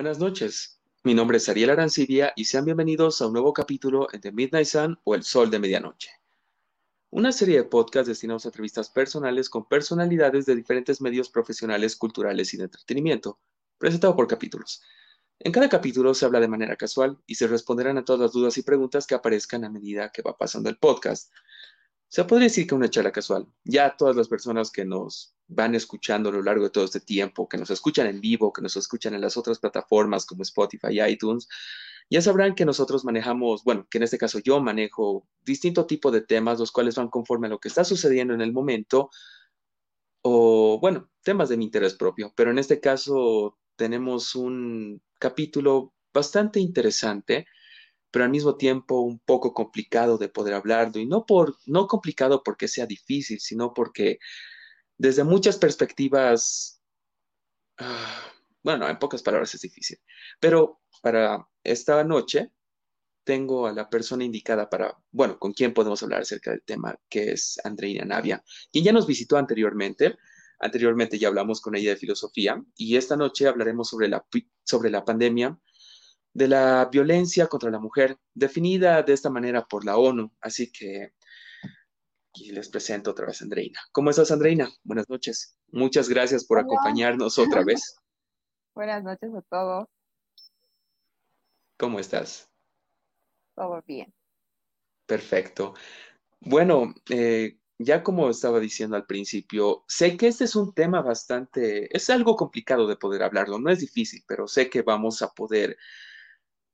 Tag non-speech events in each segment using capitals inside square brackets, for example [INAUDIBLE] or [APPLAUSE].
buenas noches. Mi nombre es Ariel Arancibia y sean bienvenidos a un nuevo capítulo en The Midnight Sun o El Sol de Medianoche. Una serie de podcasts destinados a entrevistas personales con personalidades de diferentes medios profesionales, culturales y de entretenimiento, presentado por capítulos. En cada capítulo se habla de manera casual y se responderán a todas las dudas y preguntas que aparezcan a medida que va pasando el podcast. Se podría decir que una charla casual. Ya todas las personas que nos van escuchando a lo largo de todo este tiempo, que nos escuchan en vivo, que nos escuchan en las otras plataformas como Spotify iTunes, ya sabrán que nosotros manejamos, bueno, que en este caso yo manejo distinto tipo de temas, los cuales van conforme a lo que está sucediendo en el momento, o bueno, temas de mi interés propio. Pero en este caso tenemos un capítulo bastante interesante pero al mismo tiempo un poco complicado de poder hablarlo. Y no, por, no complicado porque sea difícil, sino porque desde muchas perspectivas, ah, bueno, en pocas palabras es difícil. Pero para esta noche tengo a la persona indicada para, bueno, con quien podemos hablar acerca del tema, que es Andreina Navia, quien ya nos visitó anteriormente. Anteriormente ya hablamos con ella de filosofía y esta noche hablaremos sobre la, sobre la pandemia de la violencia contra la mujer, definida de esta manera por la ONU. Así que aquí les presento otra vez a Andreina. ¿Cómo estás, Andreina? Buenas noches. Muchas gracias por acompañarnos otra vez. [LAUGHS] Buenas noches a todos. ¿Cómo estás? Todo bien. Perfecto. Bueno, eh, ya como estaba diciendo al principio, sé que este es un tema bastante, es algo complicado de poder hablarlo, no es difícil, pero sé que vamos a poder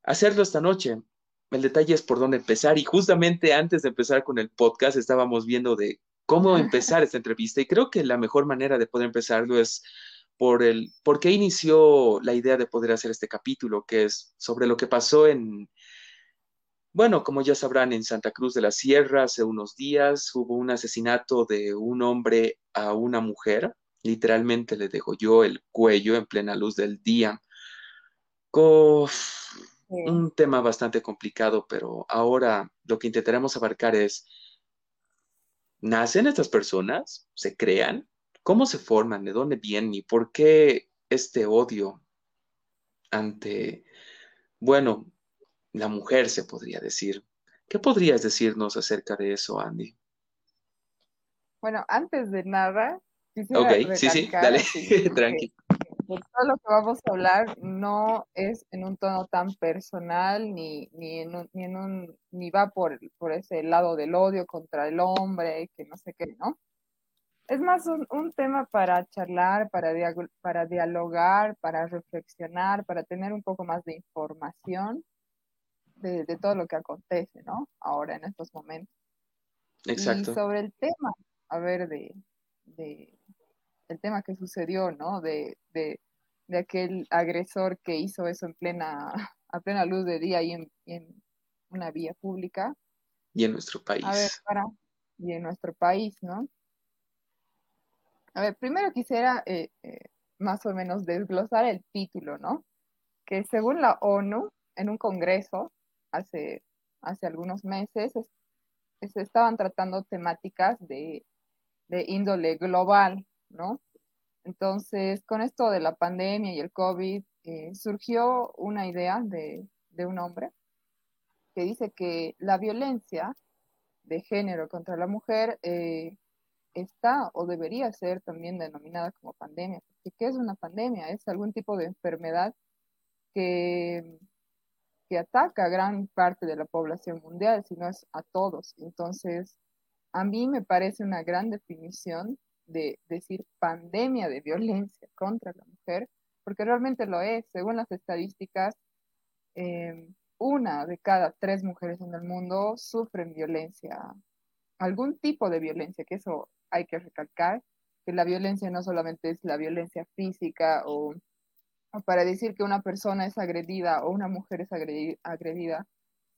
hacerlo esta noche. El detalle es por dónde empezar y justamente antes de empezar con el podcast estábamos viendo de cómo empezar esta entrevista y creo que la mejor manera de poder empezarlo es por el por qué inició la idea de poder hacer este capítulo que es sobre lo que pasó en bueno, como ya sabrán, en Santa Cruz de la Sierra hace unos días hubo un asesinato de un hombre a una mujer, literalmente le degolló el cuello en plena luz del día un tema bastante complicado, pero ahora lo que intentaremos abarcar es, ¿nacen estas personas? ¿Se crean? ¿Cómo se forman? ¿De dónde vienen? ¿Y por qué este odio ante, bueno, la mujer se podría decir? ¿Qué podrías decirnos acerca de eso, Andy? Bueno, antes de nada, Ok, sí, sí, dale, [LAUGHS] tranqui todo lo que vamos a hablar no es en un tono tan personal ni, ni, en un, ni, en un, ni va por, por ese lado del odio contra el hombre, que no sé qué, ¿no? Es más un, un tema para charlar, para, para dialogar, para reflexionar, para tener un poco más de información de, de todo lo que acontece, ¿no? Ahora, en estos momentos. Exacto. Y sobre el tema, a ver, de, de el tema que sucedió, ¿no? De, de, de, aquel agresor que hizo eso en plena, [LAUGHS] a plena luz de día y en, en una vía pública. Y en nuestro país. A ver, para, y en nuestro país, ¿no? A ver, primero quisiera eh, eh, más o menos desglosar el título, ¿no? Que según la ONU, en un congreso hace, hace algunos meses, se estaban tratando temáticas de, de índole global, Entonces, con esto de la pandemia y el COVID, eh, surgió una idea de, un hombre que dice que la violencia de género contra la mujer eh, está o debería ser también denominada como pandemia. ¿Qué es una pandemia? Es algún tipo de enfermedad que, que ataca a gran parte de la población mundial, si no es a todos. Entonces, a mí me parece una gran definición de decir pandemia de violencia contra la mujer, porque realmente lo es. Según las estadísticas, em, una de cada tres mujeres en el mundo sufren violencia, algún tipo de violencia, que eso hay que recalcar, que la violencia no solamente es la violencia física o, para decir que una persona es agredida o una mujer es agredida,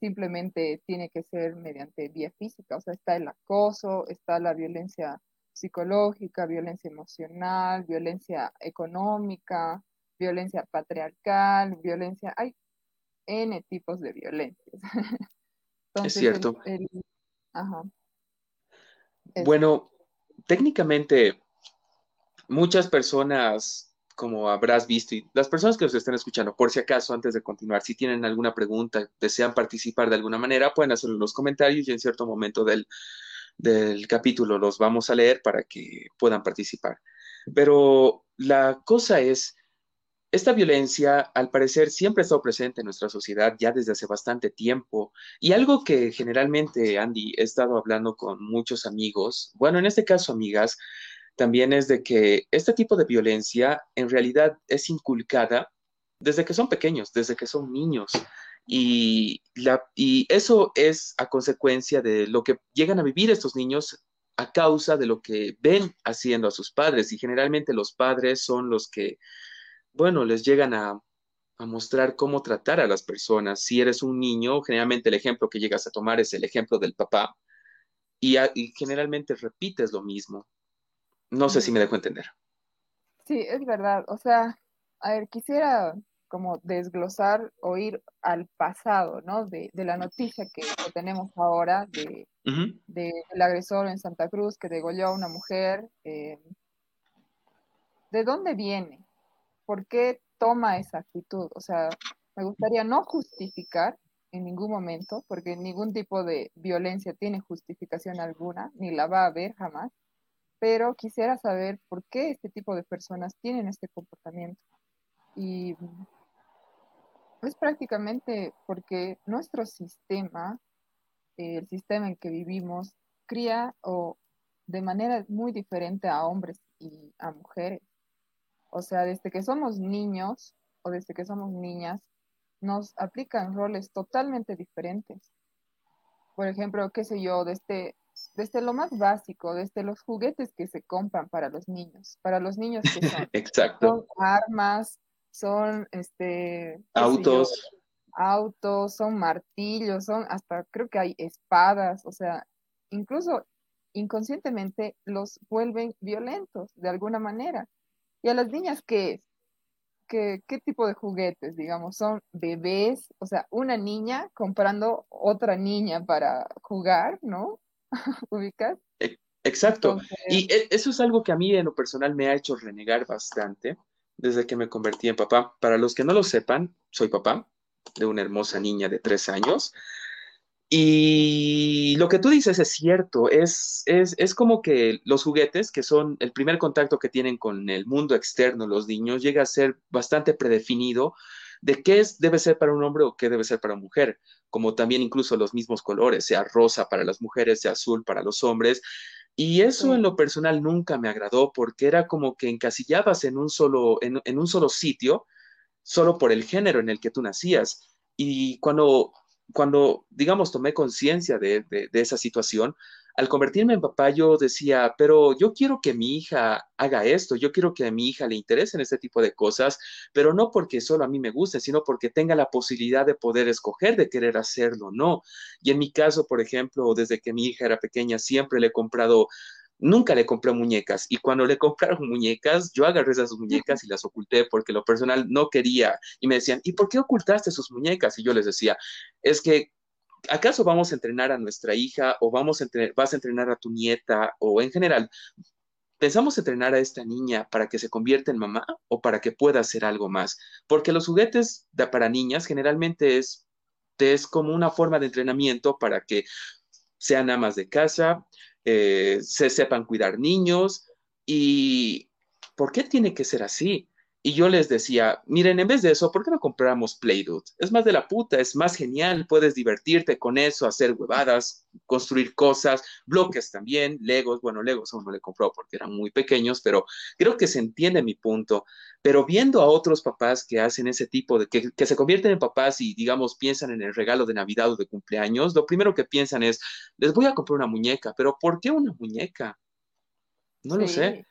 simplemente tiene que ser mediante vía física, o sea, está el acoso, está la violencia psicológica, violencia emocional, violencia económica, violencia patriarcal, violencia, hay N tipos de violencias. [LAUGHS] es cierto. Bueno, técnicamente muchas personas como habrás visto, y las personas que nos estén escuchando, por si acaso, antes de continuar, si tienen alguna pregunta, desean participar de alguna manera, pueden hacerlo en los comentarios y en cierto momento del, del capítulo los vamos a leer para que puedan participar. Pero la cosa es, esta violencia, al parecer, siempre ha estado presente en nuestra sociedad ya desde hace bastante tiempo. Y algo que generalmente, Andy, he estado hablando con muchos amigos, bueno, en este caso, amigas, también es de que este tipo de violencia en realidad es inculcada desde que son pequeños, desde que son niños. Y, la, y eso es a consecuencia de lo que llegan a vivir estos niños a causa de lo que ven haciendo a sus padres. Y generalmente los padres son los que, bueno, les llegan a, a mostrar cómo tratar a las personas. Si eres un niño, generalmente el ejemplo que llegas a tomar es el ejemplo del papá. Y, y generalmente repites lo mismo. No sé si me dejo entender. Sí, es verdad. O sea, a ver, quisiera como desglosar o ir al pasado, ¿no? De, la noticia que, tenemos ahora de, del agresor en Santa Cruz que degolló a una mujer. Eh, ¿De dónde viene? ¿Por qué toma esa actitud? O sea, me gustaría no justificar en ningún momento, porque ningún tipo de violencia tiene justificación alguna, ni la va a haber jamás pero quisiera saber por qué este tipo de personas tienen este comportamiento. Y es prácticamente porque nuestro sistema, el sistema en que vivimos, cría o de manera muy diferente a hombres y a mujeres. O sea, desde que somos niños o desde que somos niñas, nos aplican roles totalmente diferentes. Por ejemplo, qué sé yo, desde desde lo más básico, desde los juguetes que se compran para los niños, para los niños que [LAUGHS] son, Exacto. armas, son este autos, autos, son martillos, son hasta creo que hay espadas, o sea, incluso inconscientemente los vuelven violentos de alguna manera. ¿Y a las niñas qué es? ¿Qué, qué tipo de juguetes, digamos? Son bebés, o sea, una niña comprando otra niña para jugar, ¿no? [LAUGHS] ¿Ubicas? E, exacto. Y e, eso es algo que a mí en lo personal me ha hecho renegar bastante desde que me convertí en papá. Para los que no lo sepan, soy papá de una hermosa niña de tres años. Y lo que tú dices es cierto, es, es, es, como que los juguetes, que son el primer contacto que tienen con el mundo externo, los niños, llega a ser bastante predefinido de qué es, debe ser para un hombre o qué debe ser para una mujer, como también incluso los mismos colores, sea rosa para las mujeres, sea azul para los hombres. Y eso en lo personal nunca me agradó porque era como que encasillabas en un solo, en, en un solo sitio, solo por el género en el que tú nacías. Y cuando, cuando digamos, tomé conciencia de, de, de, esa situación, al convertirme en papá yo decía, pero yo quiero que mi hija haga esto, yo quiero que a mi hija le interesen este tipo de cosas, pero no porque solo a mí me guste, sino porque tenga la posibilidad de poder escoger de querer hacerlo, no. Y en mi caso, por ejemplo, desde que mi hija era pequeña, siempre le he comprado nunca le compré muñecas y cuando le [LAUGHS] compraron muñecas, yo agarré esas muñecas y las oculté porque lo personal no quería y me decían, ¿y por qué ocultaste sus muñecas? Y yo les decía, es que ¿acaso vamos a entrenar a nuestra hija o vamos a entrenar, vas a entrenar a tu nieta o en general? ¿Pensamos entrenar a esta niña para que se convierta en mamá o para que pueda hacer algo más? Porque los juguetes para niñas generalmente es, es como una forma de entrenamiento para que sean amas de casa, eh, se sepan cuidar niños y ¿por qué tiene que ser así? Y yo les decía, miren, en vez de eso, ¿por qué no compramos Play-Doh? Es más de la puta, es más genial, puedes divertirte con eso, hacer huevadas, construir cosas, bloques también, Legos, bueno, Legos aún no le compró porque eran muy pequeños, pero creo que se entiende mi punto. Pero viendo a otros papás que hacen ese tipo de, que, que se convierten en papás y, digamos, piensan en el regalo de Navidad o de cumpleaños, lo primero que piensan es, les voy a comprar una muñeca, pero ¿por qué una muñeca? No sí. lo sé.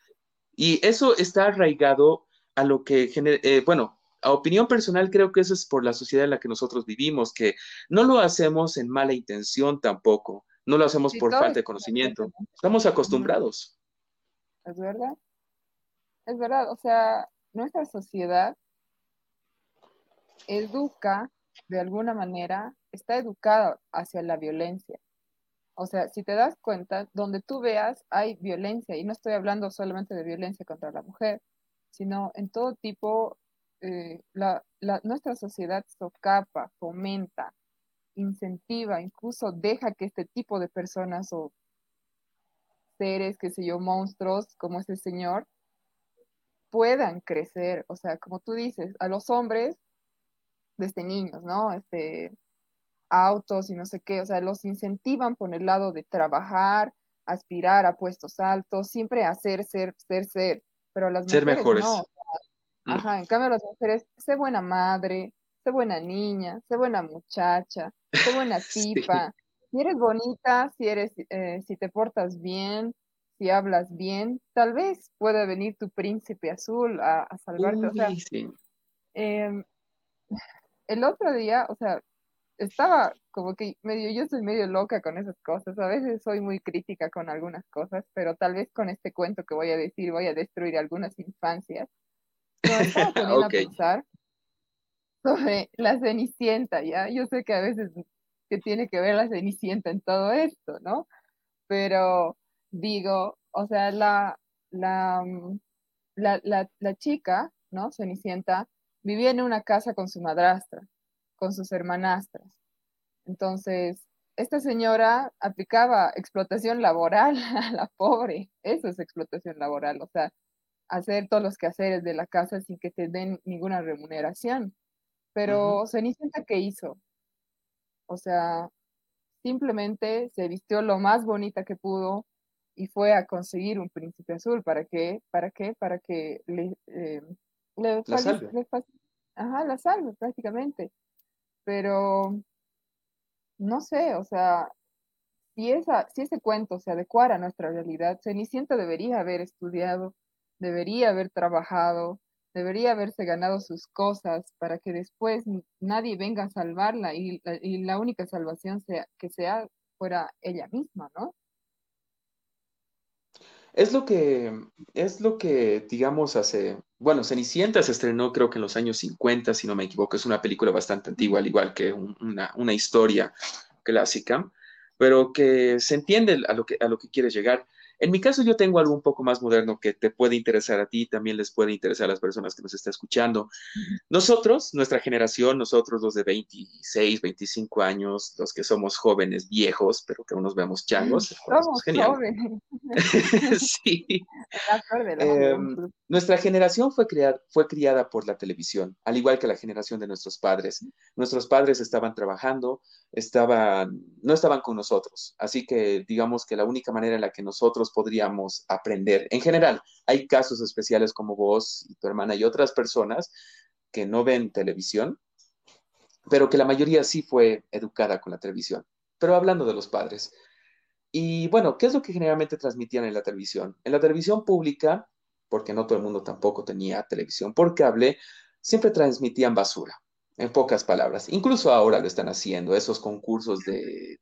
Y eso está arraigado a lo que genera, eh, bueno, a opinión personal creo que eso es por la sociedad en la que nosotros vivimos, que no lo hacemos en mala intención tampoco, no lo hacemos por falta de conocimiento, estamos acostumbrados. Es verdad, es verdad, o sea, nuestra sociedad educa de alguna manera, está educada hacia la violencia. O sea, si te das cuenta, donde tú veas hay violencia, y no estoy hablando solamente de violencia contra la mujer, sino en todo tipo, eh, la, nuestra sociedad socapa, fomenta, incentiva, incluso deja que este tipo de personas o seres, qué sé yo, monstruos como ese señor, puedan crecer. O sea, como tú dices, a los hombres desde niños, ¿no? Este, autos y no sé qué, o sea, los incentivan por el lado de trabajar, aspirar a puestos altos, siempre hacer, ser, ser, ser, pero las ser mejores. no. Mm. Ajá, en cambio las mujeres, sé buena madre, sé buena niña, sé buena muchacha, sé buena [LAUGHS] tipa. Si eres bonita, si eres, eh, si te portas bien, si hablas bien, tal vez pueda venir tu príncipe azul a, salvarte. o sea, em, el otro día, o sea, estaba como que medio, yo soy medio loca con esas cosas, a veces soy muy crítica con algunas cosas, pero tal vez con este cuento que voy a decir voy a destruir algunas infancias. Me estaba [LAUGHS] poniendo a pensar sobre la Cenicienta, ¿ya? Yo sé que a veces que tiene que ver la Cenicienta en todo esto, ¿no? Pero digo, o sea, la, la, mm, la, la, la chica, ¿no? Cenicienta, vivía en una casa con su madrastra, con sus hermanastras. Entonces, esta señora aplicaba explotación laboral [LAUGHS] a la pobre. Eso es explotación laboral, o sea, hacer todos los quehaceres de la casa sin que te den ninguna remuneración. Pero Cenicienta, ¿qué hizo? O sea, simplemente se vistió lo más bonita que pudo y fue a conseguir un príncipe azul. ¿Para qué? ¿Para qué? Para que le, eh, le, la salve. ajá, la salve prácticamente. Pero no sé, o sea, si, esa, si ese cuento se adecuara a nuestra realidad, Cenicienta debería haber estudiado, debería haber trabajado, debería haberse ganado sus cosas para que después nadie venga a salvarla y, y la única salvación sea, que sea fuera ella misma, ¿no? Es lo que, es lo que, digamos, hace, bueno, Cenicienta se estrenó creo que en los años 50, si no me equivoco, es una película bastante antigua, al igual que una, una, historia clásica, pero que se entiende a lo que, a lo que quiere llegar. En mi caso, yo tengo algo un poco más moderno que te puede interesar a ti, también les puede interesar a las personas que nos están escuchando. Nosotros, nuestra generación, nosotros los de 26, 25 años, los que somos jóvenes, viejos, pero que aún nos vemos changos. Somos jóvenes. [LAUGHS] sí. Em, nuestra generación fue, fue criada por la televisión, al igual que la generación de nuestros padres. Nuestros padres estaban trabajando, estaban, no estaban con nosotros. Así que digamos que la única manera en la que nosotros podríamos aprender, en general, hay casos especiales como vos y tu hermana y otras personas que no ven televisión, pero que la mayoría sí fue educada con la televisión. Pero hablando de los padres. Y bueno, ¿qué es lo que generalmente transmitían en la televisión? En la televisión pública, porque no todo el mundo tampoco tenía televisión por cable, siempre transmitían basura en pocas palabras. Incluso ahora lo están haciendo, esos concursos de,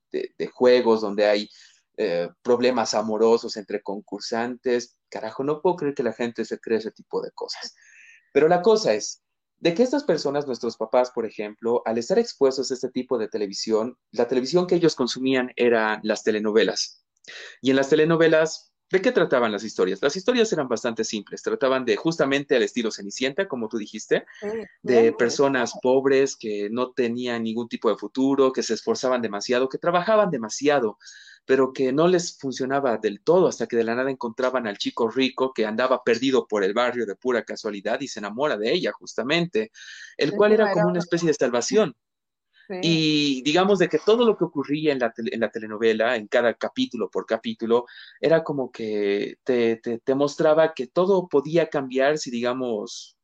juegos donde hay eh, problemas amorosos entre concursantes. Carajo, no puedo creer que la gente se cree ese tipo de cosas. Pero la cosa es, de que estas personas, nuestros papás, por ejemplo, al estar expuestos a este tipo de televisión, la televisión que ellos consumían eran las telenovelas. Y en las telenovelas ¿De qué trataban las historias? Las historias eran bastante simples, trataban de justamente al estilo Cenicienta, como tú dijiste, de personas pobres que no tenían ningún tipo de futuro, que se esforzaban demasiado, que trabajaban demasiado, pero que no les funcionaba del todo hasta que de la nada encontraban al chico rico que andaba perdido por el barrio de pura casualidad y se enamora de ella justamente, el cual era como una especie de salvación. Y digamos de que todo lo que ocurría en la, en la, telenovela, en cada capítulo por capítulo, era como que te, te, mostraba que todo podía cambiar si, digamos,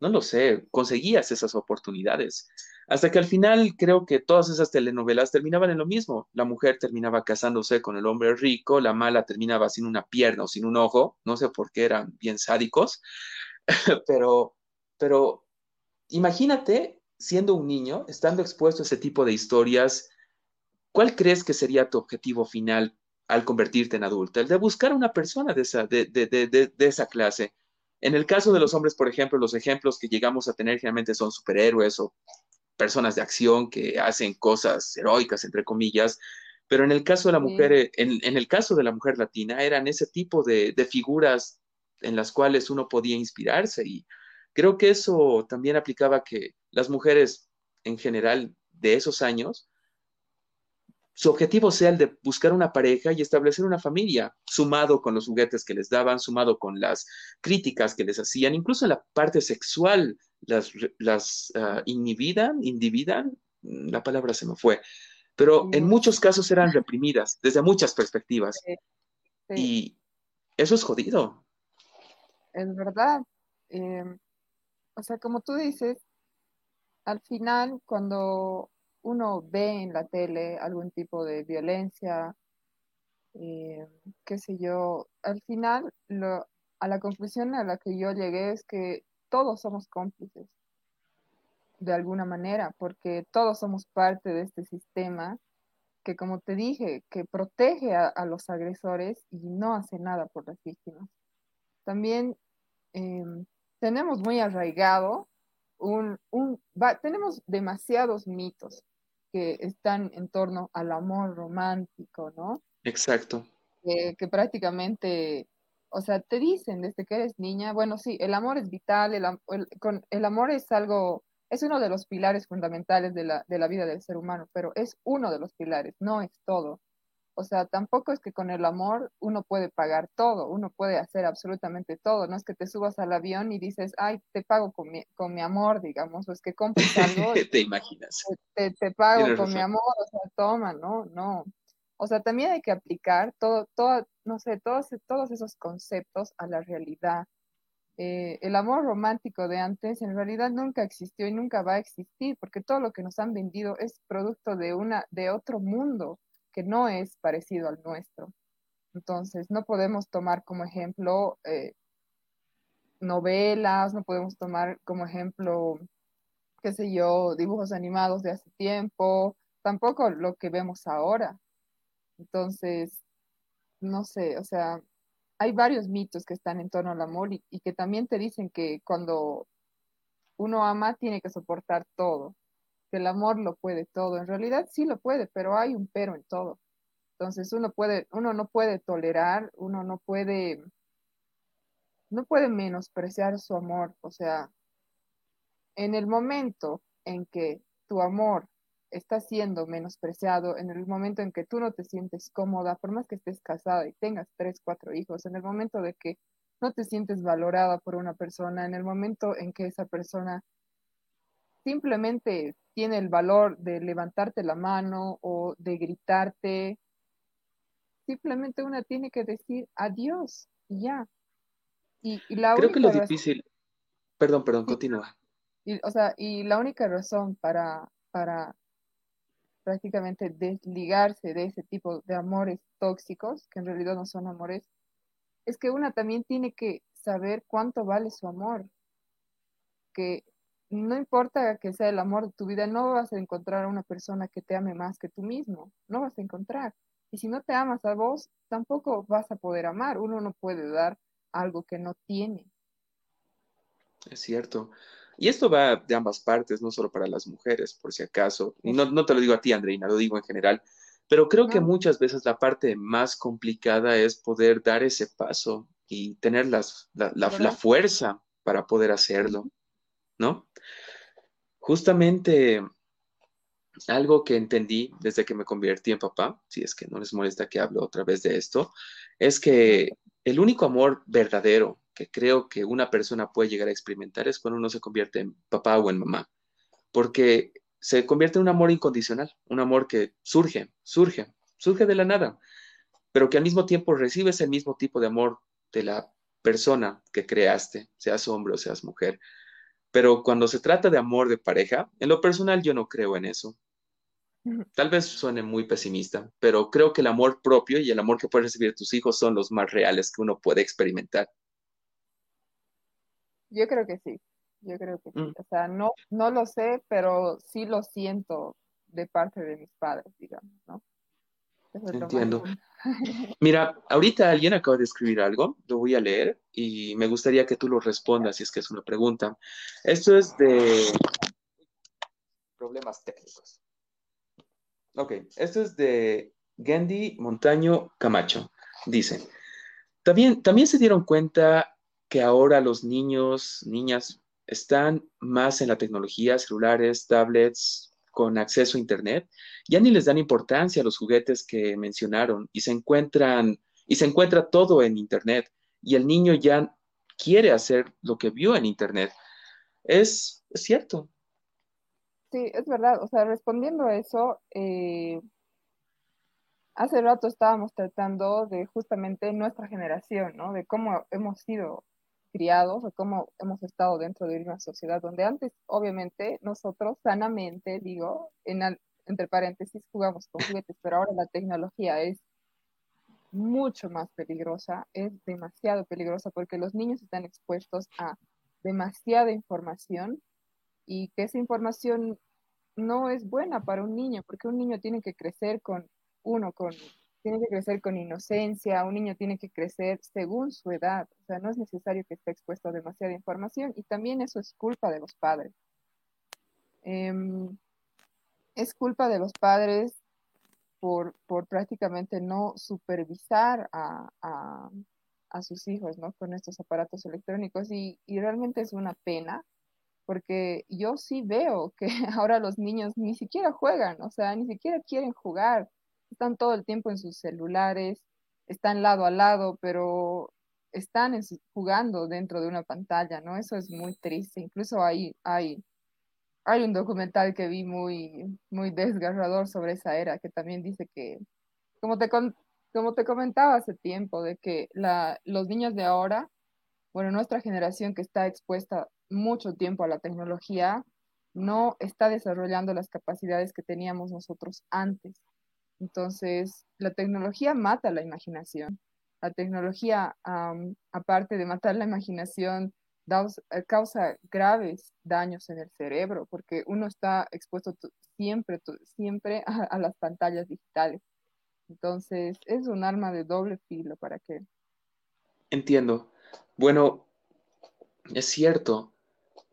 no lo sé, conseguías esas oportunidades. Hasta que al final creo que todas esas telenovelas terminaban en lo mismo. La mujer terminaba casándose con el hombre rico, la mala terminaba sin una pierna o sin un ojo, no sé por qué eran bien sádicos, [LAUGHS] pero, pero imagínate siendo un niño, estando expuesto a ese tipo de historias, ¿cuál crees que sería tu objetivo final al convertirte en adulto? El de buscar una persona de esa, de, de, de, de esa clase. En el caso de los hombres, por ejemplo, los ejemplos que llegamos a tener generalmente son superhéroes o personas de acción que hacen cosas heroicas, entre comillas, pero en el caso de la mujer, en, en, el caso de la mujer latina, eran ese tipo de, de figuras en las cuales uno podía inspirarse y creo que eso también aplicaba que las mujeres en general de esos años, su objetivo sea el de buscar una pareja y establecer una familia, sumado con los juguetes que les daban, sumado con las críticas que les hacían, incluso en la parte sexual, las, las uh, inhibidan, individan, la palabra se me fue, pero en muchos casos eran reprimidas desde muchas perspectivas. Sí, sí. Y eso es jodido. Es verdad. Eh, o sea, como tú dices, al final, cuando uno ve en la tele algún tipo de violencia, eh, qué sé yo, al final lo, a la conclusión a la que yo llegué es que todos somos cómplices de alguna manera, porque todos somos parte de este sistema que, como te dije, que protege a, los agresores y no hace nada por las víctimas. También eh, tenemos muy arraigado un, un tenemos demasiados mitos que están en torno al amor romántico, ¿no? Exacto. Eh, que prácticamente, o sea, te dicen desde que eres niña, bueno, sí, el amor es vital, el, el, con, el amor es algo, es uno de los pilares fundamentales de la, de la vida del ser humano, pero es uno de los pilares, no es todo. O sea, tampoco es que con el amor uno puede pagar todo, uno puede hacer absolutamente todo. No es que te subas al avión y dices, ay, te pago con mi, con mi amor, digamos, o es que compres algo. [LAUGHS] te imaginas. Te, te pago Tienes con razón. mi amor, o sea, toma, no, no. O sea, también hay que aplicar todo, todo no sé, todos, todos esos conceptos a la realidad. Eh, el amor romántico de antes en realidad nunca existió y nunca va a existir, porque todo lo que nos han vendido es producto de, una, de otro mundo que no es parecido al nuestro. Entonces, no podemos tomar como ejemplo eh, novelas, no podemos tomar como ejemplo, qué sé yo, dibujos animados de hace tiempo, tampoco lo que vemos ahora. Entonces, no sé, o sea, hay varios mitos que están en torno al amor y, y que también te dicen que cuando uno ama tiene que soportar todo el amor lo puede todo. En realidad sí lo puede, pero hay un pero en todo. Entonces uno puede, uno no puede tolerar, uno no puede, no puede menospreciar su amor. O sea, en el momento en que tu amor está siendo menospreciado, en el momento en que tú no te sientes cómoda, por más que estés casada y tengas tres, cuatro hijos, en el momento de que no te sientes valorada por una persona, en el momento en que esa persona simplemente tiene el valor de levantarte la mano o de gritarte. Simplemente una tiene que decir adiós y ya. Y, y la Creo que lo difícil, perdón, perdón, continúa. Y, o sea, y la única razón para, para prácticamente desligarse de ese tipo de amores tóxicos, que en realidad no son amores, es que una también tiene que saber cuánto vale su amor, que no importa que sea el amor de tu vida, no vas a encontrar a una persona que te ame más que tú mismo, no vas a encontrar. Y si no te amas a vos, tampoco vas a poder amar. Uno no puede dar algo que no tiene. Es cierto. Y esto va de ambas partes, no solo para las mujeres, por si acaso. Y no, no te lo digo a ti, Andreina, lo digo en general. Pero creo no. que muchas veces la parte más complicada es poder dar ese paso y tener las, la, la, la fuerza para poder hacerlo. ¿No? Justamente algo que entendí desde que me convertí en papá, si es que no les molesta que hablo otra vez de esto, es que el único amor verdadero que creo que una persona puede llegar a experimentar es cuando uno se convierte en papá o en mamá, porque se convierte en un amor incondicional, un amor que surge, surge, surge de la nada, pero que al mismo tiempo recibes el mismo tipo de amor de la persona que creaste, seas hombre o seas mujer. Pero cuando se trata de amor de pareja, en lo personal yo no creo en eso. Tal vez suene muy pesimista, pero creo que el amor propio y el amor que pueden recibir tus hijos son los más reales que uno puede experimentar. Yo creo que sí, yo creo que sí. Mm. O sea, no, no lo sé, pero sí lo siento de parte de mis padres, digamos, ¿no? Entiendo. [LAUGHS] Mira, ahorita alguien acaba de escribir algo, lo voy a leer y me gustaría que tú lo respondas si es que es una pregunta. Esto es de problemas técnicos. Ok, esto es de Gandhi Montaño Camacho. Dice, también, también se dieron cuenta que ahora los niños, niñas, están más en la tecnología, celulares, tablets, con acceso a Internet, ya ni les dan importancia a los juguetes que mencionaron y se encuentran, y se encuentra todo en Internet y el niño ya quiere hacer lo que vio en Internet. Es, cierto. Sí, es verdad. O sea, respondiendo a eso, eh, hace rato estábamos tratando de justamente nuestra generación, ¿no? De cómo hemos sido criados o cómo hemos estado dentro de una sociedad donde antes, obviamente, nosotros sanamente, digo, en entre paréntesis, jugamos con juguetes, pero ahora la tecnología es mucho más peligrosa, es demasiado peligrosa porque los niños están expuestos a demasiada información y que esa información no es buena para un niño, porque un niño tiene que crecer con uno, con tiene que crecer con inocencia, un niño tiene que crecer según su edad, o sea, no es necesario que esté expuesto a demasiada información y también eso es culpa de los padres. Em, es culpa de los padres por, prácticamente no supervisar a, sus hijos, ¿no? Con estos aparatos electrónicos y, y realmente es una pena porque yo sí veo que [LAUGHS] ahora los niños ni siquiera juegan, o sea, ni siquiera quieren jugar están todo el tiempo en sus celulares, están lado a lado, pero están jugando dentro de una pantalla, ¿no? Eso es muy triste. Incluso hay, hay, hay un documental que vi muy, muy desgarrador sobre esa era, que también dice que, como te, como te comentaba hace tiempo, de que la, los niños de ahora, bueno, nuestra generación que está expuesta mucho tiempo a la tecnología, no está desarrollando las capacidades que teníamos nosotros antes. Entonces, la tecnología mata la imaginación. La tecnología, aparte de matar la imaginación, eh, causa graves daños en el cerebro, porque uno está expuesto siempre, siempre [LAUGHS] a, las pantallas digitales. Entonces, es un arma de doble filo para que... Entiendo. Bueno, es cierto.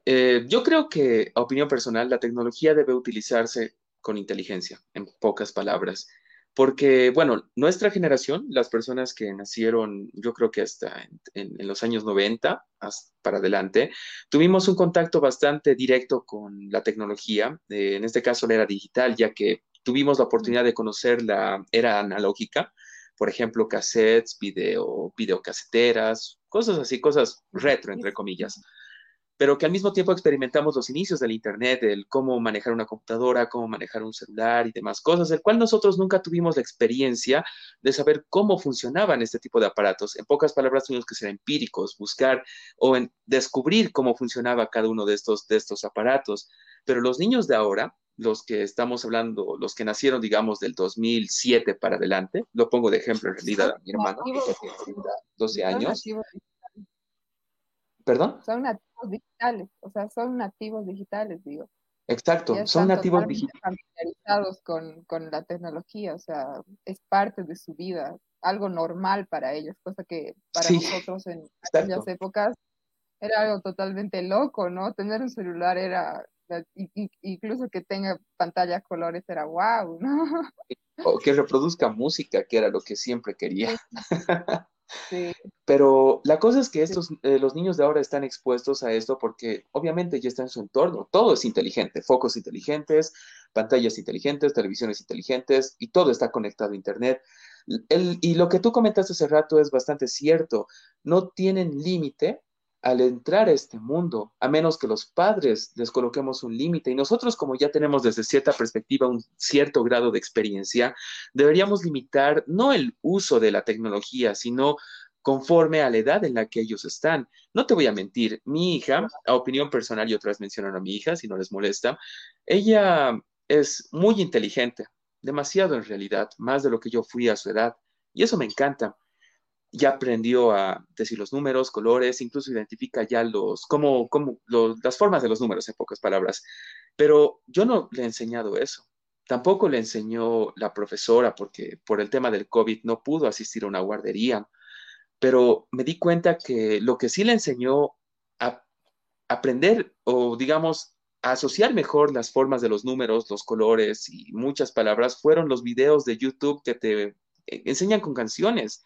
Eh, yo creo que, a opinión personal, la tecnología debe utilizarse con inteligencia, en pocas palabras. Porque, bueno, nuestra generación, las personas que nacieron, yo creo que hasta en, los años 90 para adelante, tuvimos un contacto bastante directo con la tecnología, eh, en este caso la era digital, ya que tuvimos la oportunidad de conocer la era analógica, por ejemplo, cassettes, video, videocaseteras, cosas así, cosas retro, entre comillas pero que al mismo tiempo experimentamos los inicios del Internet, el cómo manejar una computadora, cómo manejar un celular y demás cosas, el cual nosotros nunca tuvimos la experiencia de saber cómo funcionaban este tipo de aparatos. En pocas palabras, tuvimos que ser empíricos, buscar o descubrir cómo funcionaba cada uno de estos, de estos aparatos. Pero los niños de ahora, los que estamos hablando, los que nacieron, digamos, del 2007 para adelante, lo pongo de ejemplo en realidad a mi hermano, que tiene 12 años. ¿Perdón? Son nativos digitales, o sea, son nativos digitales, digo. Exacto, son nativos digitales. familiarizados con, con, la tecnología, o sea, es parte de su vida, algo normal para ellos, cosa que para nosotros en aquellas épocas era algo totalmente loco, ¿no? Tener un celular era, incluso que tenga pantalla colores era wow, ¿no? O que reproduzca música, que era lo que siempre quería. [LAUGHS] Pero la cosa es que estos, eh, los niños de ahora están expuestos a esto porque obviamente ya está en su entorno. Todo es inteligente, focos inteligentes, pantallas inteligentes, televisiones inteligentes y todo está conectado a Internet. y lo que tú comentaste hace rato es bastante cierto. No tienen límite al entrar a este mundo, a menos que los padres les coloquemos un límite. Y nosotros, como ya tenemos desde cierta perspectiva un cierto grado de experiencia, deberíamos limitar no el uso de la tecnología, sino conforme a la edad en la que ellos están. No te voy a mentir, mi hija, a opinión personal, y otras mencionan a mi hija, si no les molesta, ella es muy inteligente, demasiado en realidad, más de lo que yo fui a su edad. Y eso me encanta ya aprendió a decir los números, colores, incluso identifica ya los, como, como las formas de los números, en pocas palabras. Pero yo no le he enseñado eso. Tampoco le enseñó la profesora porque por el tema del COVID no pudo asistir a una guardería. Pero me di cuenta que lo que sí le enseñó a aprender o digamos a asociar mejor las formas de los números, los colores y muchas palabras fueron los videos de YouTube que te eh, enseñan con canciones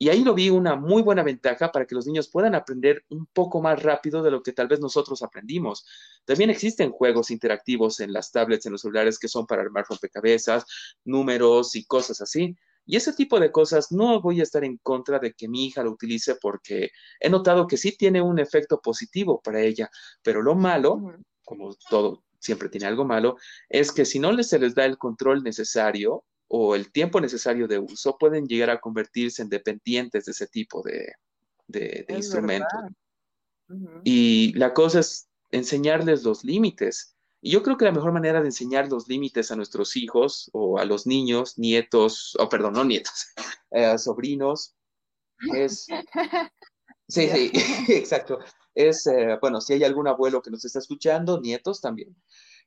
Y ahí lo vi una muy buena ventaja para que los niños puedan aprender un poco más rápido de lo que tal vez nosotros aprendimos. También existen juegos interactivos en las tablets, en los celulares, que son para armar rompecabezas, números y cosas así. Y ese tipo de cosas no voy a estar en contra de que mi hija lo utilice porque he notado que sí tiene un efecto positivo para ella, pero lo malo, como todo siempre tiene algo malo, es que si no se les da el control necesario o el tiempo necesario de uso, pueden llegar a convertirse en dependientes de ese tipo de, de, instrumento. Y la cosa es enseñarles los límites. Y yo creo que la mejor manera de enseñar los límites a nuestros hijos o a los niños, nietos, o perdón, no nietos, [LAUGHS] eh, sobrinos, es... [LAUGHS] Sí, sí, [LAUGHS] exacto. Es, eh, bueno, si hay algún abuelo que nos está escuchando, nietos también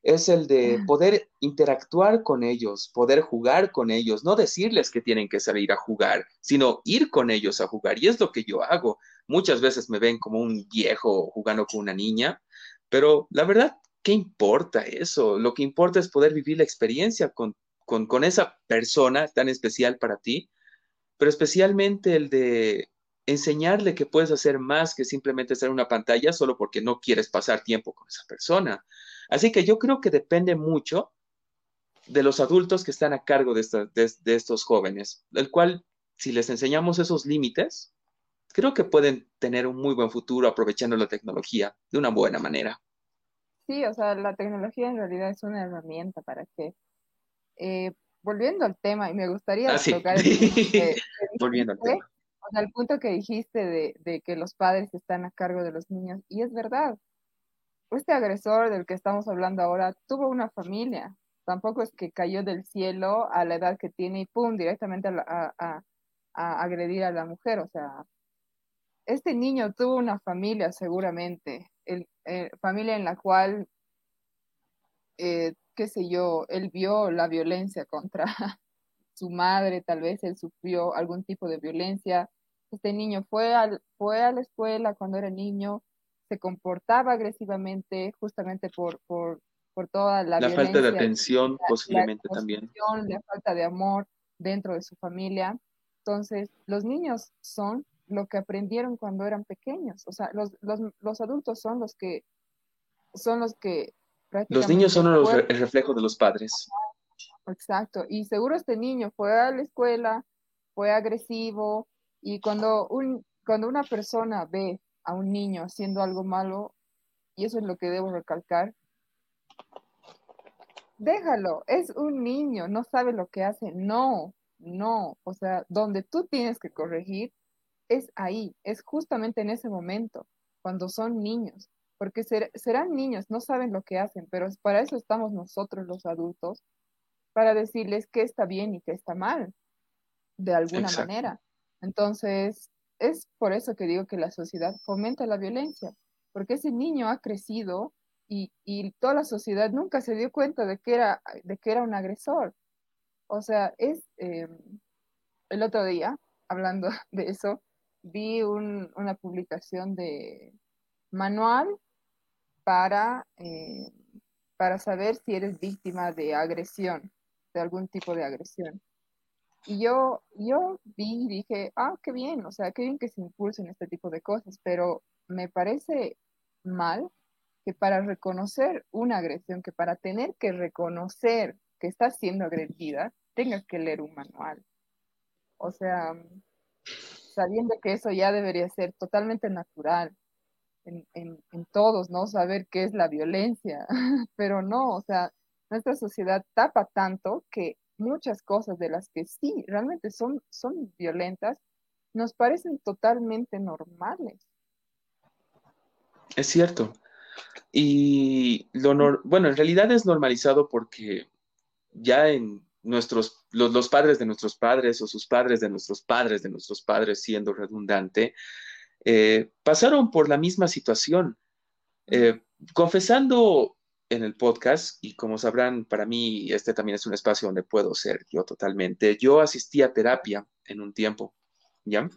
es el de poder interactuar con ellos, poder jugar con ellos, no decirles que tienen que salir a jugar, sino ir con ellos a jugar. Y es lo que yo hago. Muchas veces me ven como un viejo jugando con una niña, pero la verdad, ¿qué importa eso? Lo que importa es poder vivir la experiencia con, con, esa persona tan especial para ti, pero especialmente el de enseñarle que puedes hacer más que simplemente en una pantalla solo porque no quieres pasar tiempo con esa persona. Así que yo creo que depende mucho de los adultos que están a cargo de, estos jóvenes, el cual, si les enseñamos esos límites, creo que pueden tener un muy buen futuro aprovechando la tecnología de una buena manera. Sí, o sea, la tecnología en realidad es una herramienta para que, eh, volviendo al tema, y me gustaría ah, tocar el [LAUGHS] volviendo al tema. O sea, el punto que dijiste de, de que los padres están a cargo de los niños, y es verdad, este agresor del que estamos hablando ahora tuvo una familia. Tampoco es que cayó del cielo a la edad que tiene y pum, directamente a, agredir a la mujer. O sea, este niño tuvo una familia seguramente, eh, familia en la cual, eh, qué sé yo, él vio la violencia contra [LAUGHS] su madre, tal vez él sufrió algún tipo de violencia. Este niño fue, al, fue a la escuela cuando era niño, se comportaba agresivamente justamente por, por, por toda la, la falta de atención posiblemente también. La falta de amor dentro de su familia. Entonces, los niños son lo que aprendieron cuando eran pequeños. O sea, los, los, los adultos son los que son los que los niños son el reflejo de los padres. Exacto. Y seguro este niño fue a la escuela, fue agresivo, y cuando, un, cuando una persona ve a un niño haciendo algo malo, y eso es lo que debo recalcar, déjalo, es un niño, no sabe lo que hace, no, no, o sea, donde tú tienes que corregir es ahí, es justamente en ese momento, cuando son niños, porque serán niños, no saben lo que hacen, pero para eso estamos nosotros los adultos, para decirles qué está bien y qué está mal, de alguna manera. Entonces, es por eso que digo que la sociedad fomenta la violencia, porque ese niño ha crecido y, toda la sociedad nunca se dio cuenta de que era, de que era un agresor. O sea, es eh, el otro día, hablando [LAUGHS] de eso, vi una publicación de manual para, eh, para saber si eres víctima de agresión, de algún tipo de agresión. Y yo, yo vi y dije, ah, qué bien, o sea, qué bien que se impulsen este tipo de cosas, pero me parece mal que para reconocer una agresión, que para tener que reconocer que estás siendo agredida, tengas que leer un manual. O sea, sabiendo que eso ya debería ser totalmente natural en, en, en todos, ¿no? Saber qué es la violencia, [LAUGHS] pero no, o sea, nuestra sociedad tapa tanto que muchas cosas de las que sí realmente son, son violentas, nos parecen totalmente normales. Es cierto. Y lo bueno, en realidad es normalizado porque ya en nuestros, los, padres de nuestros padres o sus padres de nuestros padres de nuestros padres, siendo redundante, eh, pasaron por la misma situación. Eh, confesando en el podcast y como sabrán, para mí este también es un espacio donde puedo ser yo totalmente. Yo asistí a terapia en un tiempo, ¿ya?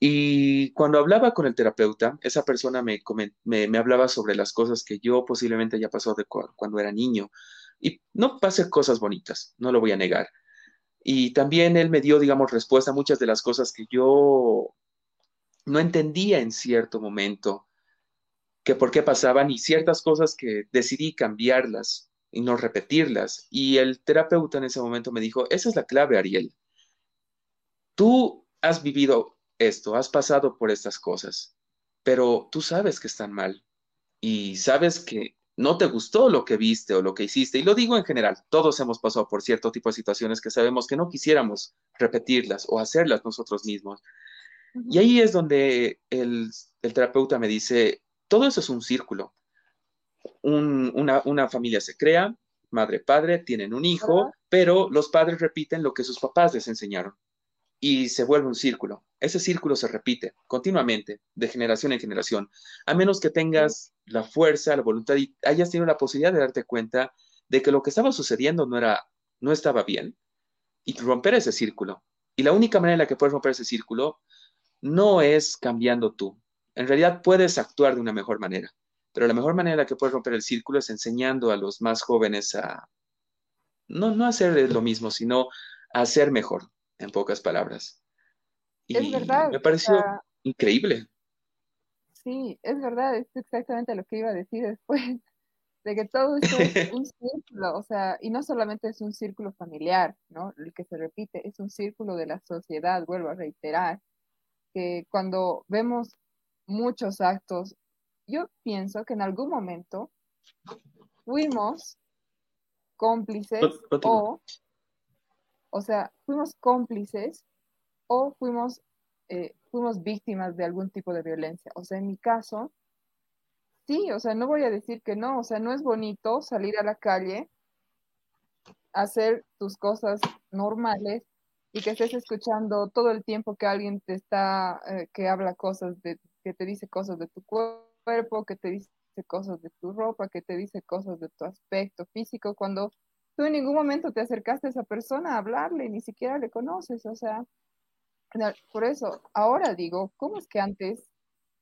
Y cuando hablaba con el terapeuta, esa persona me, me, hablaba sobre las cosas que yo posiblemente ya pasó de cuando era niño. Y no pasé cosas bonitas, no lo voy a negar. Y también él me dio, digamos, respuesta a muchas de las cosas que yo no entendía en cierto momento, que por qué pasaban y ciertas cosas que decidí cambiarlas y no repetirlas. Y el terapeuta en ese momento me dijo, esa es la clave, Ariel. Tú has vivido esto, has pasado por estas cosas, pero tú sabes que están mal y sabes que no te gustó lo que viste o lo que hiciste. Y lo digo en general, todos hemos pasado por cierto tipo de situaciones que sabemos que no quisiéramos repetirlas o hacerlas nosotros mismos. Y ahí es donde el, terapeuta me dice, todo eso es un círculo. una, familia se crea, madre, padre, tienen un hijo, pero los padres repiten lo que sus papás les enseñaron y se vuelve un círculo. Ese círculo se repite continuamente, de generación en generación, a menos que tengas la fuerza, la voluntad y hayas tenido la posibilidad de darte cuenta de que lo que estaba sucediendo no era, no estaba bien y romper ese círculo. Y la única manera en la que puedes romper ese círculo no es cambiando tú. En realidad puedes actuar de una mejor manera, pero la mejor manera que puedes romper el círculo es enseñando a los más jóvenes a no, no hacer lo mismo, sino a hacer mejor, en pocas palabras. Y es verdad. Me pareció increíble. Sí, es verdad, es exactamente lo que iba a decir después, [LAUGHS] de que todo esto es [LAUGHS] un círculo, o sea, y no solamente es un círculo familiar, ¿no? El que se repite, es un círculo de la sociedad, vuelvo a reiterar, que cuando vemos muchos actos, yo pienso que en algún momento fuimos cómplices o o sea, fuimos cómplices o fuimos, eh, fuimos víctimas de algún tipo de violencia. O sea, en mi caso, sí, o sea, no voy a decir que no, o sea, no es bonito salir a la calle, hacer tus cosas normales y que estés escuchando todo el tiempo que alguien te está, eh, que habla cosas de, que te dice cosas de tu cuerpo, que te dice cosas de tu ropa, que te dice cosas de tu aspecto físico, cuando tú en ningún momento te acercaste a esa persona a hablarle, ni siquiera le conoces, o sea, por eso, ahora digo, ¿cómo es que antes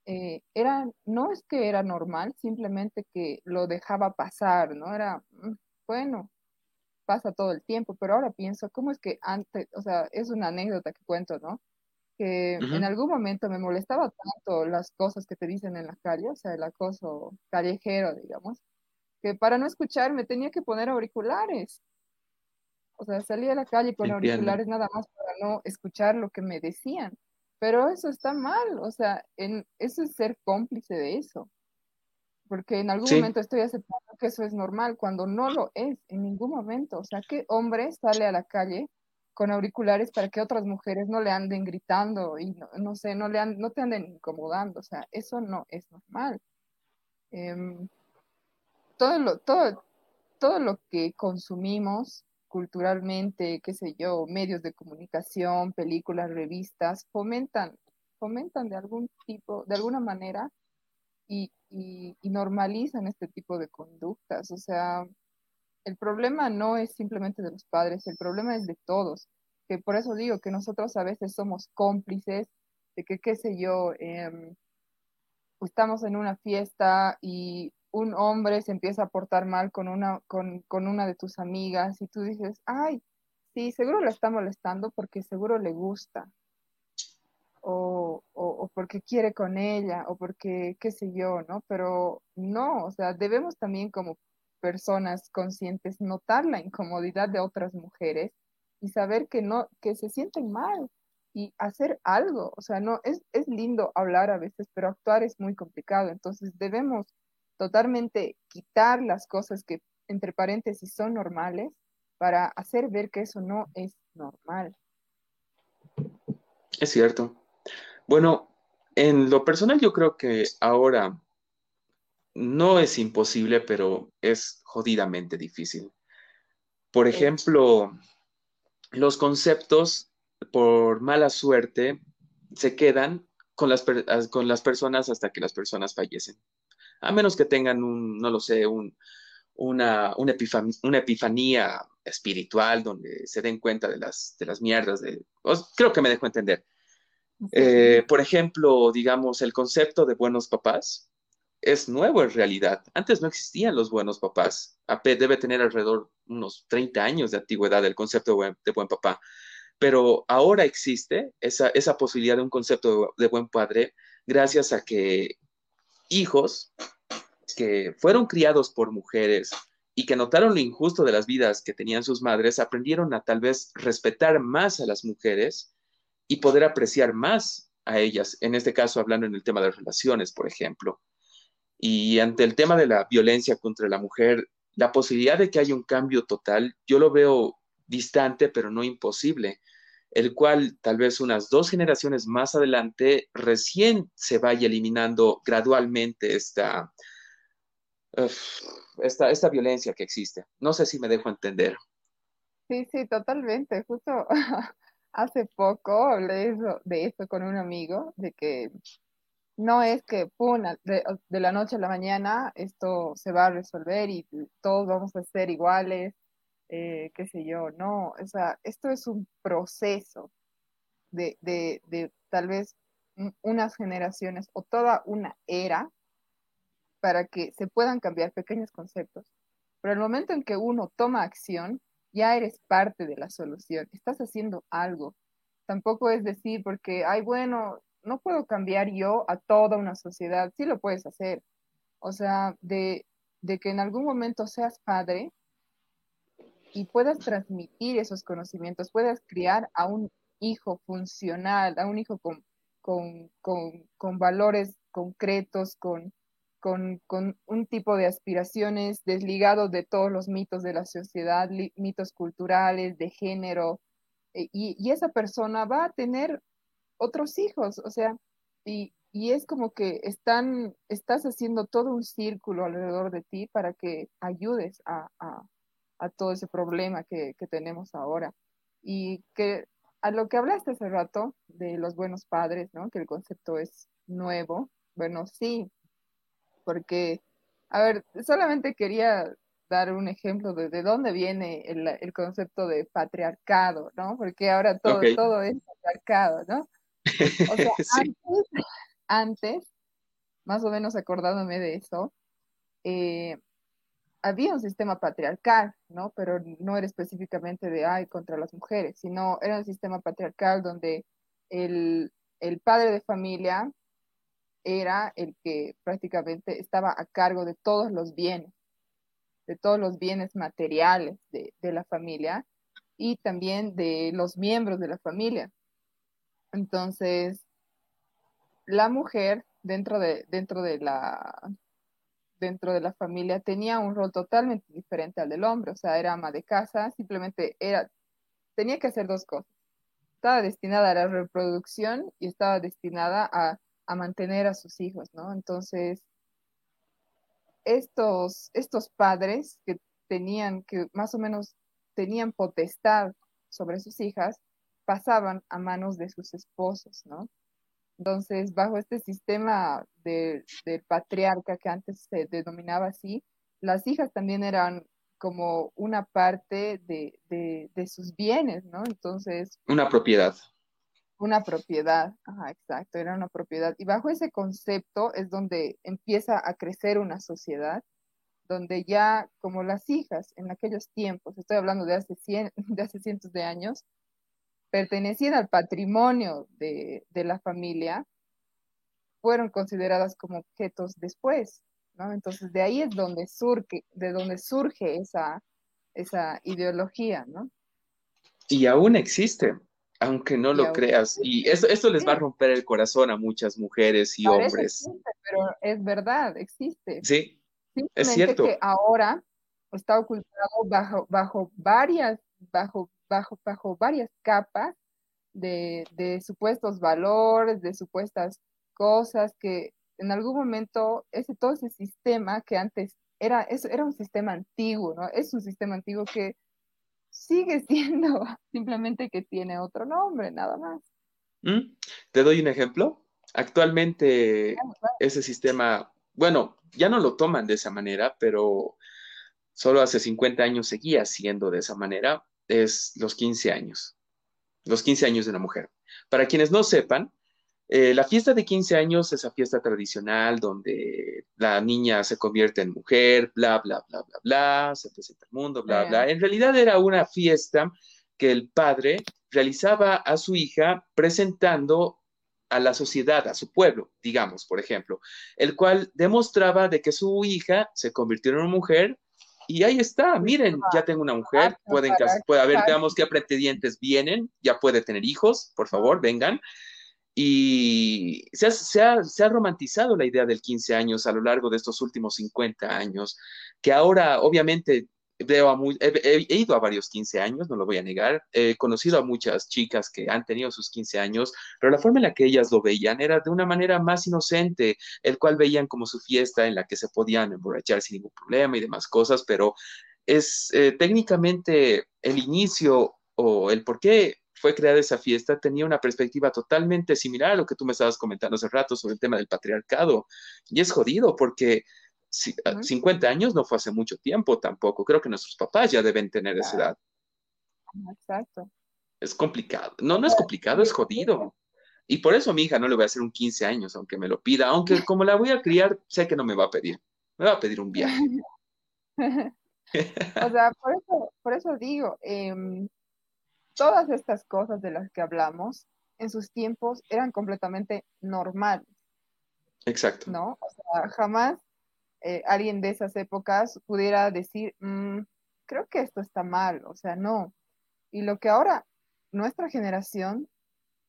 eh, era, no es que era normal, simplemente que lo dejaba pasar, ¿no? Era, mm, bueno, pasa todo el tiempo, pero ahora pienso, ¿cómo es que antes, o sea, es una anécdota que cuento, ¿no? Que en algún momento me molestaba tanto las cosas que te dicen en la calle, o sea, el acoso callejero, digamos, que para no escuchar me tenía que poner auriculares. O sea, salía a la calle con auriculares nada más para no escuchar lo que me decían. Pero eso está mal, o sea, en, eso es ser cómplice de eso. Porque en algún momento estoy aceptando que eso es normal, cuando no lo es, en ningún momento. O sea, ¿qué hombre sale a la calle con auriculares para que otras mujeres no le anden gritando y no, sé, no, le no te anden incomodando? O sea, eso no es normal. Em, todo lo, todo, todo lo que consumimos culturalmente, qué sé yo, medios de comunicación, películas, revistas, fomentan, fomentan de algún tipo, de alguna manera, y, y, normalizan este tipo de conductas. O sea, el problema no es simplemente de los padres, el problema es de todos. Que por eso digo que nosotros a veces somos cómplices de que, qué sé yo, em, estamos en una fiesta y un hombre se empieza a portar mal con una, con, una de tus amigas y tú dices, ay, sí, seguro la está molestando porque seguro le gusta. O, o, porque quiere con ella, o porque qué sé yo, ¿no? Pero no, o sea, debemos también como personas conscientes notar la incomodidad de otras mujeres y saber que no, que se sienten mal y hacer algo. O sea, no, es, es lindo hablar a veces, pero actuar es muy complicado. Entonces debemos totalmente quitar las cosas que entre paréntesis son normales para hacer ver que eso no es normal. Es cierto. Bueno, en lo personal yo creo que ahora no es imposible, pero es jodidamente difícil. Por ejemplo, los conceptos, por mala suerte, se quedan con las, con las personas hasta que las personas fallecen a menos que tengan un, no lo sé, un, una, una, epifanía, espiritual donde se den cuenta de las, de las mierdas. De, creo que me dejo entender. Eh, por ejemplo, digamos, el concepto de buenos papás es nuevo en realidad. Antes no existían los buenos papás. AP debe tener alrededor unos 30 años de antigüedad el concepto de buen, papá. Pero ahora existe esa, esa posibilidad de un concepto de, de buen padre gracias a que hijos que fueron criados por mujeres y que notaron lo injusto de las vidas que tenían sus madres, aprendieron a tal vez respetar más a las mujeres y poder apreciar más a ellas, en este caso hablando en el tema de relaciones, por ejemplo. Y ante el tema de la violencia contra la mujer, la posibilidad de que haya un cambio total, yo lo veo distante, pero no imposible, el cual tal vez unas dos generaciones más adelante recién se vaya eliminando gradualmente esta, esta, esta violencia que existe. No sé si me dejo entender. Sí, sí, totalmente. Justo [LAUGHS] hace poco hablé de eso con un amigo, de que no es que, pum, de, la noche a la mañana esto se va a resolver y todos vamos a ser iguales, eh, qué sé yo, no, o sea, esto es un proceso de, de, de tal vez unas generaciones o toda una era para que se puedan cambiar pequeños conceptos. Pero el momento en que uno toma acción, ya eres parte de la solución, estás haciendo algo. Tampoco es decir, porque, ay, bueno, no puedo cambiar yo a toda una sociedad, sí lo puedes hacer. O sea, de, que en algún momento seas padre y puedas transmitir esos conocimientos, puedas criar a un hijo funcional, a un hijo con, valores concretos, con, un tipo de aspiraciones desligado de todos los mitos de la sociedad, mitos culturales, de género, e, y, y, esa persona va a tener otros hijos, o sea, y, y es como que están, estás haciendo todo un círculo alrededor de ti para que ayudes a, a, a todo ese problema que, que, tenemos ahora. Y que a lo que hablaste hace rato de los buenos padres, ¿no? Que el concepto es nuevo. Bueno, sí, porque, a ver, solamente quería dar un ejemplo de, de dónde viene el, el, concepto de patriarcado, ¿no? Porque ahora todo, okay. todo es patriarcado, ¿no? O sea, [LAUGHS] sí. antes, antes, más o menos acordándome de eso, eh, había un sistema patriarcal, ¿no? Pero no era específicamente de, ay, contra las mujeres, sino era un sistema patriarcal donde el, el padre de familia era el que prácticamente estaba a cargo de todos los bienes, de todos los bienes materiales de, de la familia y también de los miembros de la familia. Entonces, la mujer dentro de, dentro de la dentro de la familia tenía un rol totalmente diferente al del hombre, o sea, era ama de casa, simplemente era, tenía que hacer dos cosas. Estaba destinada a la reproducción y estaba destinada a, a mantener a sus hijos, ¿no? Entonces, estos, estos padres que tenían, que más o menos tenían potestad sobre sus hijas, pasaban a manos de sus esposos, ¿no? Entonces, bajo este sistema del de patriarca que antes se denominaba así, las hijas también eran como una parte de, de, de, sus bienes, ¿no? Entonces... Una propiedad. Una propiedad, ajá, exacto, era una propiedad. Y bajo ese concepto es donde empieza a crecer una sociedad, donde ya como las hijas en aquellos tiempos, estoy hablando de hace, cien, [LAUGHS] de hace cientos de años, pertenecían al patrimonio de, de, la familia, fueron consideradas como objetos después, ¿no? Entonces de ahí es donde surge, de donde surge esa, esa ideología, ¿no? Y aún existe, aunque no y lo creas. Y esto, esto les va a romper el corazón a muchas mujeres y Parece hombres. Existe, pero es verdad, existe. Sí, es cierto. que ahora está ocultado bajo, bajo varias, bajo bajo, bajo varias capas de, de supuestos valores, de supuestas cosas que en algún momento ese todo ese sistema que antes era eso era un sistema antiguo, ¿no? Es un sistema antiguo que sigue [LAUGHS] siendo simplemente que tiene otro nombre, nada más. ¿Mm? Te doy un ejemplo. Actualmente ese sistema, bueno, ya no lo toman de esa manera, pero solo hace 50 años seguía siendo de esa manera es los 15 años, los 15 años de una mujer. Para quienes no sepan, Eh, la fiesta de 15 años, esa fiesta tradicional donde la niña se convierte en mujer, bla, bla, bla, bla, bla, se presenta al mundo, bla, Sí. bla. En realidad era una fiesta que el padre realizaba a su hija presentando a la sociedad, a su pueblo, digamos, por ejemplo, el cual demostraba de que su hija se convirtió en una mujer y ahí está, miren, ya tengo una mujer, pueden, puede, a ver, casarse. veamos qué pretendientes vienen, ya puede tener hijos, por favor, vengan. Y se ha, se ha- se ha romantizado la idea del 15 años a lo largo de estos últimos 50 años, que ahora obviamente he ido a varios 15 años, no lo voy a negar, he conocido a muchas chicas que han tenido sus 15 años, pero la forma en la que ellas lo veían era de una manera más inocente, el cual veían como su fiesta en la que se podían emborrachar sin ningún problema y demás cosas, pero es eh, técnicamente el inicio o el por qué fue creada esa fiesta tenía una perspectiva totalmente similar a lo que tú me estabas comentando hace rato sobre el tema del patriarcado. Y es jodido porque si- a- Ujú. 50 años no fue hace mucho tiempo tampoco. Creo que nuestros papás ya deben tener esa edad. Exacto. Es complicado. No, no es complicado, es jodido. Y por eso a mi hija no le voy a hacer un 15 años, aunque me lo pida. Aunque [LAUGHS] como la voy a criar, sé que no me va a pedir. Me va a pedir un viaje. [LAUGHS] O sea, por eso, por eso digo, em, todas estas cosas de las que hablamos en sus tiempos eran completamente normales, Exacto. ¿no? O sea, jamás eh, alguien de esas épocas pudiera decir, "Mm, creo que esto está mal, o sea, no. Y lo que ahora nuestra generación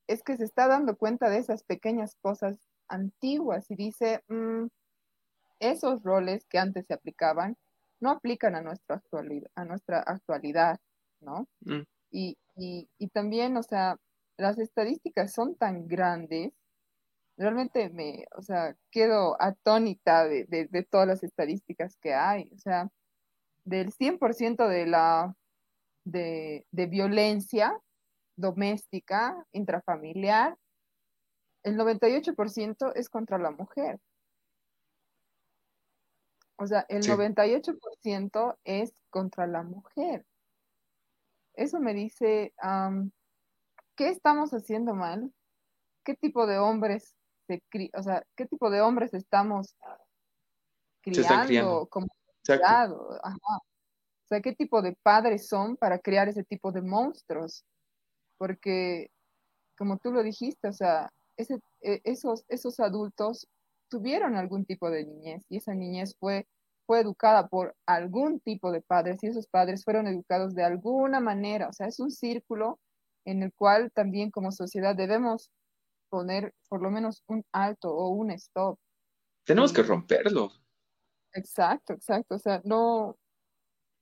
es que se está dando cuenta de esas pequeñas cosas antiguas y dice, "Mm, esos roles que antes se aplicaban no aplican a nuestra actualidad, a nuestra actualidad, ¿no? Mm. Y, y, y también, o sea, las estadísticas son tan grandes, realmente me, o sea, quedo atónita de, de, de todas las estadísticas que hay, o sea, del 100% de la, de, de violencia doméstica, intrafamiliar, el 98% es contra la mujer. O sea, el Sí. 98% es contra la mujer. Eso me dice, am, ¿qué estamos haciendo mal? ¿Qué tipo de hombres cri- o sea, qué tipo de hombres estamos Se están criando. criando como criado? Ajá. O sea, ¿qué tipo de padres son para criar ese tipo de monstruos? Porque, como tú lo dijiste, o sea, ese, e- esos, esos adultos tuvieron algún tipo de niñez y esa niñez fue, fue educada por algún tipo de padres y esos padres fueron educados de alguna manera. O sea, es un círculo en el cual también como sociedad debemos poner por lo menos un alto o un stop. Tenemos que romperlo. Exacto, exacto. O sea, no,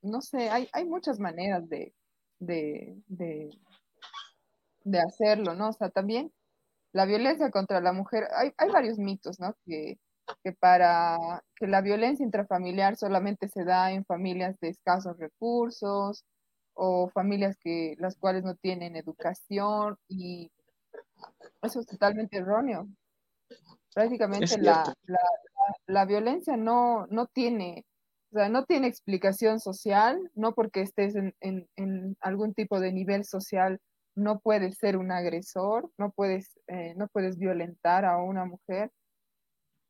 no sé, hay, hay muchas maneras de, de, de, de hacerlo, ¿no? O sea, también la violencia contra la mujer, hay, hay varios mitos, ¿no? Que, que para que la violencia intrafamiliar solamente se da en familias de escasos recursos o familias que las cuales no tienen educación y eso es totalmente erróneo. Prácticamente la, la, la violencia no, no tiene, o sea, no tiene explicación social, no porque estés en, en, en algún tipo de nivel social no puedes ser un agresor, no puedes, eh, no puedes violentar a una mujer.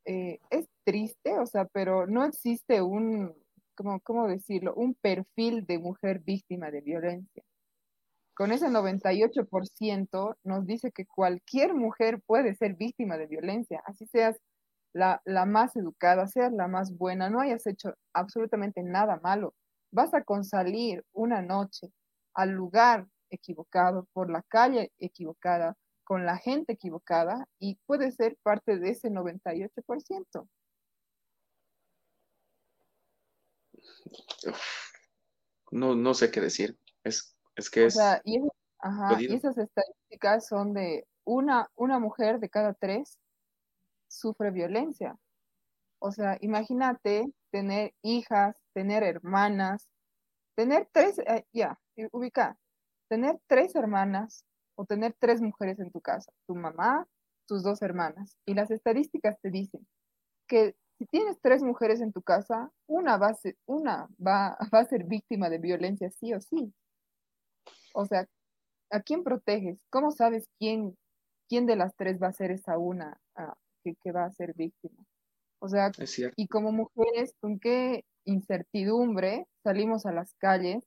Eh, es triste, o sea, pero no existe un, ¿cómo, cómo decirlo? Un perfil de mujer víctima de violencia. Con ese 98% nos dice que cualquier mujer puede ser víctima de violencia, así seas la, la más educada, seas la más buena, no hayas hecho absolutamente nada malo. Vas a consalir una noche al lugar equivocado, por la calle equivocada, con la gente equivocada y puede ser parte de ese 98%. No, no sé qué decir. Es, es que O es sea, y, es- ajá, y esas estadísticas son de una, una mujer de cada tres sufre violencia. O sea, imagínate tener hijas, tener hermanas, tener tres, eh, ya, eh, ubica, tener tres hermanas o tener tres mujeres en tu casa, tu mamá, tus dos hermanas. Y las estadísticas te dicen que si tienes tres mujeres en tu casa, una va a ser, una va, [LAUGHS] va a ser víctima de violencia sí o sí. O sea, ¿a quién proteges? ¿Cómo sabes quién, ¿quién de las tres va a ser esa una ah, que, va a ser víctima? O sea, y como mujeres, ¿con qué incertidumbre salimos a las calles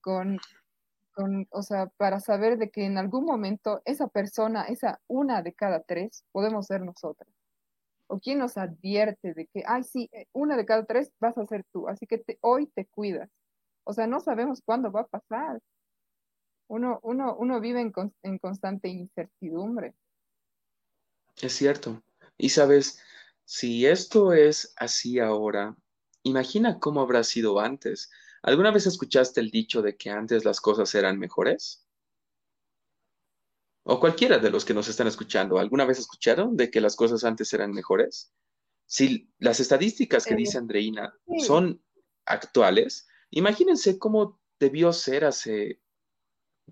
con, con, o sea, para saber de que en algún momento esa persona, esa una de cada tres, podemos ser nosotras? ¿O quién nos advierte de que, ay, sí, eh, una de cada tres vas a ser tú, así que hoy te cuidas? O sea, no sabemos cuándo va a pasar. Uno, uno, uno vive en, en constante incertidumbre. Es cierto. Y sabes, si esto es así ahora, imagina cómo habrá sido antes. ¿Alguna vez escuchaste el dicho de que antes las cosas eran mejores? o cualquiera de los que nos están escuchando, ¿alguna vez escucharon de que las cosas antes eran mejores? Si las estadísticas que dice Andreina son actuales, imagínense cómo debió ser hace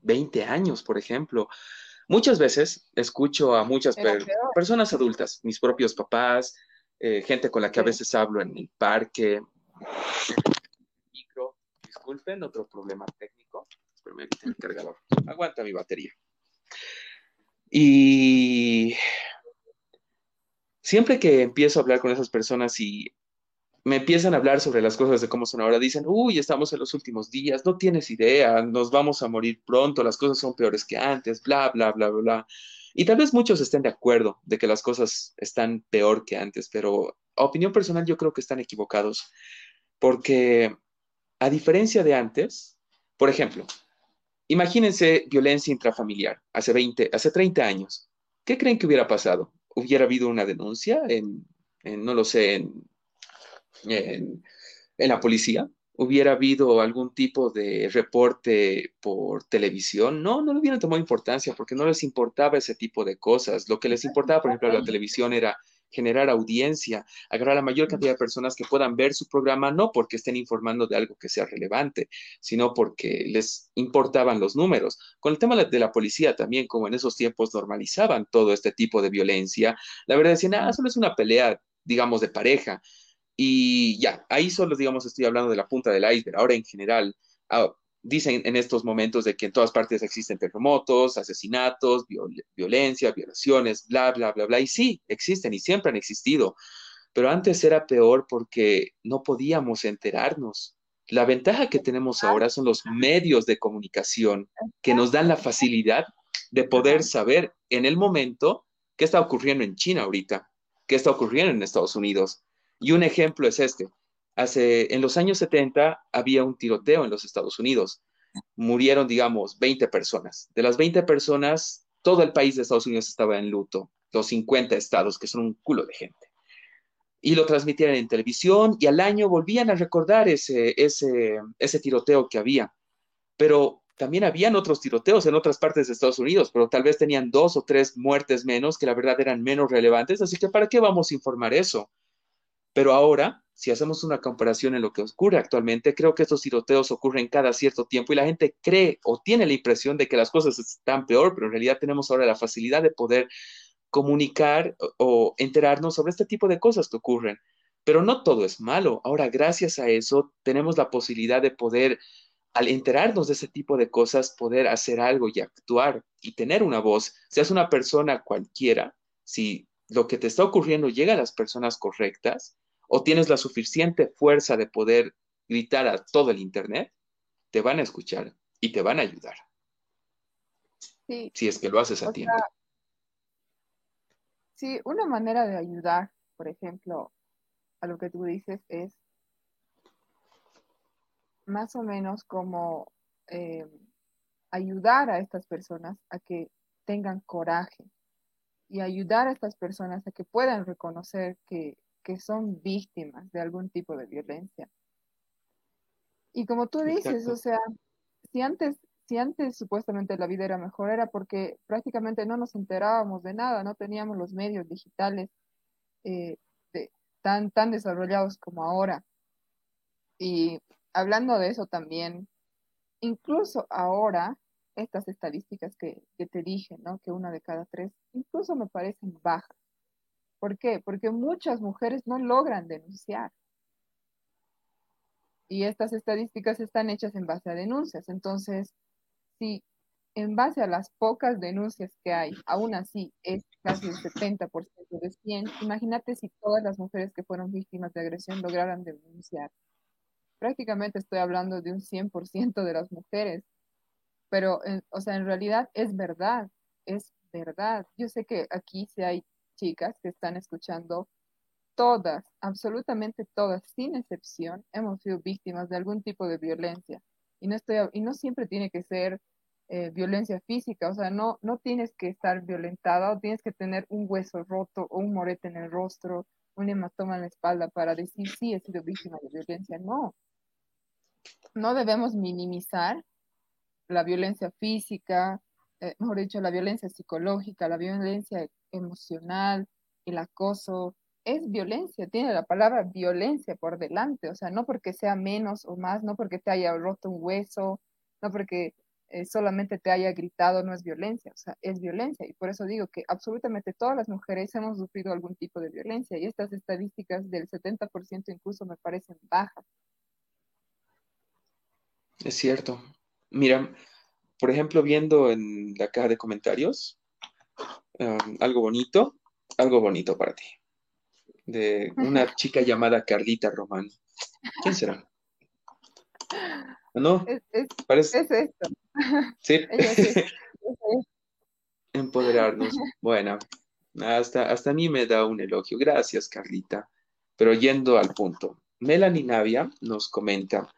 20 años, por ejemplo. Muchas veces escucho a muchas personas adultas, mis propios papás, eh, gente con la que a veces hablo en el parque. Micro, disculpen, otro problema técnico. el cargador. Aguanta mi batería. Y siempre que empiezo a hablar con esas personas y me empiezan a hablar sobre las cosas de cómo son ahora, dicen, uy, estamos en los últimos días, no tienes idea, nos vamos a morir pronto, las cosas son peores que antes, bla, bla, bla, bla. Y tal vez muchos estén de acuerdo de que las cosas están peor que antes, pero a opinión personal yo creo que están equivocados, porque a diferencia de antes, por ejemplo, Imagínense violencia intrafamiliar hace 20, hace 30 años. ¿Qué creen que hubiera pasado? ¿Hubiera habido una denuncia en, no lo sé, en, en, la policía? ¿Hubiera habido algún tipo de reporte por televisión? No, no le hubieran tomado importancia porque no les importaba ese tipo de cosas. Lo que les importaba, por ejemplo, a la televisión era generar audiencia, agarrar a la mayor cantidad de personas que puedan ver su programa, no porque estén informando de algo que sea relevante, sino porque les importaban los números. Con el tema de la policía también, como en esos tiempos normalizaban todo este tipo de violencia, la verdad decían, ah, solo es una pelea, digamos, de pareja. Y ya, ahí solo, digamos, estoy hablando de la punta del iceberg. Ahora, en general, ah, dicen en estos momentos de que en todas partes existen terremotos, asesinatos, violencia, violaciones, bla, bla, bla, bla. Y sí, existen y siempre han existido. Pero antes era peor porque no podíamos enterarnos. La ventaja que tenemos ahora son los medios de comunicación que nos dan la facilidad de poder saber en el momento qué está ocurriendo en China ahorita, qué está ocurriendo en Estados Unidos. Y un ejemplo es este hace, en los años 70 había un tiroteo en los Estados Unidos. Murieron, digamos, 20 personas. De las 20 personas, todo el país de Estados Unidos estaba en luto, los 50 estados, que son un culo de gente. Y lo transmitían en televisión y al año volvían a recordar ese, ese, ese tiroteo que había. Pero también habían otros tiroteos en otras partes de Estados Unidos, pero tal vez tenían dos o tres muertes menos que la verdad eran menos relevantes, así que ¿para qué vamos a informar eso? Pero ahora si hacemos una comparación en lo que ocurre actualmente, creo que estos tiroteos ocurren cada cierto tiempo y la gente cree o tiene la impresión de que las cosas están peor, pero en realidad tenemos ahora la facilidad de poder comunicar o, enterarnos sobre este tipo de cosas que ocurren. Pero no todo es malo. Ahora, gracias a eso, tenemos la posibilidad de poder, al enterarnos de ese tipo de cosas, poder hacer algo y actuar y tener una voz. Seas una persona cualquiera, si lo que te está ocurriendo llega a las personas correctas, o tienes la suficiente fuerza de poder gritar a todo el Internet, te van a escuchar y te van a ayudar. Si es que lo haces a tiempo. sí, una manera de ayudar, por ejemplo, a lo que tú dices es más o menos como eh, ayudar a estas personas a que tengan coraje y ayudar a estas personas a que puedan reconocer que que son víctimas de algún tipo de violencia. Y como tú dices, o sea, si antes, si antes supuestamente la vida era mejor, era porque prácticamente no nos enterábamos de nada, no teníamos los medios digitales eh, tan, tan desarrollados como ahora. Y hablando de eso también, incluso ahora, estas estadísticas que, que te dije, ¿no? Que una de cada tres, incluso me parecen bajas. ¿Por qué? Porque muchas mujeres no logran denunciar. Y estas estadísticas están hechas en base a denuncias. Entonces, si en base a las pocas denuncias que hay, aún así es casi el 70% de 100, imagínate si todas las mujeres que fueron víctimas de agresión lograran denunciar. Prácticamente estoy hablando de un 100% de las mujeres, pero, o sea, en realidad es verdad, es verdad. Yo sé que aquí sí hay chicas que están escuchando, todas, absolutamente todas, sin excepción, hemos sido víctimas de algún tipo de violencia. Y no, estoy, y no siempre tiene que ser eh, violencia física, o sea, no, no tienes que estar violentada o tienes que tener un hueso roto o un morete en el rostro, un hematoma en la espalda para decir, sí, he sido víctima de violencia. No, no debemos minimizar la violencia física, eh, mejor dicho, la violencia psicológica, la violencia emocional, el acoso, es violencia, tiene la palabra violencia por delante, o sea, no porque sea menos o más, no porque te haya roto un hueso, no porque eh, solamente te haya gritado no es violencia, o sea, es violencia. Y por eso digo que absolutamente todas las mujeres hemos sufrido algún tipo de violencia y estas estadísticas del 70% incluso me parecen bajas. Es cierto. Mira, por ejemplo, viendo en la caja de comentarios, um, algo bonito, algo bonito para ti, de una [LAUGHS] chica llamada Carlita Román. ¿Quién será? ¿No? Es, Parece... es esto. Sí. [LAUGHS] [LAUGHS] Empoderarnos. Bueno, hasta, hasta a mí me da un elogio. Gracias, Carlita. Pero yendo al punto, Melanie Navia nos comenta,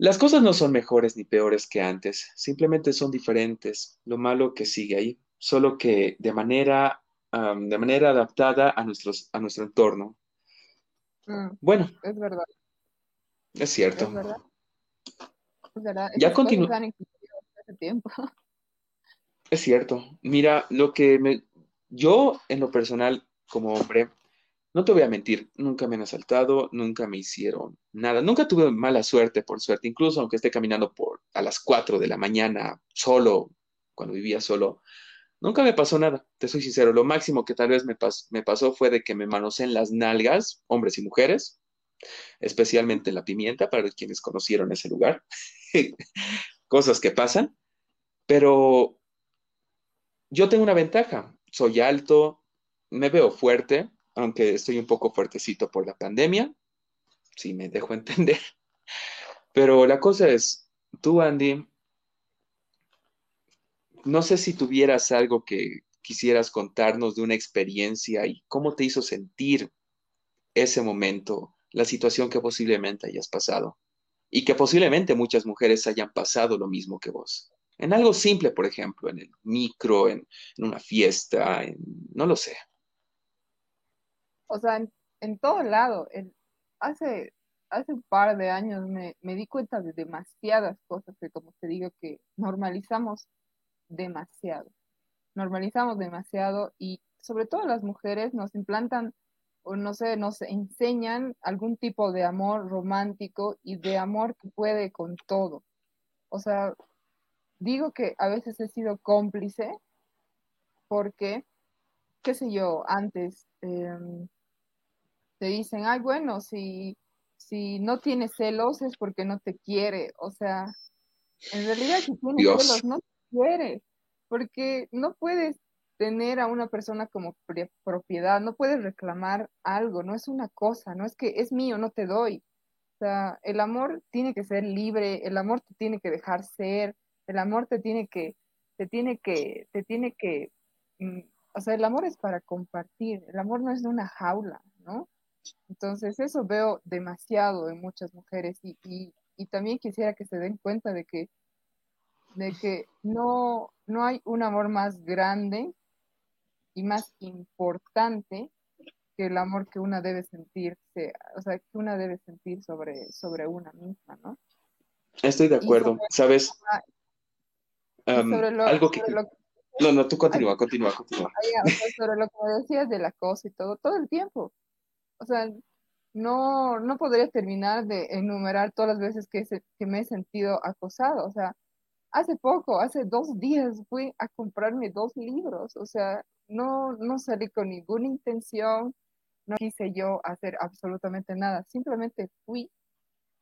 las cosas no son mejores ni peores que antes, simplemente son diferentes. Lo malo que sigue ahí, solo que de manera, de manera adaptada a, nuestros, a nuestro entorno. Mm, bueno. Es verdad. Es cierto. Es verdad. Es verdad. Ya continúa. [LAUGHS] Es cierto. Mira, lo que me... Yo, en lo personal, como hombre, no te voy a mentir, nunca me han asaltado, nunca me hicieron nada, nunca tuve mala suerte, por suerte, incluso aunque esté caminando por a las 4 de la mañana solo, cuando vivía solo, nunca me pasó nada, te soy sincero, lo máximo que tal vez me, pasó fue de que me manoseen las nalgas, hombres y mujeres, especialmente en la pimienta, para quienes conocieron ese lugar, [LAUGHS] cosas que pasan, pero yo tengo una ventaja. Soy alto, me veo fuerte, aunque estoy un poco fuertecito por la pandemia, si me dejo [LAUGHS] entender. Pero la cosa es, tú, Andy, no sé si tuvieras algo que quisieras contarnos de una experiencia y cómo te hizo sentir ese momento, la situación que posiblemente hayas pasado y que posiblemente muchas mujeres hayan pasado lo mismo que vos. En algo simple, por ejemplo, en el micro, en, una fiesta, en, no lo sé. O sea, en, todo lado. hace, hace un par de años me, di cuenta de demasiadas cosas que, como te digo, que normalizamos demasiado. Normalizamos demasiado y sobre todo las mujeres nos implantan o no sé, nos enseñan algún tipo de amor romántico y de amor que puede con todo. O sea, digo que a veces he sido cómplice porque, qué sé yo, antes em, te dicen, ay, bueno, si, si no tienes celos es porque no te quiere. O sea, en realidad si tienes celos no te quiere, porque no puedes tener a una persona como propiedad, no puedes reclamar algo, no es una cosa, no es que es mío, no te doy. O sea, el amor tiene que ser libre, el amor te tiene que dejar ser, el amor te tiene que, te tiene que, te tiene que, mm, o sea, el amor es para compartir, el amor no es de una jaula, ¿no? Entonces eso veo demasiado en muchas mujeres y, y, también quisiera que se den cuenta de que, de que no, no hay un amor más grande y más importante que el amor que una debe sentirse, o sea, que una debe sentir sobre, sobre una misma, ¿no? Estoy de acuerdo, ¿sabes? algo que... no, no, tú continúa, continúa, continúa. sobre lo que decías del acoso y todo, todo el tiempo. O sea, no, no podría terminar de enumerar todas las veces que, que me he sentido acosado. O sea, hace poco, hace dos días fui a comprarme dos libros. O sea, no, no salí con ninguna intención, no quise yo hacer absolutamente nada. Simplemente fui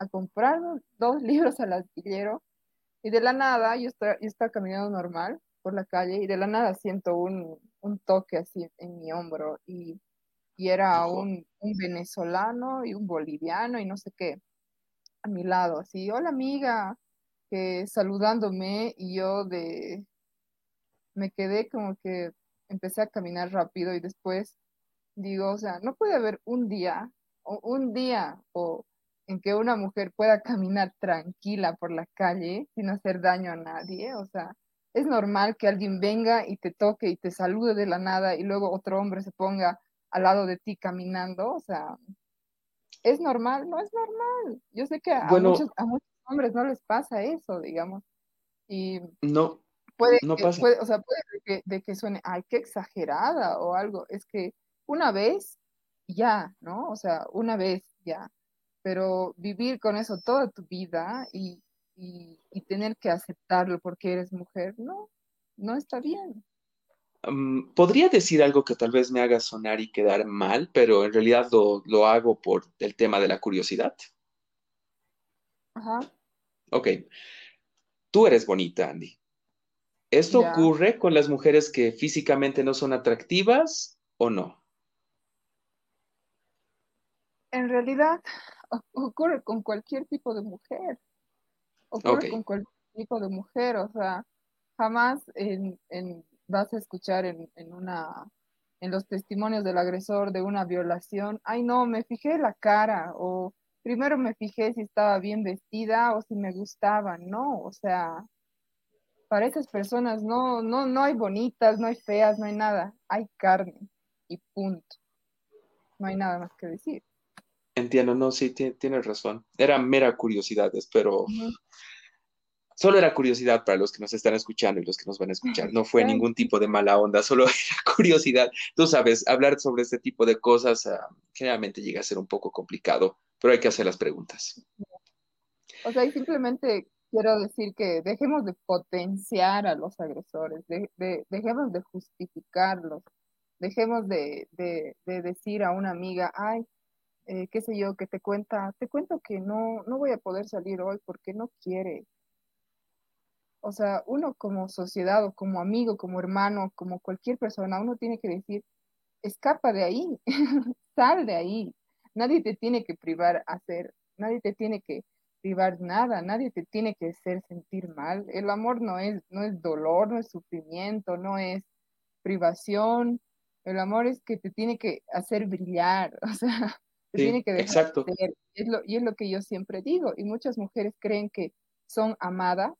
a comprar dos [LAUGHS] libros al astillero Y de la nada, yo estaba, yo estaba caminando normal por la calle y de la nada siento un, un toque así en mi hombro y, y era un, un, venezolano y un boliviano y no sé qué a mi lado, así, hola amiga, que saludándome y yo de, me quedé como que empecé a caminar rápido y después digo, o sea, no puede haber un día o un día o en que una mujer pueda caminar tranquila por la calle sin hacer daño a nadie. O sea, es normal que alguien venga y te toque y te salude de la nada y luego otro hombre se ponga al lado de ti caminando. O sea, es normal, no es normal. Yo sé que a, muchos, a muchos hombres no les pasa eso, digamos. Y no, puede, no que, pasa. puede o sea, puede que, de que suene, ay, qué exagerada o algo. Es que una vez ya, ¿no? O sea, una vez ya pero vivir con eso toda tu vida y, y, y, tener que aceptarlo porque eres mujer, no, no está bien. Um, podría decir algo que tal vez me haga sonar y quedar mal, pero en realidad lo, lo hago por el tema de la curiosidad. Ajá. Ok. Tú eres bonita, Andy. ¿Esto Ya. ocurre con las mujeres que físicamente no son atractivas o no? En realidad [LAUGHS] ocurre con cualquier tipo de mujer, ocurre con cualquier tipo de mujer, o sea, jamás en, en- vas a escuchar en, en una, en los testimonios del agresor de una violación, ay no, me fijé la cara, o primero me fijé si estaba bien vestida o si me gustaba, no, o sea, para esas personas no, no, no hay bonitas, no hay feas, no hay nada, hay carne y punto, no hay nada más que decir. Entiendo, no, sí, ti- tienes razón. Era mera curiosidad, pero. Solo era curiosidad para los que nos están escuchando y los que nos van a escuchar. No fue ningún tipo de mala onda, solo [LAUGHS] era curiosidad. Tú sabes, hablar sobre este tipo de cosas ah, generalmente llega a ser un poco complicado, pero hay que hacer las preguntas. O sea, y simplemente quiero decir que dejemos de potenciar a los agresores, de, de- dejemos de justificarlos, dejemos de, de- de decir a una amiga, ay, eh, qué sé yo, que te cuenta, te cuento que no, no voy a poder salir hoy porque no quiere. O sea, uno como sociedad o como amigo, como hermano, como cualquier persona, uno tiene que decir, escapa de ahí, [LAUGHS] sal de ahí. Nadie te tiene que privar a hacer, nadie te tiene que privar nada, nadie te tiene que hacer sentir mal. El amor no es, no es dolor, no es sufrimiento, no es privación. El amor es que te tiene que hacer brillar, [LAUGHS] o sea, te Sí, tiene que dejar exacto. ser. Es lo, y es lo que yo siempre digo. Y muchas mujeres creen que son amadas,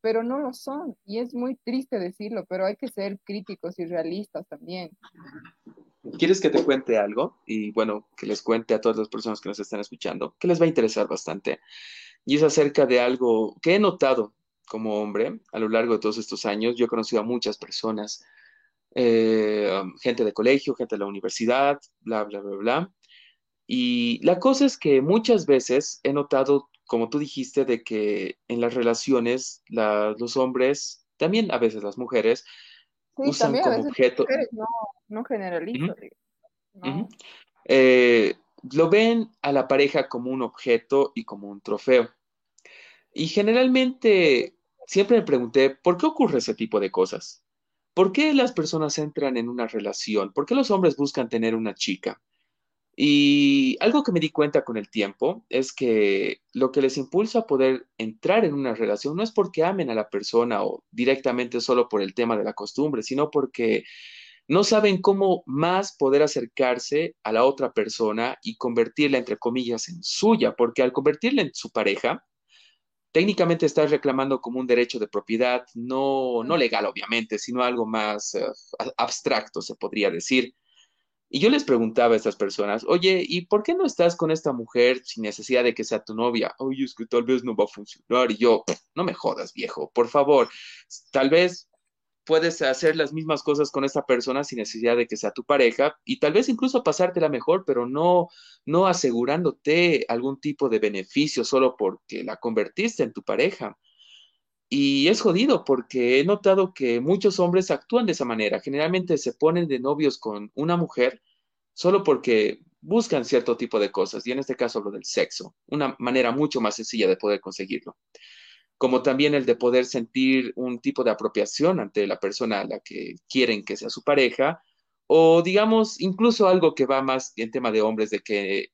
pero no lo son. Y es muy triste decirlo, pero hay que ser críticos y realistas también. ¿Quieres que te cuente algo? Y bueno, que les cuente a todas las personas que nos están escuchando, que les va a interesar bastante. Y es acerca de algo que he notado como hombre a lo largo de todos estos años. Yo he conocido a muchas personas, eh, um, gente de colegio, gente de la universidad, bla, bla, bla, bla. Y la cosa es que muchas veces he notado, como tú dijiste, de que en las relaciones la- los hombres, también a veces las mujeres, Sí, usan también a como veces objeto. mujeres, no, no generalizo, no. Eh, lo ven a la pareja como un objeto y como un trofeo. Y generalmente siempre me pregunté, ¿por qué ocurre ese tipo de cosas? ¿Por qué las personas entran en una relación? ¿Por qué los hombres buscan tener una chica? Y algo que me di cuenta con el tiempo es que lo que les impulsa a poder entrar en una relación no es porque amen a la persona o directamente solo por el tema de la costumbre, sino porque no saben cómo más poder acercarse a la otra persona y convertirla, entre comillas, en suya, porque al convertirla en su pareja, técnicamente estás reclamando como un derecho de propiedad, no, no legal, obviamente, sino algo más eh, abstracto, se podría decir. Y yo les preguntaba a estas personas, oye, ¿y por qué no estás con esta mujer sin necesidad de que sea tu novia? Oye, es que tal vez no va a funcionar. Y yo, no me jodas, viejo, por favor, tal vez puedes hacer las mismas cosas con esta persona sin necesidad de que sea tu pareja y tal vez incluso pasártela mejor, pero no, no asegurándote algún tipo de beneficio solo porque la convertiste en tu pareja. Y es jodido porque he notado que muchos hombres actúan de esa manera. Generalmente se ponen de novios con una mujer solo porque buscan cierto tipo de cosas. Y en este caso hablo del sexo, una manera mucho más sencilla de poder conseguirlo. como también el de poder sentir un tipo de apropiación ante la persona a la que quieren que sea su pareja, o digamos, incluso algo que va más en tema de hombres, de que,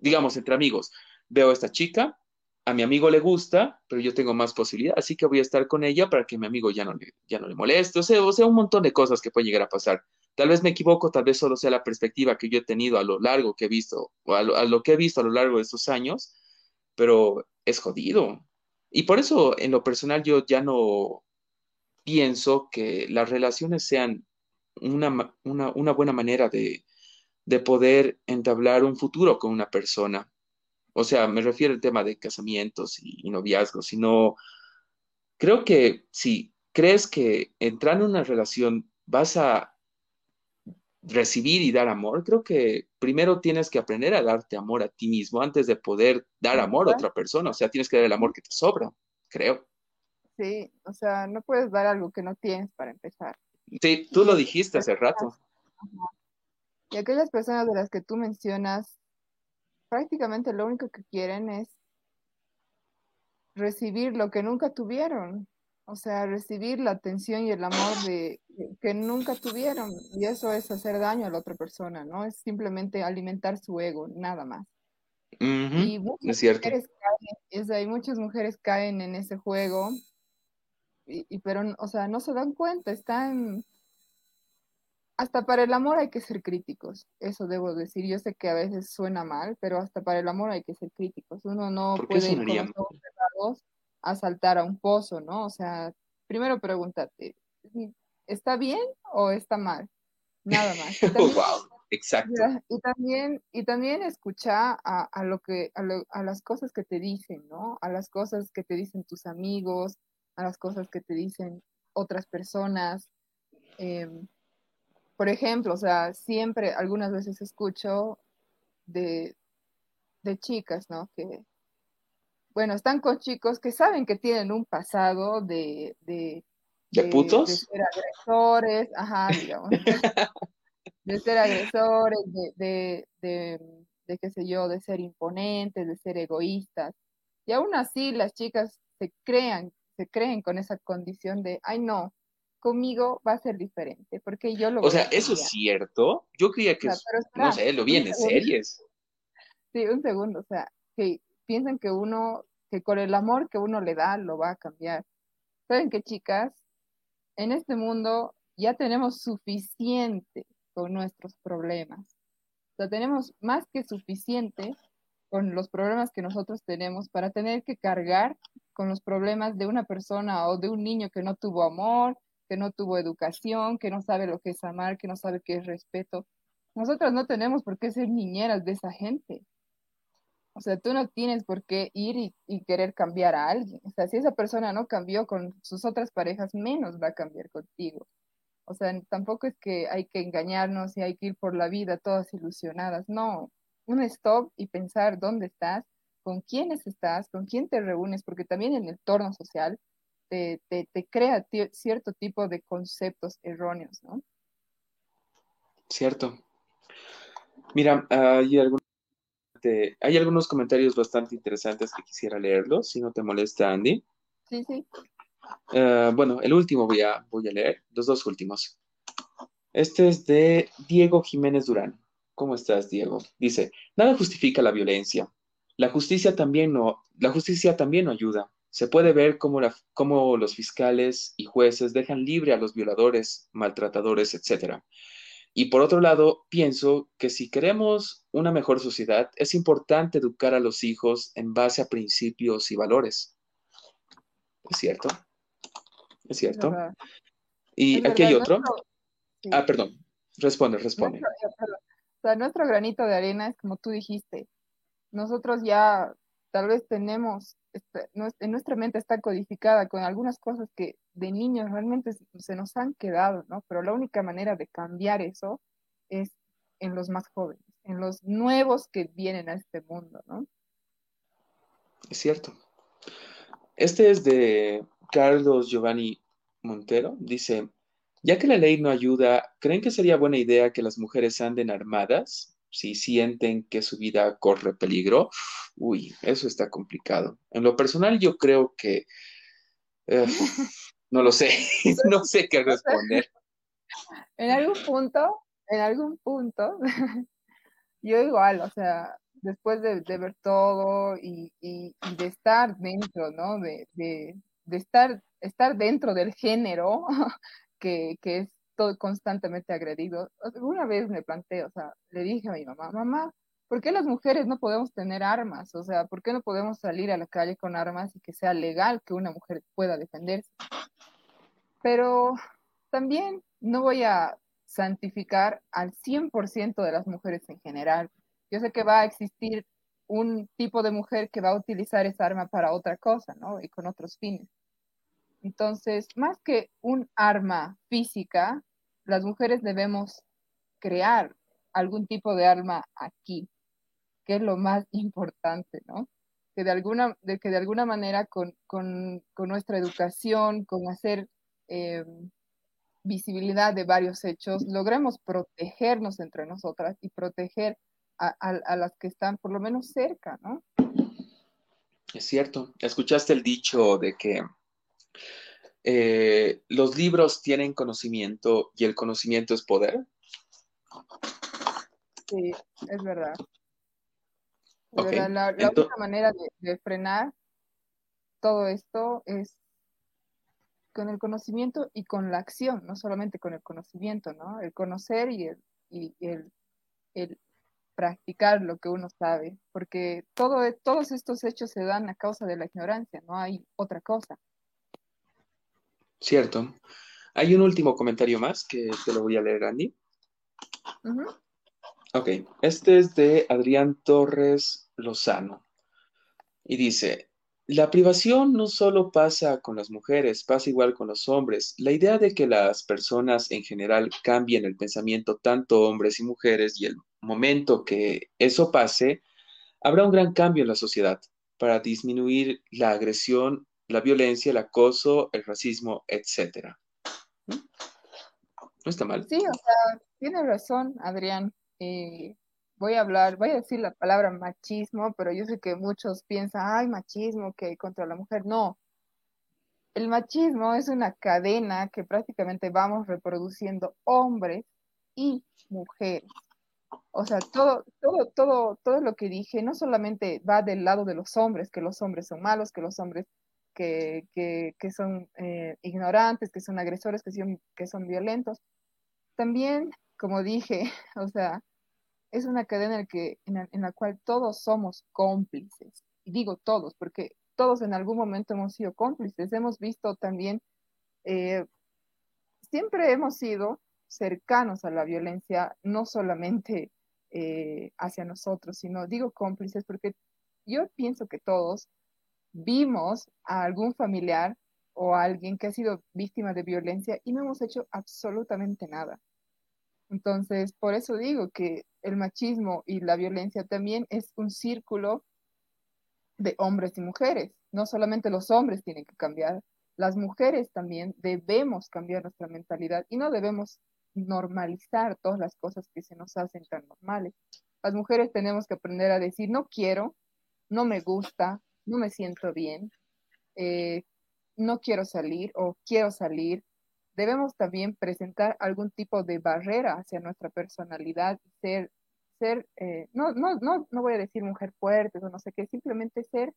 digamos, entre amigos, veo a esta chica, a mi amigo le gusta, pero yo tengo más posibilidad, así que voy a estar con ella para que mi amigo ya no le, moleste, o sea, un montón de cosas que pueden llegar a pasar. Tal vez me equivoco, tal vez solo sea la perspectiva que yo he tenido a lo largo que he visto, o a lo, que he visto a lo largo de estos años, pero es jodido. Y por eso, en lo personal, yo ya no pienso que las relaciones sean una, buena manera de poder entablar un futuro con una persona. O sea, me refiero al tema de casamientos y, y noviazgos, sino creo que si crees que entrando en una relación vas a recibir y dar amor, creo que primero tienes que aprender a darte amor a ti mismo antes de poder dar amor a otra persona. O sea, tienes que dar el amor que te sobra, creo. Sí, o sea, no puedes dar algo que no tienes para empezar. Sí, tú lo dijiste hace rato. y aquellas personas de las que tú mencionas, prácticamente lo único que quieren es recibir lo que nunca tuvieron. O sea, recibir la atención y el amor de que nunca tuvieron. Y eso es hacer daño a la otra persona, ¿no? Es simplemente alimentar su ego, nada más. Y muchas es cierto. mujeres caen, es ahí, muchas mujeres caen en ese juego, y, y pero, o sea, no se dan cuenta, están, hasta para el amor hay que ser críticos, eso debo decir. Yo sé que a veces suena mal, pero hasta para el amor hay que ser críticos. Uno no ¿Por qué puede ir con sonaría los mal? ojos cerrados a saltar a un pozo, ¿no? O sea, primero pregúntate, ¿está bien o está mal? Nada más. Y [LAUGHS] también Wow, exacto. ya, Y también, y también escuchar a, a lo que, a, lo- a las cosas que te dicen, ¿no? A las cosas que te dicen tus amigos, a las cosas que te dicen otras personas. Em, por ejemplo, o sea, siempre, algunas veces escucho de, de chicas, ¿no? Que, bueno, están con chicos que saben que tienen un pasado de, de, ¿De de, de putos? ser agresores, ajá, digamos. [LAUGHS] de ser agresores, de, de, de, de, qué sé yo, de ser imponentes, de ser egoístas. Y aún así las chicas se crean, se creen con esa condición de, ay no, conmigo va a ser diferente, porque yo lo O voy sea, a ¿eso es cierto? Yo creía O que, sea, es- no sé, lo vi en segundo, series. sí, un segundo, o sea, que piensan que uno, que con el amor que uno le da, lo va a cambiar. ¿Saben qué, chicas? En este mundo ya tenemos suficiente con nuestros problemas. O sea, tenemos más que suficiente con los problemas que nosotros tenemos para tener que cargar con los problemas de una persona o de un niño que no tuvo amor, que no tuvo educación, que no sabe lo que es amar, que no sabe qué es respeto. Nosotros no tenemos por qué ser niñeras de esa gente. O sea, tú no tienes por qué ir y, y querer cambiar a alguien. O sea, si esa persona no cambió con sus otras parejas, menos va a cambiar contigo. O sea, tampoco es que hay que engañarnos y hay que ir por la vida todas ilusionadas. No, un stop y pensar dónde estás, con quiénes estás, con quién te reúnes, porque también en el entorno social te, te, te crea cierto tipo de conceptos erróneos, ¿no? Cierto. Mira, hay algunos, te- hay algunos comentarios bastante interesantes que quisiera leerlos, si no te molesta, Andy. Sí, sí. Eh, bueno, el último voy a, voy a leer, los dos últimos. Este es de Diego Jiménez Durán. ¿Cómo estás, Diego? Dice, nada justifica la violencia. La justicia también no, la justicia también no ayuda. Se puede ver cómo, la- cómo los fiscales y jueces dejan libre a los violadores, maltratadores, etcétera. Y por otro lado, pienso que si queremos una mejor sociedad, es importante educar a los hijos en base a principios y valores. ¿Es cierto? ¿Es cierto? Y aquí hay otro. nuestro, Ah, perdón. Responde, responde. eh. O sea, nuestro granito de arena es como tú dijiste, nosotros ya tal vez tenemos, en nuestra mente está codificada con algunas cosas que de niños realmente se nos han quedado, ¿no? Pero la única manera de cambiar eso es en los más jóvenes, en los nuevos que vienen a este mundo, ¿no? Es cierto. Este es de Carlos Giovanni Montero. Dice, ya que la ley no ayuda, ¿creen que sería buena idea que las mujeres anden armadas si sienten que su vida corre peligro? Uy, eso está complicado. En lo personal, yo creo que Eh, [LAUGHS] no lo sé, [LAUGHS] no sé qué responder. [LAUGHS] En algún punto, en algún punto, yo igual, o sea, después de, ver todo y, de estar dentro, ¿no? De, estar, estar dentro del género que, es constantemente agredido. Una vez me planteé, o sea, le dije a mi mamá, mamá, ¿por qué las mujeres no podemos tener armas? O sea, ¿por qué no podemos salir a la calle con armas y que sea legal que una mujer pueda defenderse? Pero también no voy a santificar al 100% de las mujeres en general. Yo sé que va a existir un tipo de mujer que va a utilizar esa arma para otra cosa, ¿no? Y con otros fines. Entonces, más que un arma física, las mujeres debemos crear algún tipo de arma aquí, que es lo más [LAUGHS] importante, ¿no? Que de alguna, que de alguna manera con, nuestra educación, con hacer eh, visibilidad de varios hechos, logremos protegernos entre nosotras y proteger a, las que están por lo menos cerca, ¿no? Es cierto. ¿Escuchaste el dicho de que eh, los libros tienen conocimiento y el conocimiento es poder? Sí, es verdad. La, única manera de, frenar todo esto es con el conocimiento y con la acción, no solamente con el conocimiento, ¿no? El conocer y el, y el, el practicar lo que uno sabe, porque todo, todos estos hechos se dan a causa de la ignorancia, no hay otra cosa. Cierto. Hay un último comentario más que te lo voy a leer, Andy. Ok, este es de Adrián Torres Lozano. Y dice, la privación no solo pasa con las mujeres, pasa igual con los hombres. La idea de que las personas en general cambien el pensamiento, tanto hombres y mujeres, y el momento que eso pase, habrá un gran cambio en la sociedad para disminuir la agresión, la violencia, el acoso, el racismo, etc. ¿Mm? No está mal. Sí, o sea, tiene razón, Adrián. Eh, voy a hablar, voy a decir la palabra machismo, pero yo sé que muchos piensan, ay, machismo, que contra la mujer. No. El machismo es una cadena que prácticamente vamos reproduciendo hombres y mujeres. O sea, todo, todo, todo, todo lo que dije no solamente va del lado de los hombres, que los hombres son malos, que los hombres que, son eh, ignorantes, que son agresores, que son, que son violentos. También, como dije, [LAUGHS] o sea, es una cadena en, que, en, la, cual todos somos cómplices. Y digo todos, porque todos en algún momento hemos sido cómplices. Hemos visto también, eh, siempre hemos sido cercanos a la violencia, no solamente eh, hacia nosotros, sino digo cómplices porque yo pienso que todos vimos a algún familiar o a alguien que ha sido víctima de violencia y no hemos hecho absolutamente nada. Entonces, por eso digo que el machismo y la violencia también es un círculo de hombres y mujeres. No solamente los hombres tienen que cambiar, las mujeres también debemos cambiar nuestra mentalidad y no debemos normalizar todas las cosas que se nos hacen tan normales. Las mujeres tenemos que aprender a decir no quiero, no me gusta, no me siento bien, eh, no quiero salir o quiero salir, debemos también presentar algún tipo de barrera hacia nuestra personalidad, ser, ser eh, no, no, no, no voy a decir mujer fuerte o no sé qué, simplemente ser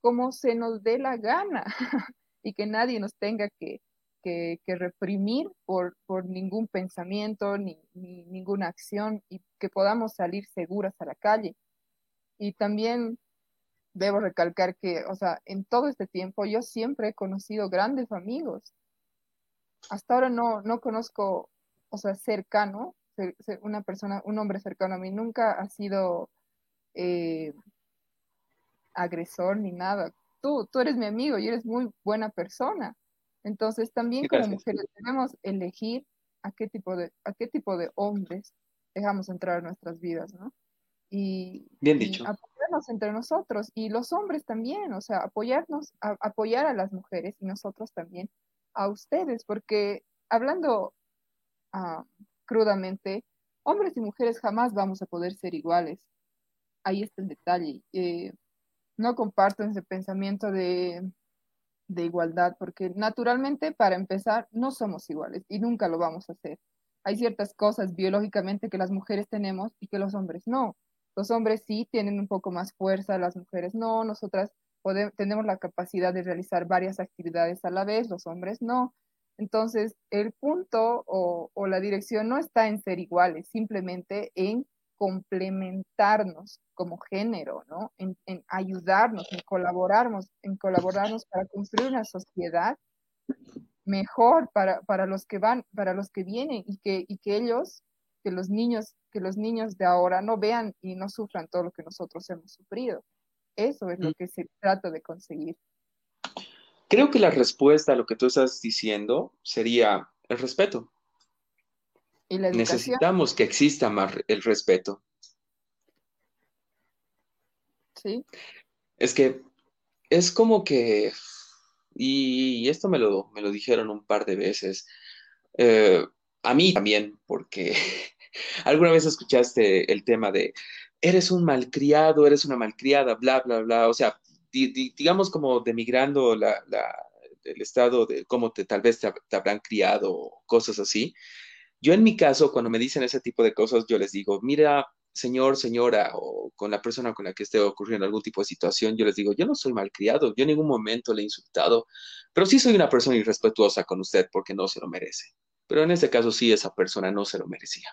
como se nos dé la gana [LAUGHS] y que nadie nos tenga que, que, reprimir por, por, ningún pensamiento ni, ni, ninguna acción y que podamos salir seguras a la calle. Y también debo recalcar que, o sea, en todo este tiempo yo siempre he conocido grandes amigos hasta ahora no, no conozco, o sea, cercano, una persona, un hombre cercano a mí, nunca ha sido eh, agresor ni nada. Tú, tú eres mi amigo y eres muy buena persona. Entonces también como mujeres debemos elegir a qué tipo de, a qué tipo de hombres dejamos entrar en nuestras vidas, ¿no? Y, Bien dicho. Entre nosotros y los hombres también, o sea, apoyarnos, apoyar a las mujeres y nosotros también a ustedes, porque hablando ah, crudamente, hombres y mujeres jamás vamos a poder ser iguales. Ahí está el detalle. Eh, no comparto ese pensamiento de de igualdad, porque naturalmente, para empezar, no somos iguales y nunca lo vamos a hacer. Hay ciertas cosas biológicamente que las mujeres tenemos y que los hombres no. Los hombres sí tienen un poco más fuerza, las mujeres no. Nosotras tenemos la capacidad de realizar varias actividades a la vez, los hombres no. Entonces, el punto o, la dirección no está en ser iguales, simplemente en complementarnos como género, ¿no? En, ayudarnos, en colaborarnos, en colaborarnos para construir una sociedad mejor para, para, los que van, para los que vienen y que, y que ellos, que los niños, que los niños de ahora no vean y no sufran todo lo que nosotros hemos sufrido. Eso es lo mm. que se trata de conseguir. Creo que la respuesta a lo que tú estás diciendo sería el respeto. Necesitamos que exista más el respeto. Sí. Es que es como que, y esto me lo, me lo dijeron un par de veces, eh, a mí también, porque [LAUGHS] [LAUGHS] alguna vez escuchaste el tema de, eres un malcriado, eres una malcriada, bla, bla, bla, o sea, digamos como demigrando la, el estado de cómo te, tal vez te, te habrán criado, cosas así. Yo en mi caso, cuando me dicen ese tipo de cosas, yo les digo, mira, señor, señora, o con la persona con la que esté ocurriendo algún tipo de situación, yo les digo, yo no soy malcriado, yo en ningún momento le he insultado, pero sí soy una persona irrespetuosa con usted porque no se lo merece. Pero en este caso sí, esa persona no se lo merecía.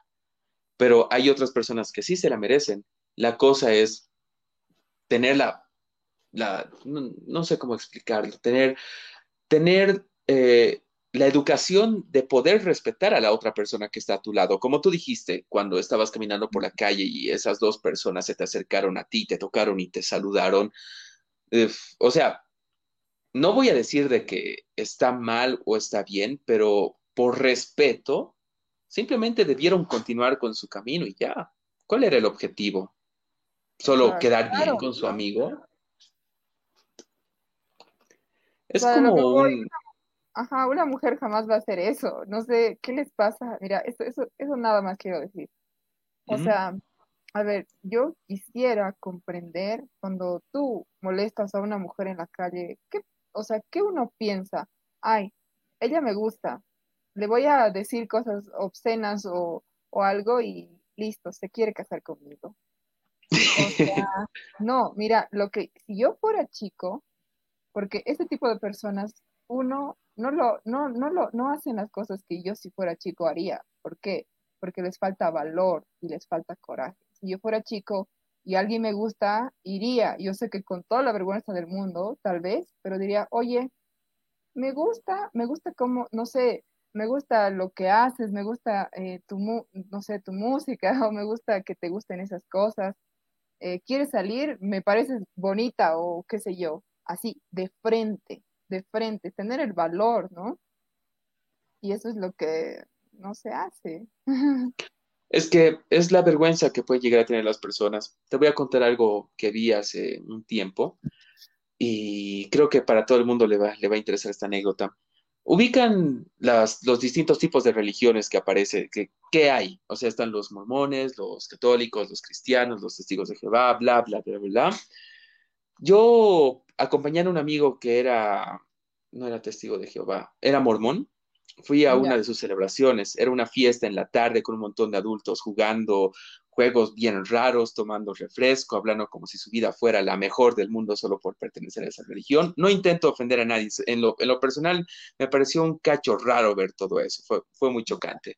Pero hay otras personas que sí se la merecen. La cosa es tener la, no, sé cómo explicarlo, tener, tener eh, la educación de poder respetar a la otra persona que está a tu lado. Como tú dijiste, cuando estabas caminando por la calle y esas dos personas se te acercaron a ti, te tocaron y te saludaron. o sea, no voy a decir de que está mal o está bien, pero por respeto, simplemente debieron continuar con su camino y ya. ¿Cuál era el objetivo? ¿Solo quedar bien con su amigo? Es como un Ajá, una mujer jamás va a hacer eso. No sé, ¿qué les pasa? Mira, eso, eso, eso nada más quiero decir. O sea, a ver, yo quisiera comprender cuando tú molestas a una mujer en la calle, ¿qué, o sea, ¿qué uno piensa? Ay, ella me gusta, le voy a decir cosas obscenas o, o algo y listo, se quiere casar conmigo. O sea, [LAUGHS] no, mira, lo que, si yo fuera chico, porque ese tipo de personas, uno no lo, no, no lo, no hacen las cosas que yo si fuera chico haría. ¿Por qué? Porque les falta valor y les falta coraje. Si yo fuera chico y alguien me gusta, iría. Yo sé que con toda la vergüenza del mundo, tal vez, pero diría, oye, me gusta, me gusta como, no sé, me gusta lo que haces, me gusta eh, tu, no sé, tu música, [LAUGHS] o me gusta que te gusten esas cosas. Eh, ¿Quieres salir? Me pareces bonita o qué sé yo, así, de frente de frente, tener el valor, ¿no? Y eso es lo que no se hace. [LAUGHS] Es que es la vergüenza que pueden llegar a tener las personas. Te voy a contar algo que vi hace un tiempo y creo que para todo el mundo le va, le va a interesar esta anécdota. Ubican las, los distintos tipos de religiones que aparece, que, que hay. O sea, están los mormones, los católicos, los cristianos, los testigos de Jehová, bla, bla, bla, bla. Yo acompañé a un amigo que era, no era testigo de Jehová, era mormón. Fui a una de sus celebraciones. Era una fiesta en la tarde con un montón de adultos jugando juegos bien raros, tomando refresco, hablando como si su vida fuera la mejor del mundo solo por pertenecer a esa religión. No intento ofender a nadie. En lo, personal, me pareció un cacho raro ver todo eso. Fue, fue muy chocante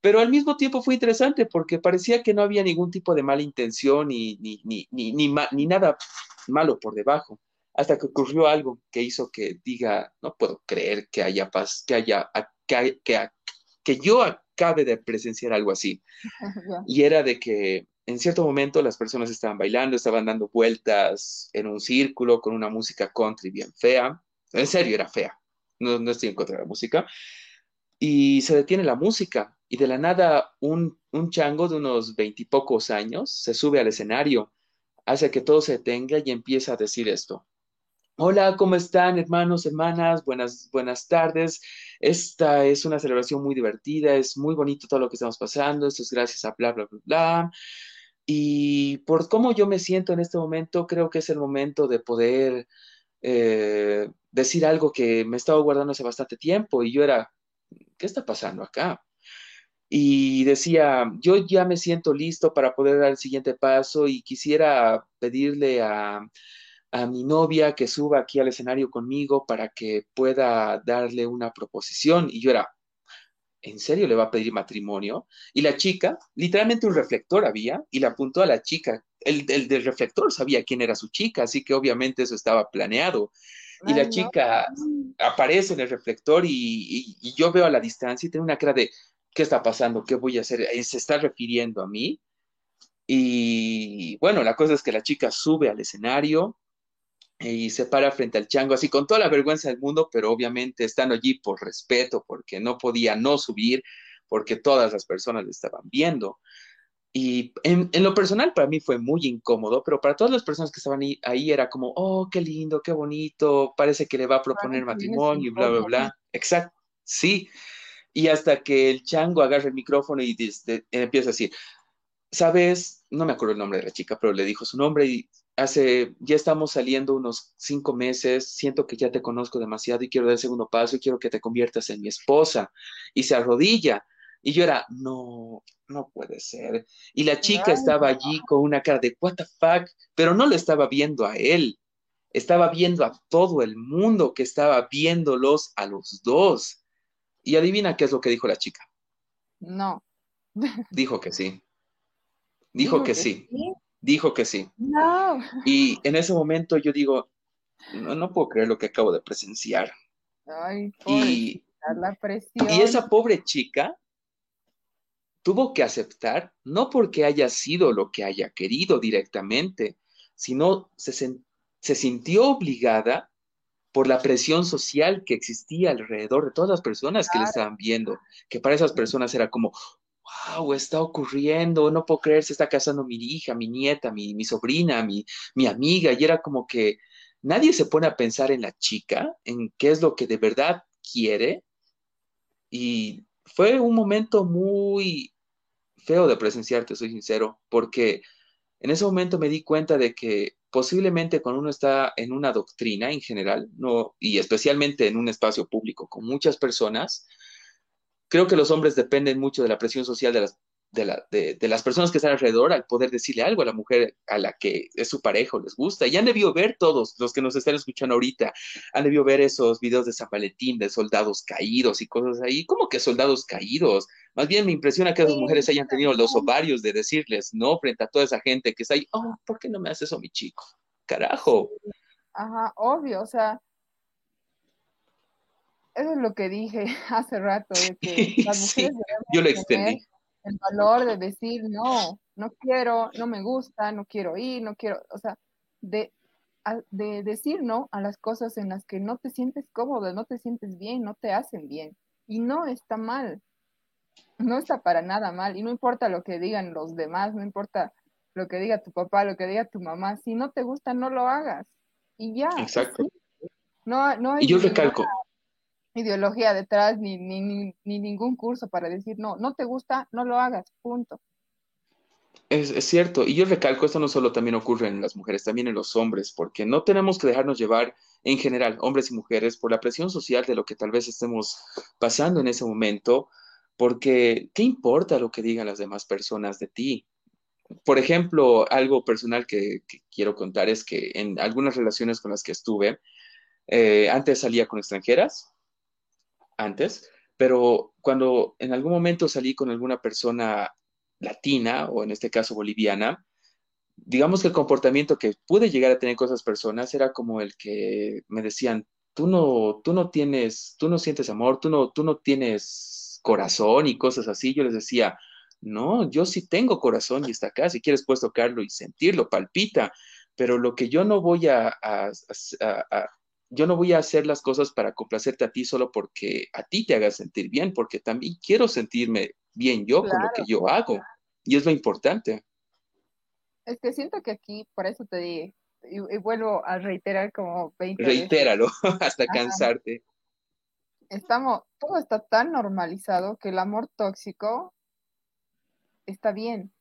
pero al mismo tiempo fue interesante porque parecía que no había ningún tipo de mala intención ni, ni, ni, ni, ni, nada malo por debajo, hasta que ocurrió algo que hizo que diga, no puedo creer que haya paz, que haya, que, que, que yo acabe de presenciar algo así. [LAUGHS] Y era de que en cierto momento las personas estaban bailando, estaban dando vueltas en un círculo con una música country bien fea. En serio, era fea. No, no estoy en contra de la música. Y se detiene la música y de la nada un, un chango de unos veintipocos años se sube al escenario, hace que todo se detenga y empieza a decir esto. Hola, ¿cómo están hermanos, hermanas? Buenas, buenas tardes. Esta es una celebración muy divertida, es muy bonito todo lo que estamos pasando, esto es gracias a bla, bla, bla, bla. Y por cómo yo me siento en este momento, creo que es el momento de poder eh, decir algo que me estaba guardando hace bastante tiempo y yo era, ¿qué está pasando acá? Y decía, yo ya me siento listo para poder dar el siguiente paso y quisiera pedirle a, a mi novia que suba aquí al escenario conmigo para que pueda darle una proposición. Y yo era, ¿en serio le va a pedir matrimonio? Y la chica, literalmente un reflector había, y le apuntó a la chica. El, del reflector sabía quién era su chica, así que obviamente eso estaba planeado. Y la chica aparece en el reflector y, y, yo veo a la distancia y tiene una cara de, ¿qué está pasando? ¿Qué voy a hacer? ¿Se está refiriendo a mí? Y bueno, la cosa es que la chica sube al escenario, y se para frente al chango, así con toda la vergüenza del mundo, pero obviamente estando allí por respeto, porque no podía no subir, porque todas las personas le estaban viendo. Y en, lo personal para mí fue muy incómodo, pero para todas las personas que estaban ahí, era como, oh, qué lindo, qué bonito, parece que le va a proponer matrimonio y bla, bla, bla. Exacto, sí. Y hasta que el chango agarra el micrófono y empieza a decir, sabes, no me acuerdo el nombre de la chica, pero le dijo su nombre y hace, ya estamos saliendo unos cinco meses, siento que ya te conozco demasiado y quiero dar el segundo paso y quiero que te conviertas en mi esposa. Y se arrodilla. Y yo era, no, no puede ser. Y la chica estaba allí con una cara de, what the fuck, pero no lo estaba viendo a él, estaba viendo a todo el mundo que estaba viéndolos a los dos. Y adivina qué es lo que dijo la chica. No. Dijo que sí. [LAUGHS] Dijo, que, sí dijo que sí. No. Y en ese momento yo digo, no, puedo creer lo que acabo de presenciar. Ay, y, la presión. y esa pobre chica tuvo que aceptar, no porque haya sido lo que haya querido directamente, sino se, se sintió obligada por la presión social que existía alrededor de todas las personas que le estaban viendo, que para esas personas era como, wow, está ocurriendo, no puedo creer, se está casando mi hija, mi nieta, mi, mi sobrina, mi, mi amiga, y era como que nadie se pone a pensar en la chica, en qué es lo que de verdad quiere, y fue un momento muy feo de presenciarte, soy sincero, porque en ese momento me di cuenta de que posiblemente cuando uno está en una doctrina en general, no, y especialmente en un espacio público con muchas personas, creo que los hombres dependen mucho de la presión social de las, de, las personas que están alrededor al poder decirle algo a la mujer a la que es su pareja o les gusta. Y han debido ver todos los que nos están escuchando ahorita, han debido ver esos videos de San Valentín, de soldados caídos y cosas ahí. ¿Cómo que soldados caídos? Más bien me impresiona que esas mujeres hayan tenido los ovarios de decirles no frente a toda esa gente que está ahí, oh, ¿por qué no me haces eso, mi chico? Carajo. Ajá, obvio, o sea, eso es lo que dije [LAUGHS] hace rato, de que las [LAUGHS] mujeres yo lo extendí. El valor de decir, no, no quiero, no me gusta, no quiero ir, no quiero, o sea, de, de decir no a las cosas en las que no te sientes cómodo, no te sientes bien, no te hacen bien. Y no está mal, no está para nada mal. Y no importa lo que digan los demás, no importa lo que diga tu papá, lo que diga tu mamá, si no te gusta, no lo hagas. Y ya. Exacto. No, no y yo recalco, ideología detrás ni, ni, ningún curso para decir, no, no te gusta, no lo hagas, punto. Es, es, cierto, y yo recalco, esto no solo también ocurre en las mujeres, también en los hombres, porque no tenemos que dejarnos llevar en general, hombres y mujeres, por la presión social de lo que tal vez estemos pasando en ese momento, porque ¿qué importa lo que digan las demás personas de ti? Por ejemplo, algo personal que, quiero contar es que en algunas relaciones con las que estuve, eh, antes salía con extranjeras, antes, pero cuando en algún momento salí con alguna persona latina o en este caso boliviana, digamos que el comportamiento que pude llegar a tener con esas personas era como el que me decían, tú no, tú no tienes, tú no sientes amor, tú no, tú no tienes corazón y cosas así. Yo les decía, no, yo sí tengo corazón y está acá, si quieres puedes tocarlo y sentirlo, palpita, pero lo que yo no voy a, a, yo no voy a hacer las cosas para complacerte a ti solo porque a ti te haga sentir bien, porque también quiero sentirme bien yo con lo que yo hago. Y es lo importante. Es que siento que aquí, por eso te di, y, vuelvo a reiterar como 20 Reitéralo [LAUGHS] hasta cansarte. Estamos, todo está tan normalizado que el amor tóxico está bien.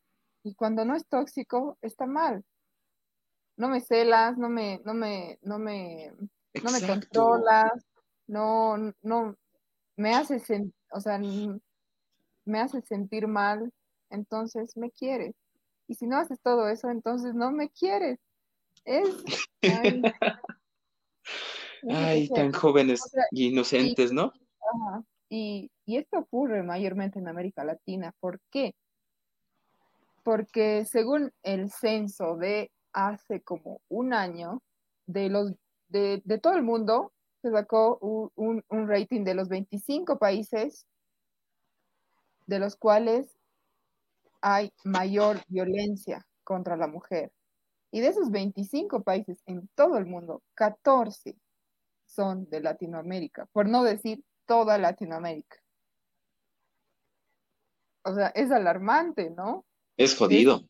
Y cuando no es tóxico, está mal. no me celas, no me, no me, no me, no me controlas, no, no, me hace, o sea, me hace sentir mal, entonces me quieres. Y si no haces todo eso, entonces no me quieres. Es. [LAUGHS] Ay, tan jóvenes y inocentes, ¿no? Y, y esto ocurre mayormente en América Latina. ¿Por qué? Porque según el censo de hace como un año, de, los, de, de todo el mundo, se sacó un, un, rating de los 25 países de los cuales hay mayor violencia contra la mujer. Y de esos 25 países en todo el mundo, 14 son de Latinoamérica, por no decir toda Latinoamérica. O sea, es alarmante, ¿no? Es jodido.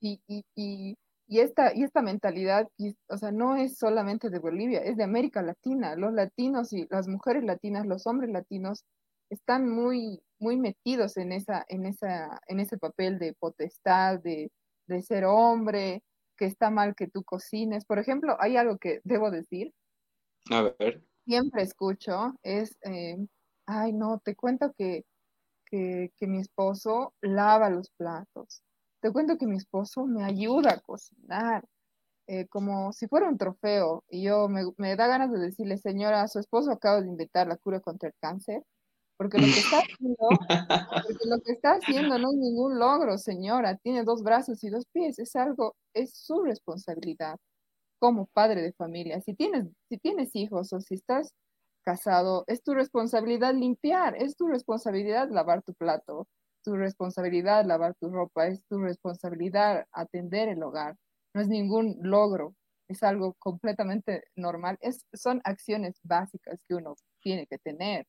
y, y, y, y, esta, y esta mentalidad, o sea, no es solamente de Bolivia, es de América Latina. Los latinos y las mujeres latinas, los hombres latinos, están muy, muy metidos en, esa, en, esa, en ese papel de potestad, de, de ser hombre, que está mal que tú cocines. Por ejemplo, hay algo que debo decir. A ver. Siempre escucho, es, eh, ay, no, te cuento que, que, mi esposo lava los platos. Te cuento que mi esposo me ayuda a cocinar. Eh, como si fuera un trofeo. Y yo me, me, da ganas de decirle, señora, su esposo acaba de inventar la cura contra el cáncer porque lo que está [LAUGHS] haciendo, porque lo que está haciendo no es ningún logro, señora, tiene dos brazos y dos pies, es algo, es su responsabilidad como padre de familia. Si tienes, si tienes hijos o si estás casado, es tu responsabilidad limpiar, es tu responsabilidad lavar tu plato, tu responsabilidad lavar tu ropa, es tu responsabilidad atender el hogar. No es ningún logro, es algo completamente normal. Es, son acciones básicas que uno tiene que tener.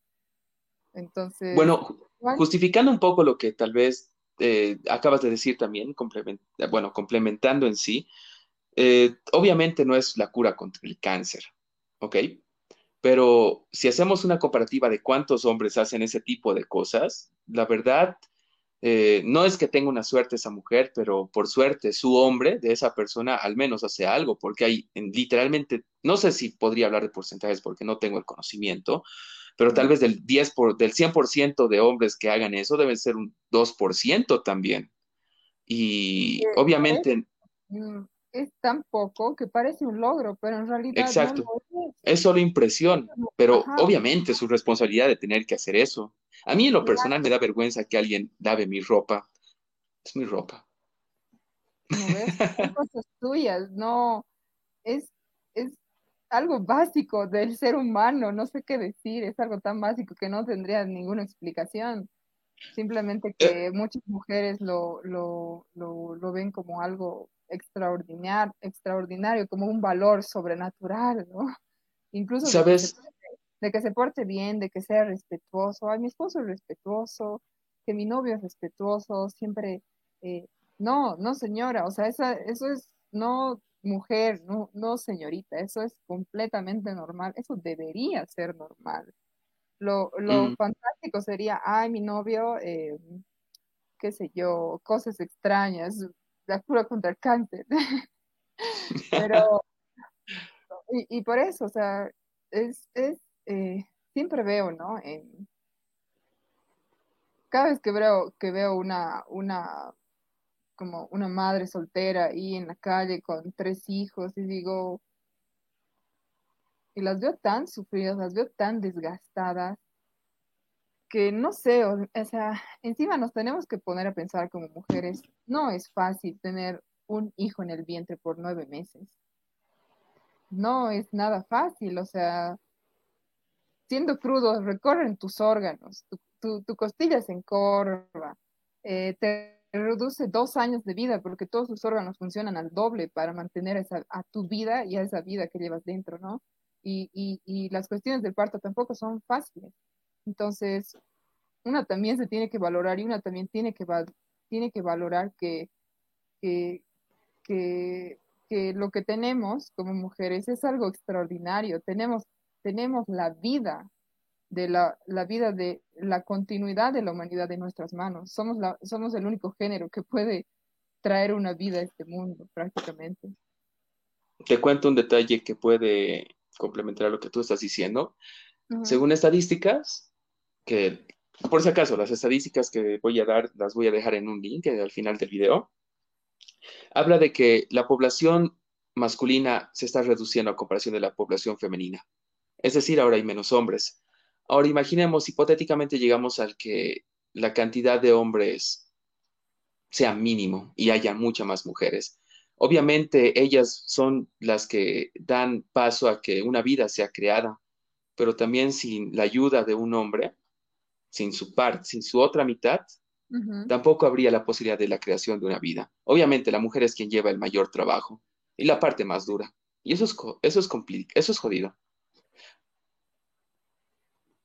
Entonces. Bueno, justificando un poco lo que tal vez eh, acabas de decir también, bueno, complementando en sí, eh, obviamente no es la cura contra el cáncer, ¿ok? Pero si hacemos una comparativa de cuántos hombres hacen ese tipo de cosas, la verdad, eh, no es que tenga una suerte esa mujer, pero por suerte su hombre de esa persona al menos hace algo, porque hay literalmente, no sé si podría hablar de porcentajes porque no tengo el conocimiento, pero tal vez del 10 por, del 100% de hombres que hagan eso deben ser un 2% también. Y obviamente... Mm, es, tan poco que parece un logro, pero en realidad... Exacto. es. solo impresión, pero obviamente su responsabilidad de tener que hacer eso. A mí en lo personal me da vergüenza que alguien lave mi ropa. Es mi ropa. No, [LAUGHS] Son cosas tuyas, no. Es, es algo básico del ser humano, no sé qué decir, es algo tan básico que no tendría ninguna explicación. Simplemente eh. que muchas mujeres lo, lo, lo, ven como algo extraordinario, extraordinario, como un valor sobrenatural, ¿no? Incluso ¿Sabes? De, que se, porte bien, de que sea respetuoso. Ay, mi esposo es respetuoso, que mi novio es respetuoso, siempre... Eh, no, no señora, o sea, esa, eso es, no mujer, no, no señorita, eso es completamente normal, eso debería ser normal. Lo, mm. fantástico sería, ay, mi novio, eh, qué sé yo, cosas extrañas, la cura contra el cáncer. [LAUGHS] Pero, [LAUGHS] y, por eso, o sea, es, es eh, siempre veo, ¿no? Cada vez que veo, que veo una, una como una madre soltera ahí en la calle con tres hijos y digo, y las veo tan sufridas, las veo tan desgastadas, que no sé, o, sea, encima nos tenemos que poner a pensar como mujeres, no es fácil tener un hijo en el vientre por nueve meses. No es nada fácil, o sea, siendo crudo, recorren tus órganos, tu, tu, costilla se encorva, eh, te reduce dos años de vida porque todos sus órganos funcionan al doble para mantener esa, a tu vida y a esa vida que llevas dentro, ¿no? Y, y, y las cuestiones del parto tampoco son fáciles. Entonces, una también se tiene que valorar y una también tiene que, tiene que valorar que, que, que, que, lo que tenemos como mujeres es algo extraordinario. Tenemos, tenemos la vida de la, la, vida de la continuidad de la humanidad en nuestras manos. Somos, la, somos el único género que puede traer una vida a este mundo, prácticamente. te cuento un detalle que puede complementar lo que tú estás diciendo. Según estadísticas, que por si acaso, las estadísticas que voy a dar las voy a dejar en un link al final del video, habla de que la población masculina se está reduciendo a comparación de la población femenina. Es decir, ahora hay menos hombres. Ahora imaginemos, hipotéticamente llegamos al que la cantidad de hombres sea mínimo y haya muchas más mujeres. Obviamente ellas son las que dan paso a que una vida sea creada, pero también sin la ayuda de un hombre, sin su parte, sin su otra mitad, tampoco habría la posibilidad de la creación de una vida. Obviamente la mujer es quien lleva el mayor trabajo y la parte más dura. Y eso es, eso es, eso es jodido.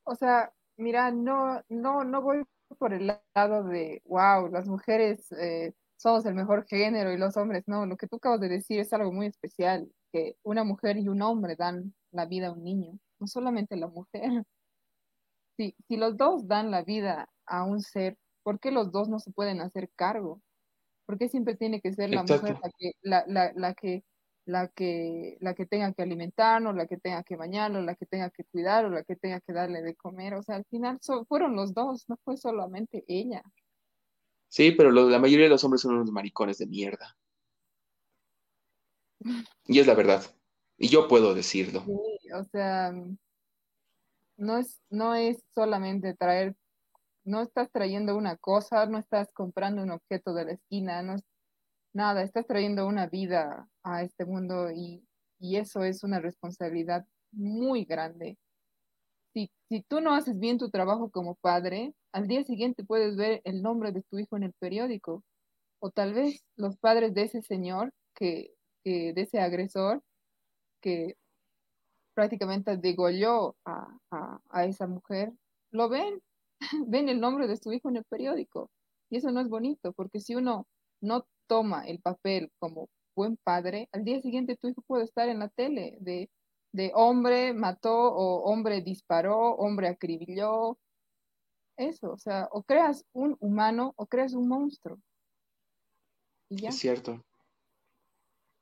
O sea, mira, no, no, no voy por el lado de, wow, las mujeres eh, somos el mejor género y los hombres no. Lo que tú acabas de decir es algo muy especial, que una mujer y un hombre dan la vida a un niño, no solamente la mujer. [LAUGHS] Si, si los dos dan la vida a un ser, ¿por qué los dos no se pueden hacer cargo? ¿Por qué siempre tiene que ser la mujer la que, la, la, la que la que, la que tenga que alimentarlo, la que tenga que bañarlo, la que tenga que cuidarlo, la que tenga que darle de comer. O sea, al final fueron los dos, no fue solamente ella. Sí, pero la mayoría de los hombres son unos maricones de mierda. Y es la verdad. Y yo puedo decirlo. Sí, o sea, no es, no es solamente traer, no estás trayendo una cosa, no estás comprando un objeto de la esquina, no, nada, estás trayendo una vida a este mundo y, eso es una responsabilidad muy grande. Si, si tú no haces bien tu trabajo como padre, al día siguiente puedes ver el nombre de tu hijo en el periódico. O tal vez los padres de ese señor, que, de ese agresor, que prácticamente degolló a, a, a esa mujer, lo ven, [LAUGHS] ven el nombre de su hijo en el periódico. Y eso no es bonito, porque si uno no toma el papel como buen padre, al día siguiente tu hijo puede estar en la tele de, de hombre mató o hombre disparó, hombre acribilló. Eso, o sea, o creas un humano o creas un monstruo. Es cierto.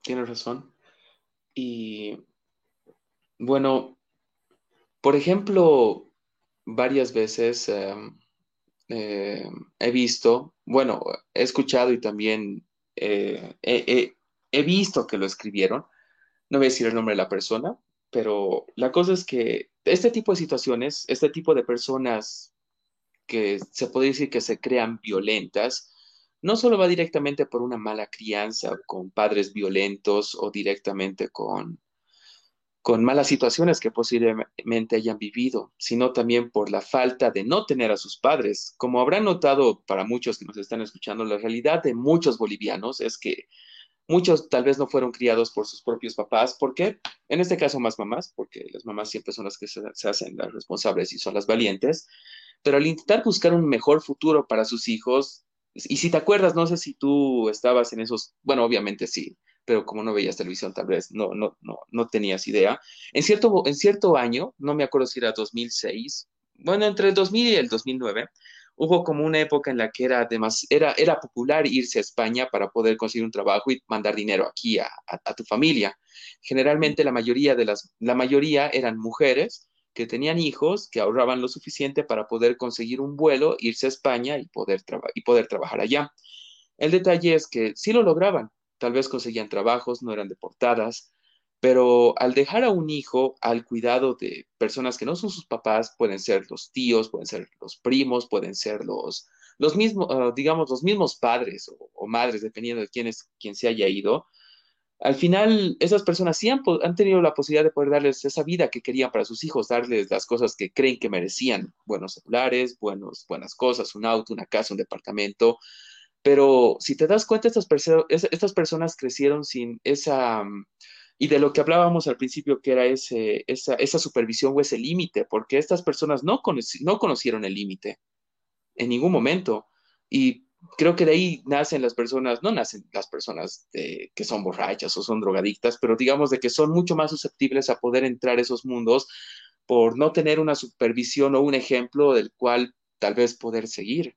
Tienes razón. Y bueno, por ejemplo, varias veces em, em, he visto, bueno, he escuchado y también eh, he visto que lo escribieron, no voy a decir el nombre de la persona, pero la cosa es que este tipo de situaciones, este tipo de personas que se puede decir que se crean violentas, no solo va directamente por una mala crianza con padres violentos o directamente con, con malas situaciones que posiblemente hayan vivido, sino también por la falta de no tener a sus padres. Como habrán notado para muchos que nos están escuchando, la realidad de muchos bolivianos es que muchos tal vez no fueron criados por sus propios papás. ¿Por qué? En este caso más mamás, porque las mamás siempre son las que se, hacen las responsables y son las valientes. Pero al intentar buscar un mejor futuro para sus hijos, y si te acuerdas, no sé si tú estabas en esos, bueno, obviamente sí, pero como no veías televisión, tal vez no, no, no, no tenías idea. En cierto, en cierto año, no me acuerdo si era 2006, bueno, entre el 2000 y el 2009, hubo como una época en la que era, era, era popular irse a España para poder conseguir un trabajo y mandar dinero aquí a, tu familia. Generalmente la mayoría, de las, la mayoría eran mujeres que tenían hijos, que ahorraban lo suficiente para poder conseguir un vuelo, irse a España y poder, y poder trabajar allá. El detalle es que sí lo lograban, tal vez conseguían trabajos, no eran deportadas, pero al dejar a un hijo al cuidado de personas que no son sus papás, pueden ser los tíos, pueden ser los primos, pueden ser los, los mismos, ah, digamos, los mismos padres o, madres, dependiendo de quién, es, quién se haya ido, al final esas personas sí han, tenido la posibilidad de poder darles esa vida que querían para sus hijos, darles las cosas que creen que merecían, buenos celulares, buenos, buenas cosas, un auto, una casa, un departamento. Pero si te das cuenta, estas, estas personas crecieron sin esa, y de lo que hablábamos al principio, que era ese, esa, esa supervisión o ese límite, porque estas personas no, no conocieron el límite en ningún momento. Y creo que de ahí nacen las personas, no nacen las personas que son borrachas o son drogadictas, pero digamos de que son mucho más susceptibles a poder entrar a esos mundos por no tener una supervisión o un ejemplo del cual tal vez poder seguir.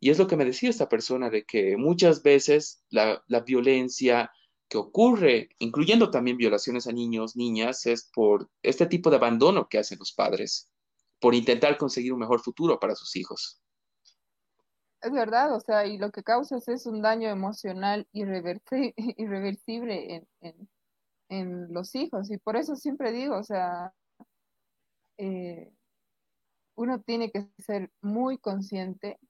Y es lo que me decía esta persona, de que muchas veces la, la violencia, que ocurre, incluyendo también violaciones a niños, niñas, es por este tipo de abandono que hacen los padres, por intentar conseguir un mejor futuro para sus hijos. Es verdad, o sea, y lo que causas es un daño emocional [LAUGHS] irreversible en, en, los hijos. Y por eso siempre digo, o sea, eh, uno tiene que ser muy consciente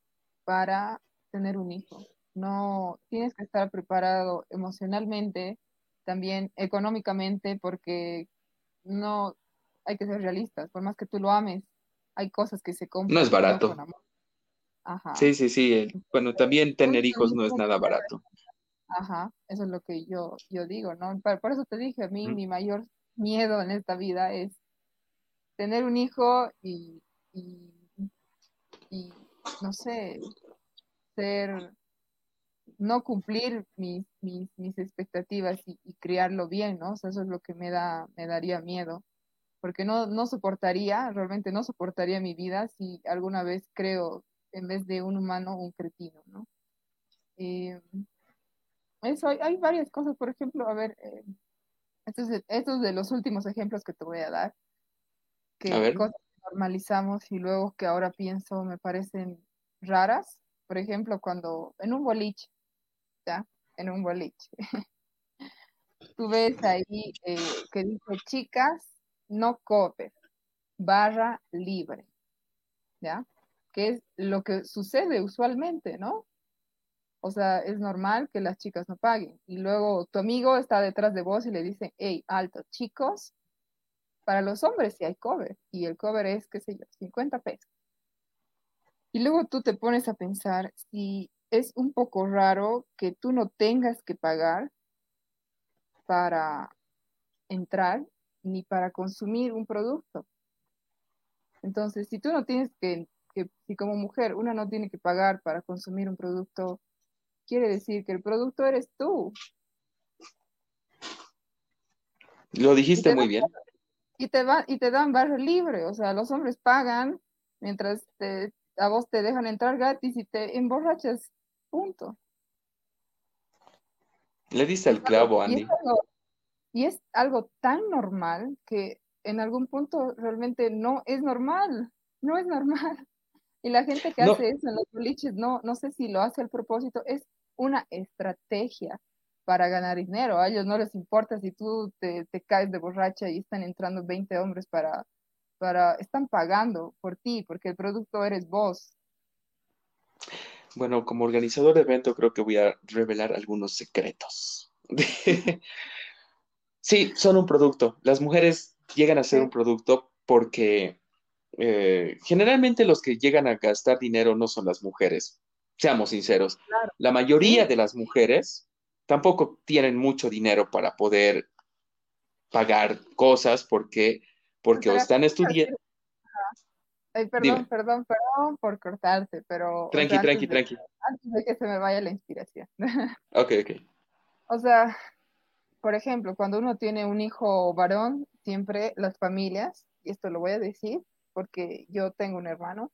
para tener un hijo. No tienes que estar preparado emocionalmente, también económicamente, porque no hay que ser realistas. Por más que tú lo ames, hay cosas que se compran. No es barato. Sí, sí, sí. Bueno, también tener hijos no es nada barato. Ajá, eso es lo que yo, yo digo, ¿no? Por, eso te dije, a mí mi mayor miedo en esta vida es tener un hijo y, y, no sé, ser, no cumplir mis, mis, mis expectativas y, criarlo bien, ¿no? O sea, eso es lo que me da, me daría miedo, porque no, no soportaría, realmente no soportaría mi vida si alguna vez creo en vez de un humano, un cretino, ¿no? Eh, eso, hay, varias cosas, por ejemplo, a ver, eh, estos, estos de los últimos ejemplos que te voy a dar, que cosas que normalizamos y luego que ahora pienso me parecen raras, por ejemplo, cuando en un boliche, En un boliche. [LAUGHS] Tú ves ahí eh, que dice chicas, no cover, barra libre, ¿ya? que es lo que sucede usualmente, ¿no? O sea, es normal que las chicas no paguen. Y luego tu amigo está detrás de vos y le dice, hey, alto, chicos, para los hombres sí hay cover. Y el cover es, qué sé yo, 50 pesos. Y luego tú te pones a pensar si es un poco raro que tú no tengas que pagar para entrar ni para consumir un producto. Entonces, si tú no tienes que si como mujer una no tiene que pagar para consumir un producto, quiere decir que el producto eres tú. Lo dijiste muy bien. Y te, va, y te dan barrio libre, o sea, los hombres pagan mientras a vos te dejan entrar gratis y te emborrachas, punto. Le diste el clavo, Andy. y es algo tan normal que en algún punto realmente no es normal, no es normal. [LAUGHS] Y la gente que hace eso en los boliches, no, no sé si lo hace al propósito, es una estrategia para ganar dinero. A ellos no les importa si tú te, caes de borracha y están entrando 20 hombres para, para, están pagando por ti, porque el producto eres vos. Bueno, como organizador de evento creo que voy a revelar algunos secretos. [LAUGHS] sí, son un producto. Las mujeres llegan a ser un producto porque eh, generalmente los que llegan a gastar dinero no son las mujeres, seamos sinceros. La mayoría de las mujeres tampoco tienen mucho dinero para poder pagar cosas porque, porque o están estudiando. Perdón, perdón, perdón por cortarte, pero... Tranqui, tranqui, tranqui. Antes de que se me vaya la inspiración. [LAUGHS] Ok, ok. O sea, por ejemplo, cuando uno tiene un hijo varón, siempre las familias, y esto lo voy a decir, porque yo tengo un hermano,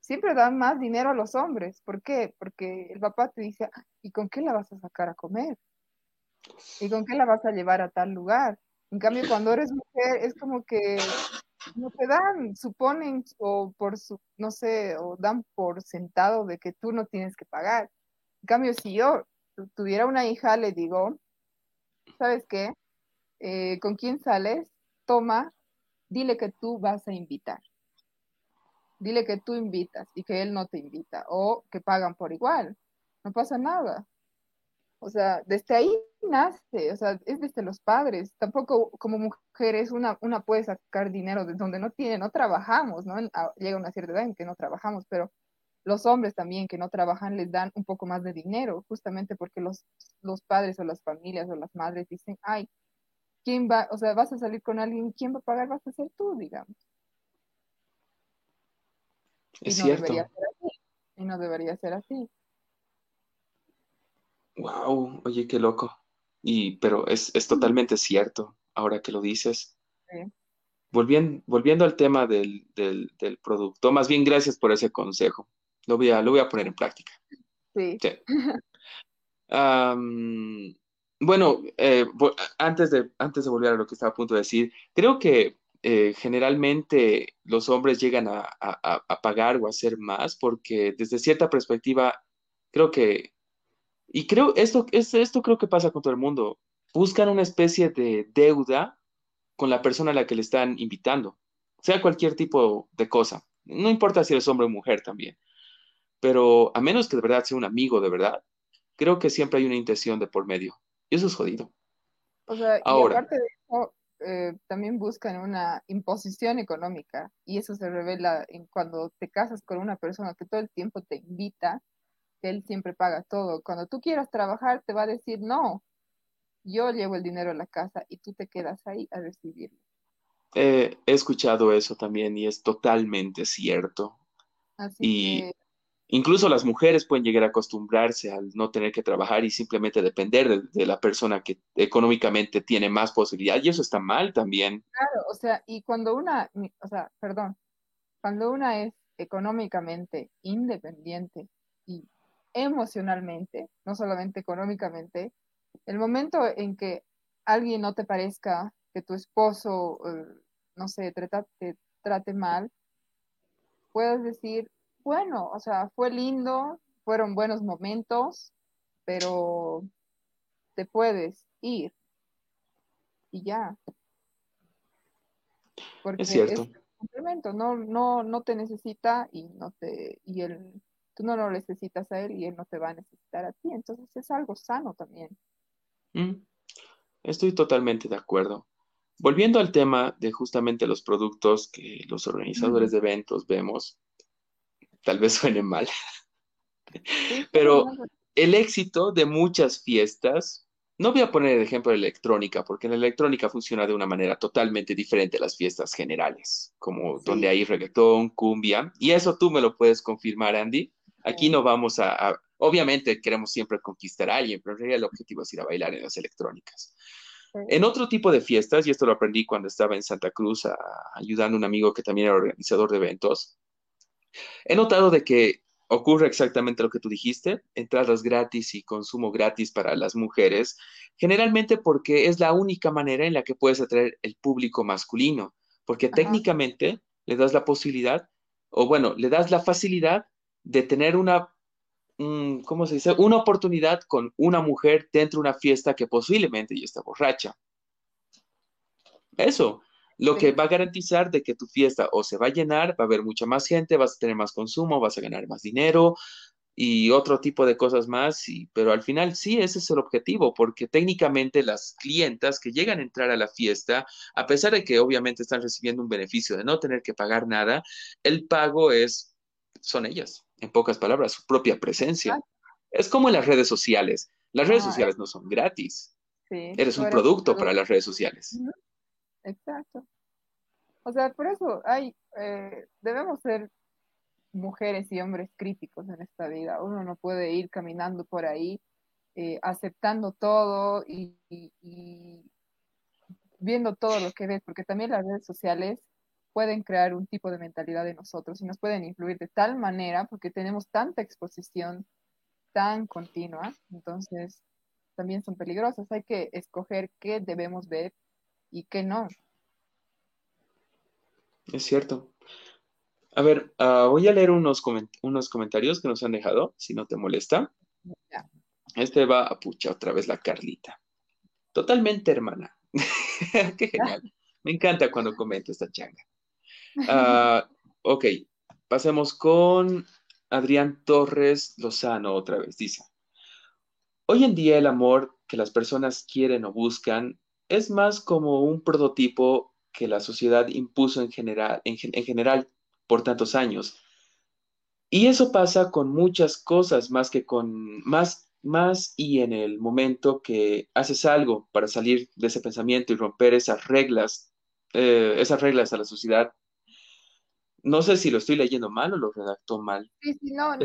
siempre dan más dinero a los hombres. ¿Por qué? Porque el papá te dice, ah, ¿y con qué la vas a sacar a comer? ¿Y con qué la vas a llevar a tal lugar? En cambio, cuando eres mujer, es como que no te dan, suponen, o por su, no sé, o dan por sentado de que tú no tienes que pagar. En cambio, si yo tuviera una hija, le digo, ¿sabes qué? Eh, ¿Con quién sales? Toma, dile que tú vas a invitar. Dile que tú invitas y que él no te invita o que pagan por igual. No pasa nada. O sea, desde ahí nace, o sea, es desde los padres. Tampoco como mujeres una, una puede sacar dinero de donde no tiene, no trabajamos, ¿no? Llega una cierta edad en que no trabajamos, pero los hombres también que no trabajan les dan un poco más de dinero, justamente porque los, los padres o las familias o las madres dicen, ay, ¿quién va, o sea, vas a salir con alguien, ¿quién va a pagar? Vas a ser tú, digamos. Es y no cierto. Debería ser así. Y no debería ser así. Wow, oye, qué loco. Y, pero es, totalmente cierto, ahora que lo dices. Volviendo, volviendo al tema del, producto, más bien gracias por ese consejo. Lo voy a, lo voy a poner en práctica. Sí. sí. [LAUGHS] bueno, eh, antes de, antes de volver a lo que estaba a punto de decir, creo que eh, generalmente los hombres llegan a, a- a- a pagar o a hacer más porque desde cierta perspectiva, creo que, y creo, esto, es, esto creo que pasa con todo el mundo, buscan una especie de deuda con la persona a la que le están invitando, sea cualquier tipo de cosa, no importa si eres hombre o mujer también, pero a menos que de verdad sea un amigo de verdad, creo que siempre hay una intención de por medio, y eso es jodido. O sea, y Ahora, aparte de eso, eh, también buscan una imposición económica y eso se revela en cuando te casas con una persona que todo el tiempo te invita, él siempre paga todo. Cuando tú quieras trabajar, te va a decir, no, yo llevo el dinero a la casa y tú te quedas ahí a recibirlo. Eh, he escuchado eso también y es totalmente cierto. Así Y que, incluso las mujeres pueden llegar a acostumbrarse al no tener que trabajar y simplemente depender de, de la persona que económicamente tiene más posibilidad. Y eso está mal también. claro, o sea, y cuando una, o sea, perdón, cuando una es económicamente independiente emocionalmente, no solamente económicamente, el momento en que alguien no te parezca que tu esposo, eh, no sé, te, tra- te trate mal, puedes decir, bueno, o sea, fue lindo, fueron buenos momentos, pero te puedes ir y ya, porque es cierto. un complemento, no, no, no te necesita y no te, y él, tú no lo necesitas a él y él no te va a necesitar a ti, entonces es algo sano también. Mm, estoy totalmente de acuerdo. Volviendo al tema de justamente los productos que los Mm, organizadores de eventos vemos, tal vez suene mal, Sí, [LAUGHS] pero el éxito de muchas fiestas, no voy a poner el ejemplo de electrónica, porque la electrónica funciona de una manera totalmente diferente a las fiestas generales, como donde hay reggaetón, cumbia, y eso tú me lo puedes confirmar, Andy. Aquí no vamos a, a- obviamente queremos siempre conquistar a alguien, pero en realidad el objetivo es ir a bailar en las electrónicas. En otro tipo de fiestas, y esto lo aprendí cuando estaba en Santa Cruz a- ayudando a un amigo que también era organizador de eventos, He notado de que ocurre exactamente lo que tú dijiste, entradas gratis y consumo gratis para las mujeres, generalmente porque es la única manera en la que puedes atraer el público masculino, porque ajá, técnicamente le das la posibilidad, o bueno, le das la facilidad de tener una, ¿cómo se dice? Una oportunidad con una mujer dentro de una fiesta que posiblemente ya está borracha. Eso, lo que va a garantizar de que tu fiesta o se va a llenar, va a haber mucha más gente, vas a tener más consumo, vas a ganar más dinero y otro tipo de cosas más, y, pero al final sí, ese es el objetivo, porque técnicamente las clientas que llegan a entrar a la fiesta, a pesar de que obviamente están recibiendo un beneficio de no tener que pagar nada, el pago es, son ellas, en pocas palabras, su propia presencia. Es como en las redes sociales. Las redes Ajá, sociales no son gratis. Sí, Eres un eres producto para las redes sociales. Exacto. O sea, por eso hay, eh, debemos ser mujeres y hombres críticos en esta vida. Uno no puede ir caminando por ahí eh, aceptando todo y, y- y viendo todo lo que ves, porque también las redes sociales pueden crear un tipo de mentalidad de nosotros y nos pueden influir de tal manera porque tenemos tanta exposición tan continua, entonces también son peligrosas. Hay que escoger qué debemos ver y qué no. Es cierto. A ver, ah, voy a leer unos, coment- unos comentarios que nos han dejado, si no te molesta. Ya. Este va a pucha otra vez la Carlita. Totalmente hermana. [LAUGHS] Qué genial. [LAUGHS] Me encanta cuando comenta esta changa. Ah, ok, pasemos con Adrián Torres Lozano otra vez. Dice, hoy en día el amor que las personas quieren o buscan es más como un prototipo que la sociedad impuso en general, en en general por tantos años. Y eso pasa con muchas cosas, más que con más, más y en el momento que haces algo para salir de ese pensamiento y romper esas reglas, eh, esas reglas a la sociedad. No sé si lo estoy leyendo mal o lo redactó mal. Sí, sí, no, no,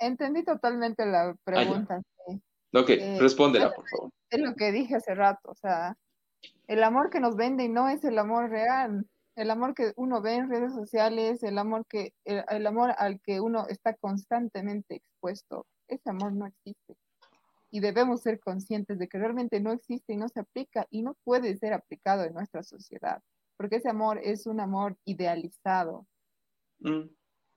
entendí totalmente la Ah, pregunta. sí. Ok, Eh, es, respóndela, por favor. es lo que dije hace rato, o sea, el amor que nos venden no es el amor real. El amor que uno ve en redes sociales, el amor que, el, el amor al que uno está constantemente expuesto, ese amor no existe. y debemos ser conscientes de que realmente no existe y no se aplica y no puede ser aplicado en nuestra sociedad, porque ese amor es un amor idealizado. Mm.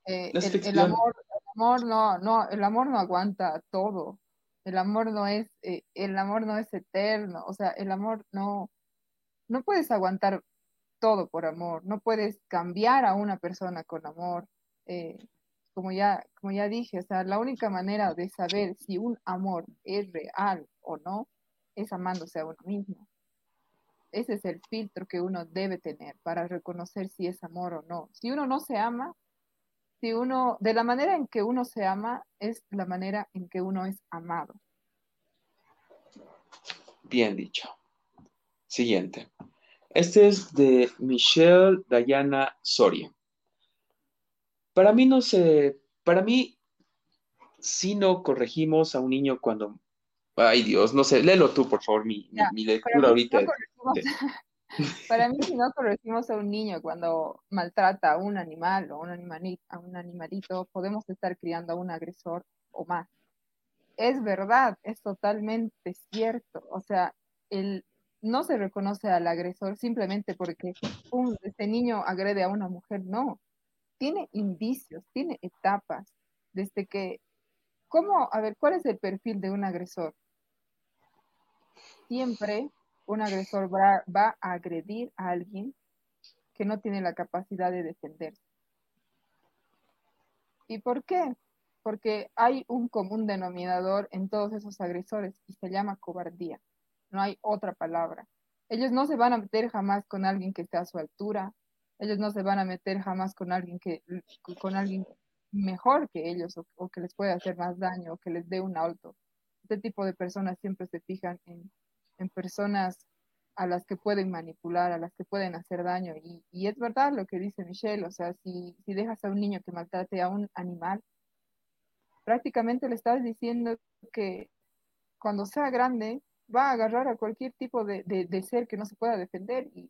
Eh, el, amor, no, no, el amor no aguanta todo. El amor no es, eh, el amor no es eterno. O sea, el amor no, no puedes aguantar todo por amor. No puedes cambiar a una persona con amor. Eh, como ya, como ya dije, o sea, la única manera de saber si un amor es real o no es amándose a uno mismo. Ese es el filtro que uno debe tener para reconocer si es amor o no. Si uno no se ama, si uno, de la manera en que uno se ama, es la manera en que uno es amado. Bien dicho. Siguiente. Este es de Michelle Diana Soria. Para mí no sé, para mí, si no corregimos a un niño cuando, ay Dios, no sé, léelo tú, por favor, mi, lectura ahorita. [LAUGHS] [LAUGHS] para mí, si no corregimos a un niño cuando maltrata a un animal o un animalito, a un animalito, podemos estar criando a un agresor o más. Es verdad, es totalmente cierto. O sea, el, no se reconoce al agresor simplemente porque un, este niño agrede a una mujer, no tiene indicios, tiene etapas, desde que, ¿cómo? A ver, ¿cuál es el perfil de un agresor? Siempre un agresor va, a agredir a alguien que no tiene la capacidad de defenderse. ¿Y por qué? Porque hay un común denominador en todos esos agresores y se llama cobardía. No hay otra palabra. Ellos no se van a meter jamás con alguien que esté a su altura, ellos no se van a meter jamás con alguien que con alguien mejor que ellos o, que les puede hacer más daño o que les dé un alto. Este tipo de personas siempre se fijan en, personas a las que pueden manipular, a las que pueden hacer daño. Y, es verdad lo que dice Michelle, o sea, si, si dejas a un niño que maltrate a un animal, prácticamente le estás diciendo que cuando sea grande va a agarrar a cualquier tipo de, ser que no se pueda defender y,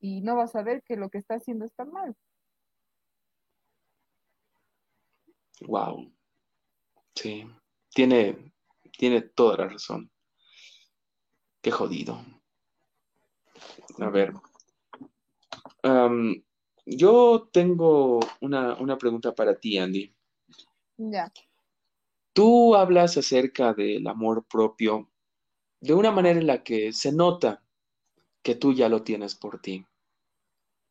y no va a saber que lo que está haciendo está mal. Wow. Sí, tiene, tiene toda la razón. Qué jodido. A ver. yo tengo una, una, pregunta para ti, Andy. Ya. Tú hablas acerca del amor propio de una manera en la que se nota que tú ya lo tienes por ti.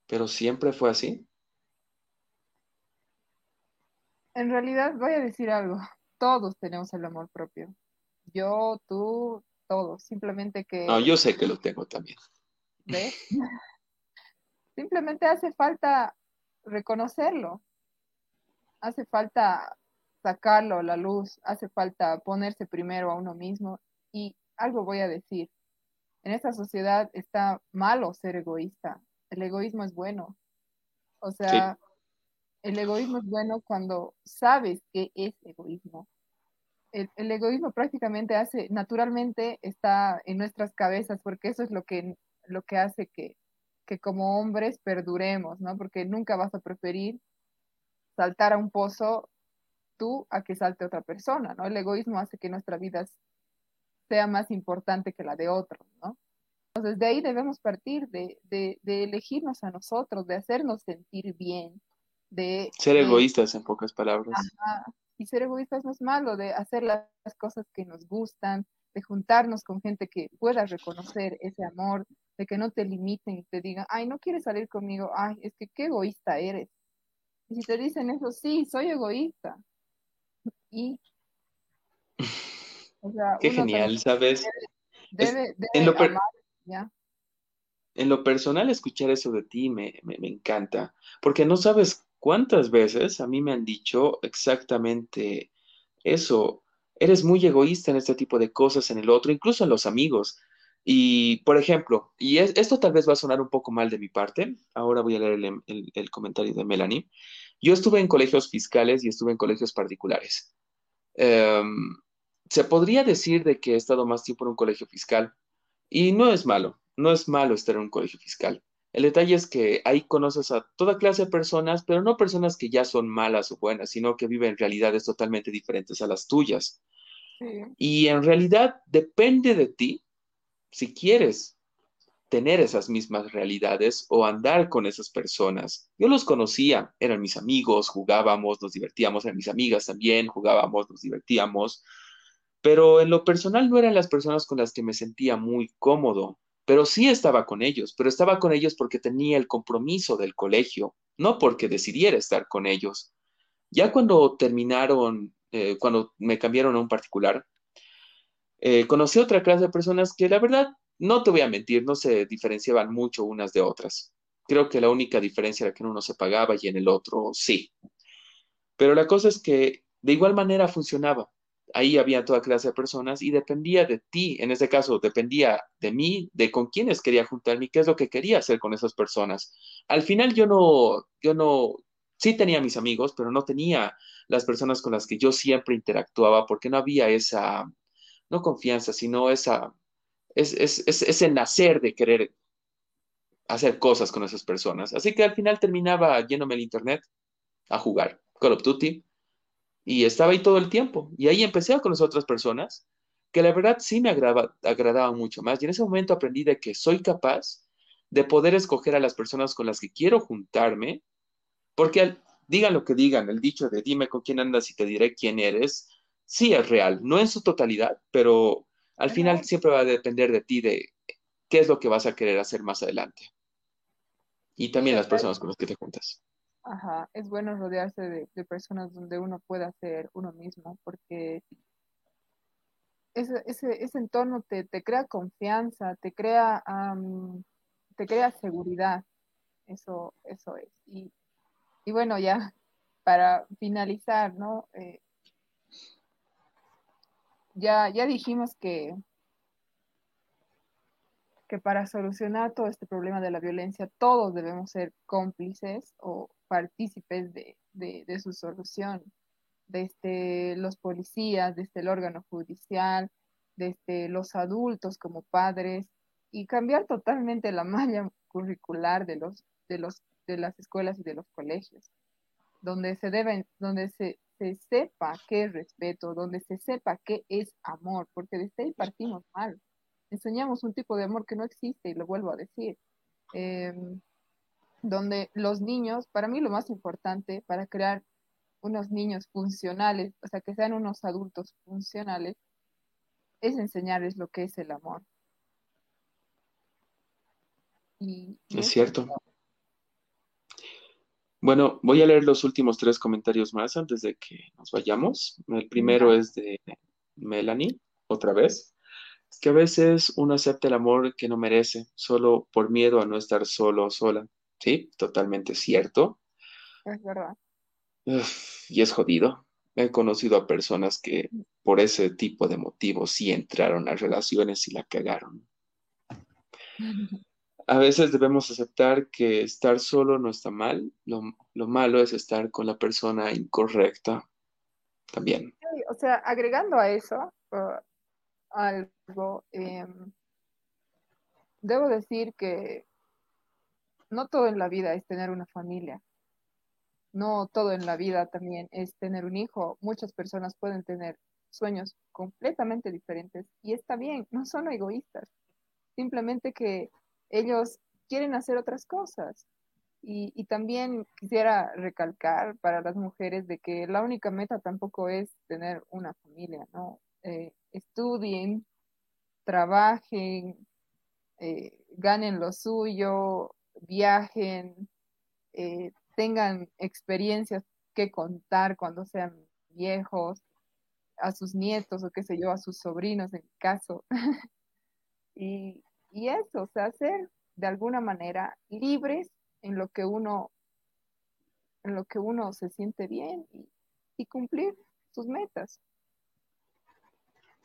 Pero siempre fue así. En realidad voy a decir algo. Todos tenemos el amor propio. Yo, tú, todos. Simplemente que... No, yo sé que lo tengo también. ¿Ves? [LAUGHS] Simplemente hace falta reconocerlo. Hace falta sacarlo a la luz. Hace falta ponerse primero a uno mismo. Y algo voy a decir en esta sociedad está malo ser egoísta. El egoísmo es bueno. O sea, el egoísmo es bueno cuando sabes que es egoísmo. El, egoísmo prácticamente hace, naturalmente está en nuestras cabezas, porque eso es lo que, lo que hace que, que como hombres perduremos, ¿no? Porque nunca vas a preferir saltar a un pozo tú a que salte otra persona, ¿no? El egoísmo hace que nuestra vida sea más importante que la de otro, ¿no? Entonces, de ahí debemos partir, de, elegirnos a nosotros, de hacernos sentir bien, de... Ser egoístas, en pocas palabras. Y ser egoístas no es malo, de hacer las cosas que nos gustan, de juntarnos con gente que pueda reconocer ese amor, de que no te limiten y te digan, ay, no quieres salir conmigo, ay, es que qué egoísta eres. Y si te dicen eso, sí, soy egoísta. Y Qué genial, ¿sabes? Debe, en, lo en, lo personal, escuchar eso de ti me, encanta, porque no sabes cuántas veces a mí me han dicho exactamente eso. Eres muy egoísta en este tipo de cosas, en el otro, incluso en los amigos. Y, por ejemplo, y esto tal vez va a sonar un poco mal de mi parte, ahora voy a leer el, comentario de Melanie. Yo estuve en colegios fiscales y estuve en colegios particulares. Em, se podría decir de que he estado más tiempo en un colegio fiscal y no es malo, no es malo estar en un colegio fiscal. El detalle es que ahí conoces a toda clase de personas, pero no personas que ya son malas o buenas, sino que viven realidades totalmente diferentes a las tuyas. Y en realidad depende de ti si quieres tener esas mismas realidades o andar con esas personas. Yo los conocía, eran mis amigos, jugábamos, nos divertíamos, eran mis amigas también, jugábamos, nos divertíamos, pero en lo personal no eran las personas con las que me sentía muy cómodo, pero sí estaba con ellos, pero estaba con ellos porque tenía el compromiso del colegio, no porque decidiera estar con ellos. Ya cuando terminaron, eh, cuando me cambiaron a un particular, eh, conocí otra clase de personas que la verdad, no te voy a mentir, no se diferenciaban mucho unas de otras. Creo que la única diferencia era que en uno se pagaba y en el otro sí. Pero la cosa es que de igual manera funcionaba. Ahí había toda clase de personas y dependía de ti, en este caso dependía de mí, de con quiénes quería juntarme y qué es lo que quería hacer con esas personas. Al final yo no, yo no, sí tenía mis amigos, pero no tenía las personas con las que yo siempre interactuaba porque no había esa, no confianza, sino esa, es, es, ese nacer de querer hacer cosas con esas personas. Así que al final terminaba yéndome al internet a jugar Call of Duty y estaba ahí todo el tiempo. Y ahí empecé a conocer otras personas que la verdad sí me agradaba mucho más. Y en ese momento aprendí de que soy capaz de poder escoger a las personas con las que quiero juntarme, porque digan lo que digan, el dicho de dime con quién andas y te diré quién eres, sí es real, no en su totalidad, pero al final siempre va a depender de ti de qué es lo que vas a querer hacer más adelante. Y también las personas con las que te juntas. Ajá, es bueno rodearse de, personas donde uno pueda ser uno mismo, porque ese, ese, entorno te, crea confianza, te crea, te crea seguridad. Eso, eso es. Y, y bueno, ya [LAUGHS] para finalizar, ¿no? Eh, ya, ya dijimos que, que para solucionar todo este problema de la violencia, todos debemos ser cómplices o partícipes de, su solución, desde los policías, desde el órgano judicial, desde los adultos como padres, y cambiar totalmente la [LAUGHS] malla curricular de los, de los, de las escuelas y de los colegios, donde se deben, donde se, se sepa qué es respeto, donde se sepa qué es amor, porque desde ahí partimos mal. Enseñamos un tipo de amor que no existe, y lo vuelvo a decir. Em, donde los niños, para mí lo más importante para crear unos niños funcionales, o sea, que sean unos adultos funcionales, es enseñarles lo que es el amor. es cierto. Bueno, voy a leer los últimos tres comentarios más antes de que nos vayamos. El primero es de Melanie, otra vez, que a veces uno acepta el amor que no merece solo por miedo a no estar solo o sola. Sí, totalmente cierto. Es verdad. y es jodido. He conocido a personas que por ese tipo de motivos sí entraron a relaciones y la cagaron. [LAUGHS] a veces debemos aceptar que estar solo no está mal, lo, malo es estar con la persona incorrecta también. o sea, agregando a eso uh, algo, em, debo decir que no todo en la vida es tener una familia, no todo en la vida también es tener un hijo. Muchas personas pueden tener sueños completamente diferentes y está bien, no son egoístas, simplemente que ellos quieren hacer otras cosas. Y, también quisiera recalcar para las mujeres de que la única meta tampoco es tener una familia, ¿no? Eh, estudien, trabajen, eh, ganen lo suyo, viajen, eh, tengan experiencias que contar cuando sean viejos, a sus nietos o qué sé yo, a sus sobrinos en caso. [LAUGHS] y, y eso, o sea, de alguna manera libres en lo que uno, en lo que uno se siente bien y, cumplir sus metas.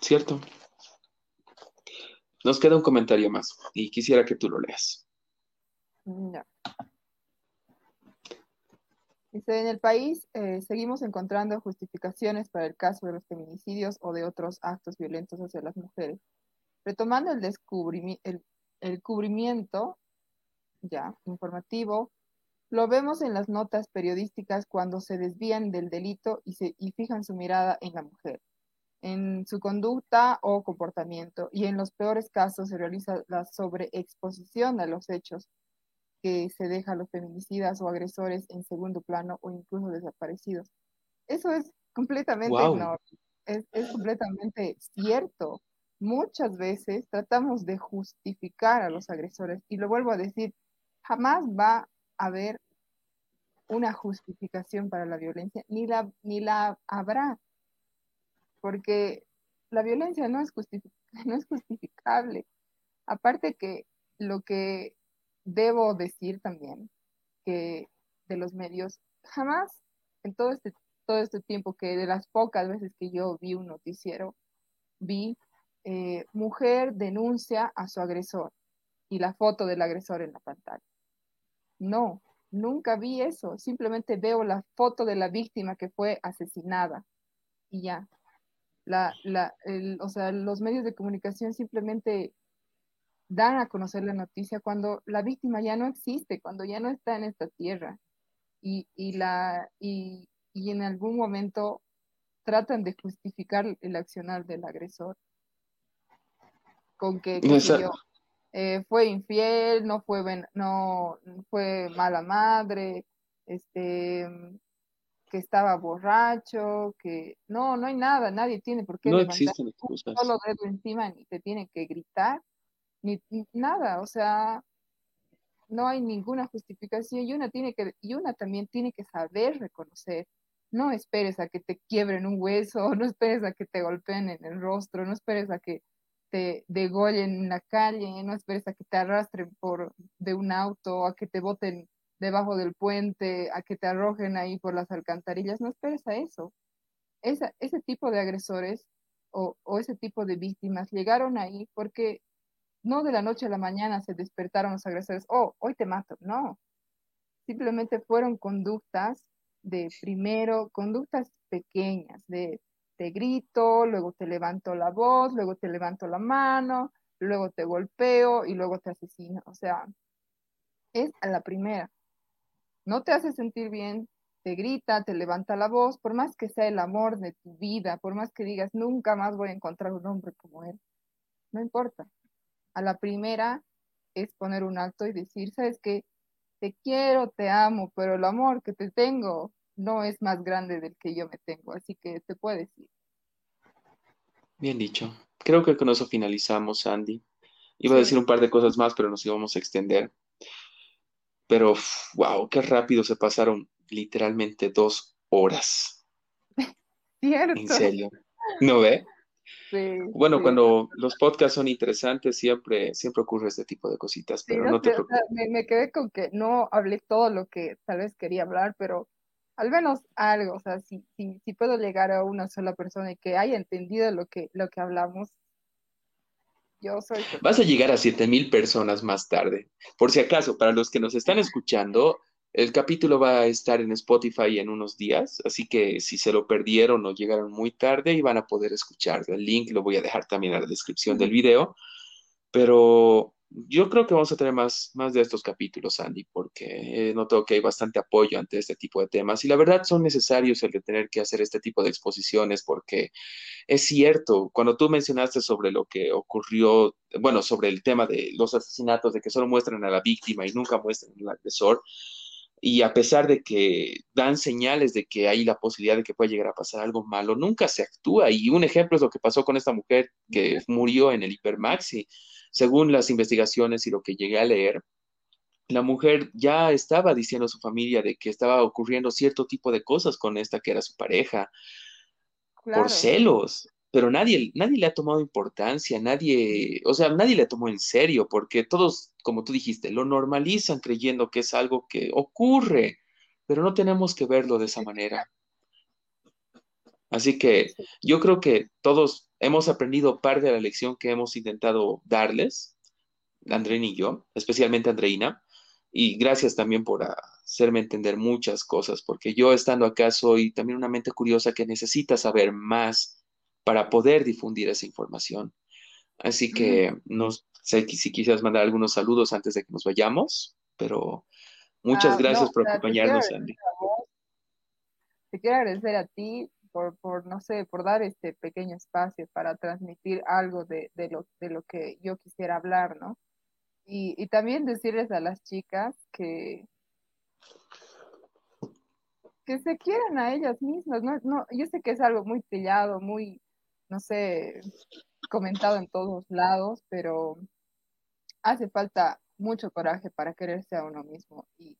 Cierto. Nos queda un comentario más y quisiera que tú lo leas. No. Dice, en el país eh, seguimos encontrando justificaciones para el caso de los feminicidios o de otros actos violentos hacia las mujeres. Retomando el, el, el cubrimiento ya informativo, lo vemos en las notas periodísticas cuando se desvían del delito y, se, y fijan su mirada en la mujer. en su conducta o comportamiento y en los peores casos se realiza la sobreexposición de los hechos que se deja a los feminicidas o agresores en segundo plano o incluso desaparecidos. Eso es completamente es, es completamente cierto. Muchas veces tratamos de justificar a los agresores y lo vuelvo a decir, jamás va a haber una justificación para la violencia, ni la, ni la habrá porque la violencia no es, [LAUGHS] no es justificable. Aparte que lo que debo decir también, que de los medios, jamás en todo este, todo este tiempo que de las pocas veces que yo vi un noticiero, vi eh, mujer denuncia a su agresor y la foto del agresor en la pantalla. No, nunca vi eso. Simplemente veo la foto de la víctima que fue asesinada y ya la, la, o sea, los medios de comunicación simplemente dan a conocer la noticia cuando la víctima ya no existe, cuando ya no está en esta tierra y, y la, y, y en algún momento tratan de justificar el accionar del agresor con que eh, fue infiel, no fue, no fue mala madre, este, que estaba borracho, que no, no hay nada, nadie tiene por qué no existen excusas. solo dedo encima ni te tiene que gritar, ni, nada, o sea, no hay ninguna justificación y una tiene que y una también tiene que saber reconocer. No esperes a que te quiebren un hueso, [LAUGHS] no esperes a que te golpeen en el rostro, no esperes a que te degollen en la calle, no esperes a que te arrastren por de un auto, a que te boten debajo del puente, a que te arrojen ahí por las alcantarillas, no esperes a eso. Esa, ese tipo de agresores o, o, ese tipo de víctimas llegaron ahí porque no de la noche a la mañana se despertaron los agresores, oh, hoy te mato, no. Simplemente fueron conductas de primero, conductas pequeñas, de te grito, luego te levanto la voz, luego te levanto la mano, luego te golpeo y luego te asesino. O sea, es a la primera no te hace sentir bien, te grita, te levanta la voz, por más que sea el amor de tu vida, por más que digas, nunca más voy a encontrar un hombre como él, no importa. A la primera es poner un alto y decir, sabes que te quiero, te amo, pero el amor que te tengo no es más grande del que yo me tengo, así que te puedes ir. Bien dicho. Creo que con eso finalizamos, Andy. Iba a decir un par de cosas más, pero nos íbamos a extender. Pero, wow, qué rápido se pasaron literalmente dos horas. [LAUGHS] Cierto. En serio. ¿No ve? Sí, bueno, cuando los podcasts son interesantes, siempre, siempre ocurre este tipo de cositas, pero no, te preocupes. me, quedé con que no hablé todo lo que tal vez quería hablar, pero al menos algo, o sea, si, si, si puedo llegar a una sola persona y que haya entendido lo que, lo que hablamos, Vas a llegar a 7000 personas más tarde. Por si acaso, para los que nos están escuchando, el capítulo va a estar en Spotify en unos días, así que si se lo perdieron o llegaron muy tarde, y van a poder escuchar. El link lo voy a dejar también en la descripción del video. Pero yo creo que vamos a tener más, más de estos capítulos, Andy, porque noto que hay bastante apoyo ante este tipo de temas y la verdad son necesarios el de tener que hacer este tipo de exposiciones porque es cierto, cuando tú mencionaste sobre lo que ocurrió, bueno, sobre el tema de los asesinatos, de que solo muestran a la víctima y nunca muestran al agresor, y a pesar de que dan señales de que hay la posibilidad de que pueda llegar a pasar algo malo, nunca se actúa. Y un ejemplo es lo que pasó con esta mujer que murió en el Hipermaxi. Según las investigaciones y lo que llegué a leer, la mujer ya estaba diciendo a su familia de que estaba ocurriendo cierto tipo de cosas con esta que era su pareja, por celos, pero nadie, nadie le ha tomado importancia, nadie, o sea, nadie le tomó en serio, porque todos, como tú dijiste, lo normalizan creyendo que es algo que ocurre, pero no tenemos que verlo de esa manera. Así que yo creo que todos hemos aprendido parte de la lección que hemos intentado darles, Andreina y yo, especialmente Andreina, y gracias también por hacerme entender muchas cosas, porque yo estando acá soy también una mente curiosa que necesita saber más para poder difundir esa información. Así que no sé si quisieras mandar algunos saludos antes de que nos vayamos, pero muchas ah, gracias por acompañarnos, Andy. Te quiero agradecer a ti por, por, no sé, por dar este pequeño espacio para transmitir algo de, de, lo, de lo que yo quisiera hablar, ¿no? Y, y también decirles a las chicas que, que se quieran a ellas mismas, ¿no? no yo sé que es algo muy trillado, muy, no sé, comentado en todos lados, pero hace falta mucho coraje para quererse a uno mismo y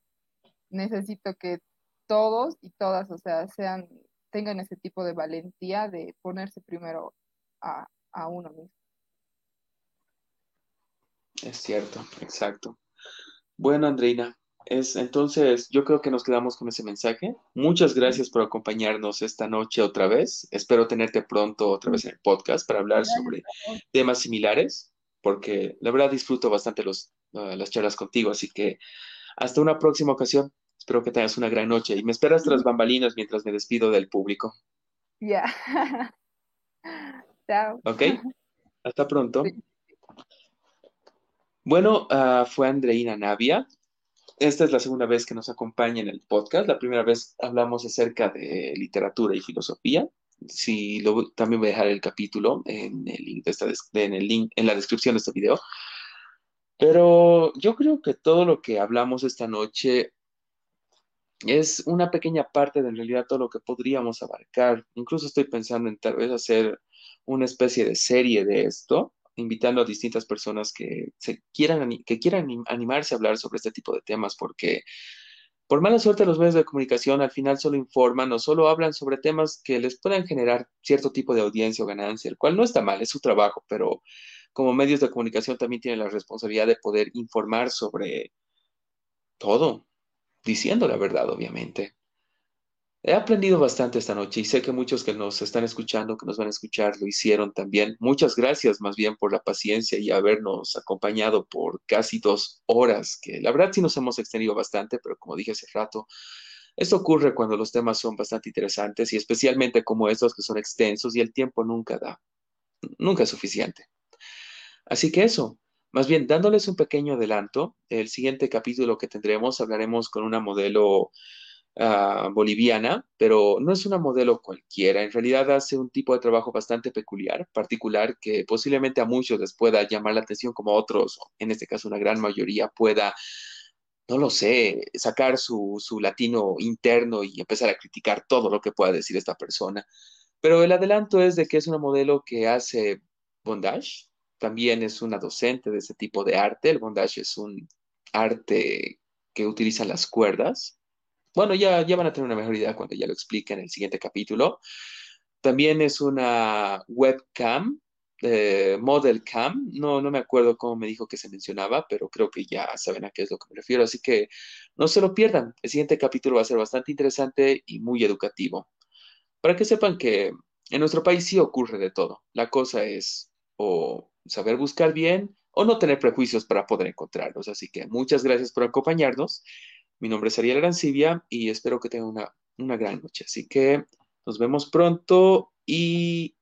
necesito que todos y todas, o sea, sean, tengan ese tipo de valentía de ponerse primero a, a uno mismo. Es cierto, exacto. Bueno, Andreina, es, entonces yo creo que nos quedamos con ese mensaje. Muchas gracias por acompañarnos esta noche otra vez. Espero tenerte pronto otra vez en el podcast para hablar sobre temas similares, porque la verdad disfruto bastante los, uh, las charlas contigo. Así que hasta una próxima ocasión. Espero que tengas una gran noche y me esperas tras bambalinas mientras me despido del público. Ya. [LAUGHS] Chao. Ok. Hasta pronto. Sí. Bueno, uh, fue Andreina Navia. Esta es la segunda vez que nos acompaña en el podcast. La primera vez hablamos acerca de literatura y filosofía. Si también voy a dejar el capítulo en el, link de esta, en el link en la descripción de este video. Pero yo creo que todo lo que hablamos esta noche es una pequeña parte de en realidad todo lo que podríamos abarcar. Incluso estoy pensando en tal vez hacer una especie de serie de esto, invitando a distintas personas que, se quieran, que quieran animarse a hablar sobre este tipo de temas, porque por mala suerte los medios de comunicación al final solo informan o solo hablan sobre temas que les puedan generar cierto tipo de audiencia o ganancia, el cual no está mal, es su trabajo, pero como medios de comunicación también tienen la responsabilidad de poder informar sobre todo, diciendo la verdad, obviamente. He aprendido bastante esta noche y sé que muchos que nos están escuchando, que nos van a escuchar, lo hicieron también. Muchas gracias más bien por la paciencia y habernos acompañado por casi dos horas, que la verdad sí nos hemos extendido bastante, pero como dije hace rato, esto ocurre cuando los temas son bastante interesantes y especialmente como estos que son extensos y el tiempo nunca da, nunca es suficiente. Así que eso, más bien dándoles un pequeño adelanto, el siguiente capítulo que tendremos hablaremos con una modelo uh, boliviana, pero no es una modelo cualquiera. En realidad hace un tipo de trabajo bastante peculiar, particular, que posiblemente a muchos les pueda llamar la atención, como a otros, en este caso una gran mayoría, pueda, no lo sé, sacar su, su latino interno y empezar a criticar todo lo que pueda decir esta persona. Pero el adelanto es de que es una modelo que hace bondage, también es una docente de ese tipo de arte. El bondage es un arte que utiliza las cuerdas bueno, ya, ya van a tener una mejor idea cuando ya lo explique en el siguiente capítulo. También es una webcam, eh, model cam, no, no me acuerdo cómo me dijo que se mencionaba, pero creo que ya saben a qué es lo que me refiero, así que no se lo pierdan. El siguiente capítulo va a ser bastante interesante y muy educativo. Para que sepan que en nuestro país sí ocurre de todo. La cosa es o saber buscar bien o no tener prejuicios para poder encontrarlos. Así que muchas gracias por acompañarnos mi nombre es Ariel Arancibia y espero que tengan una, una gran noche. Así que nos vemos pronto y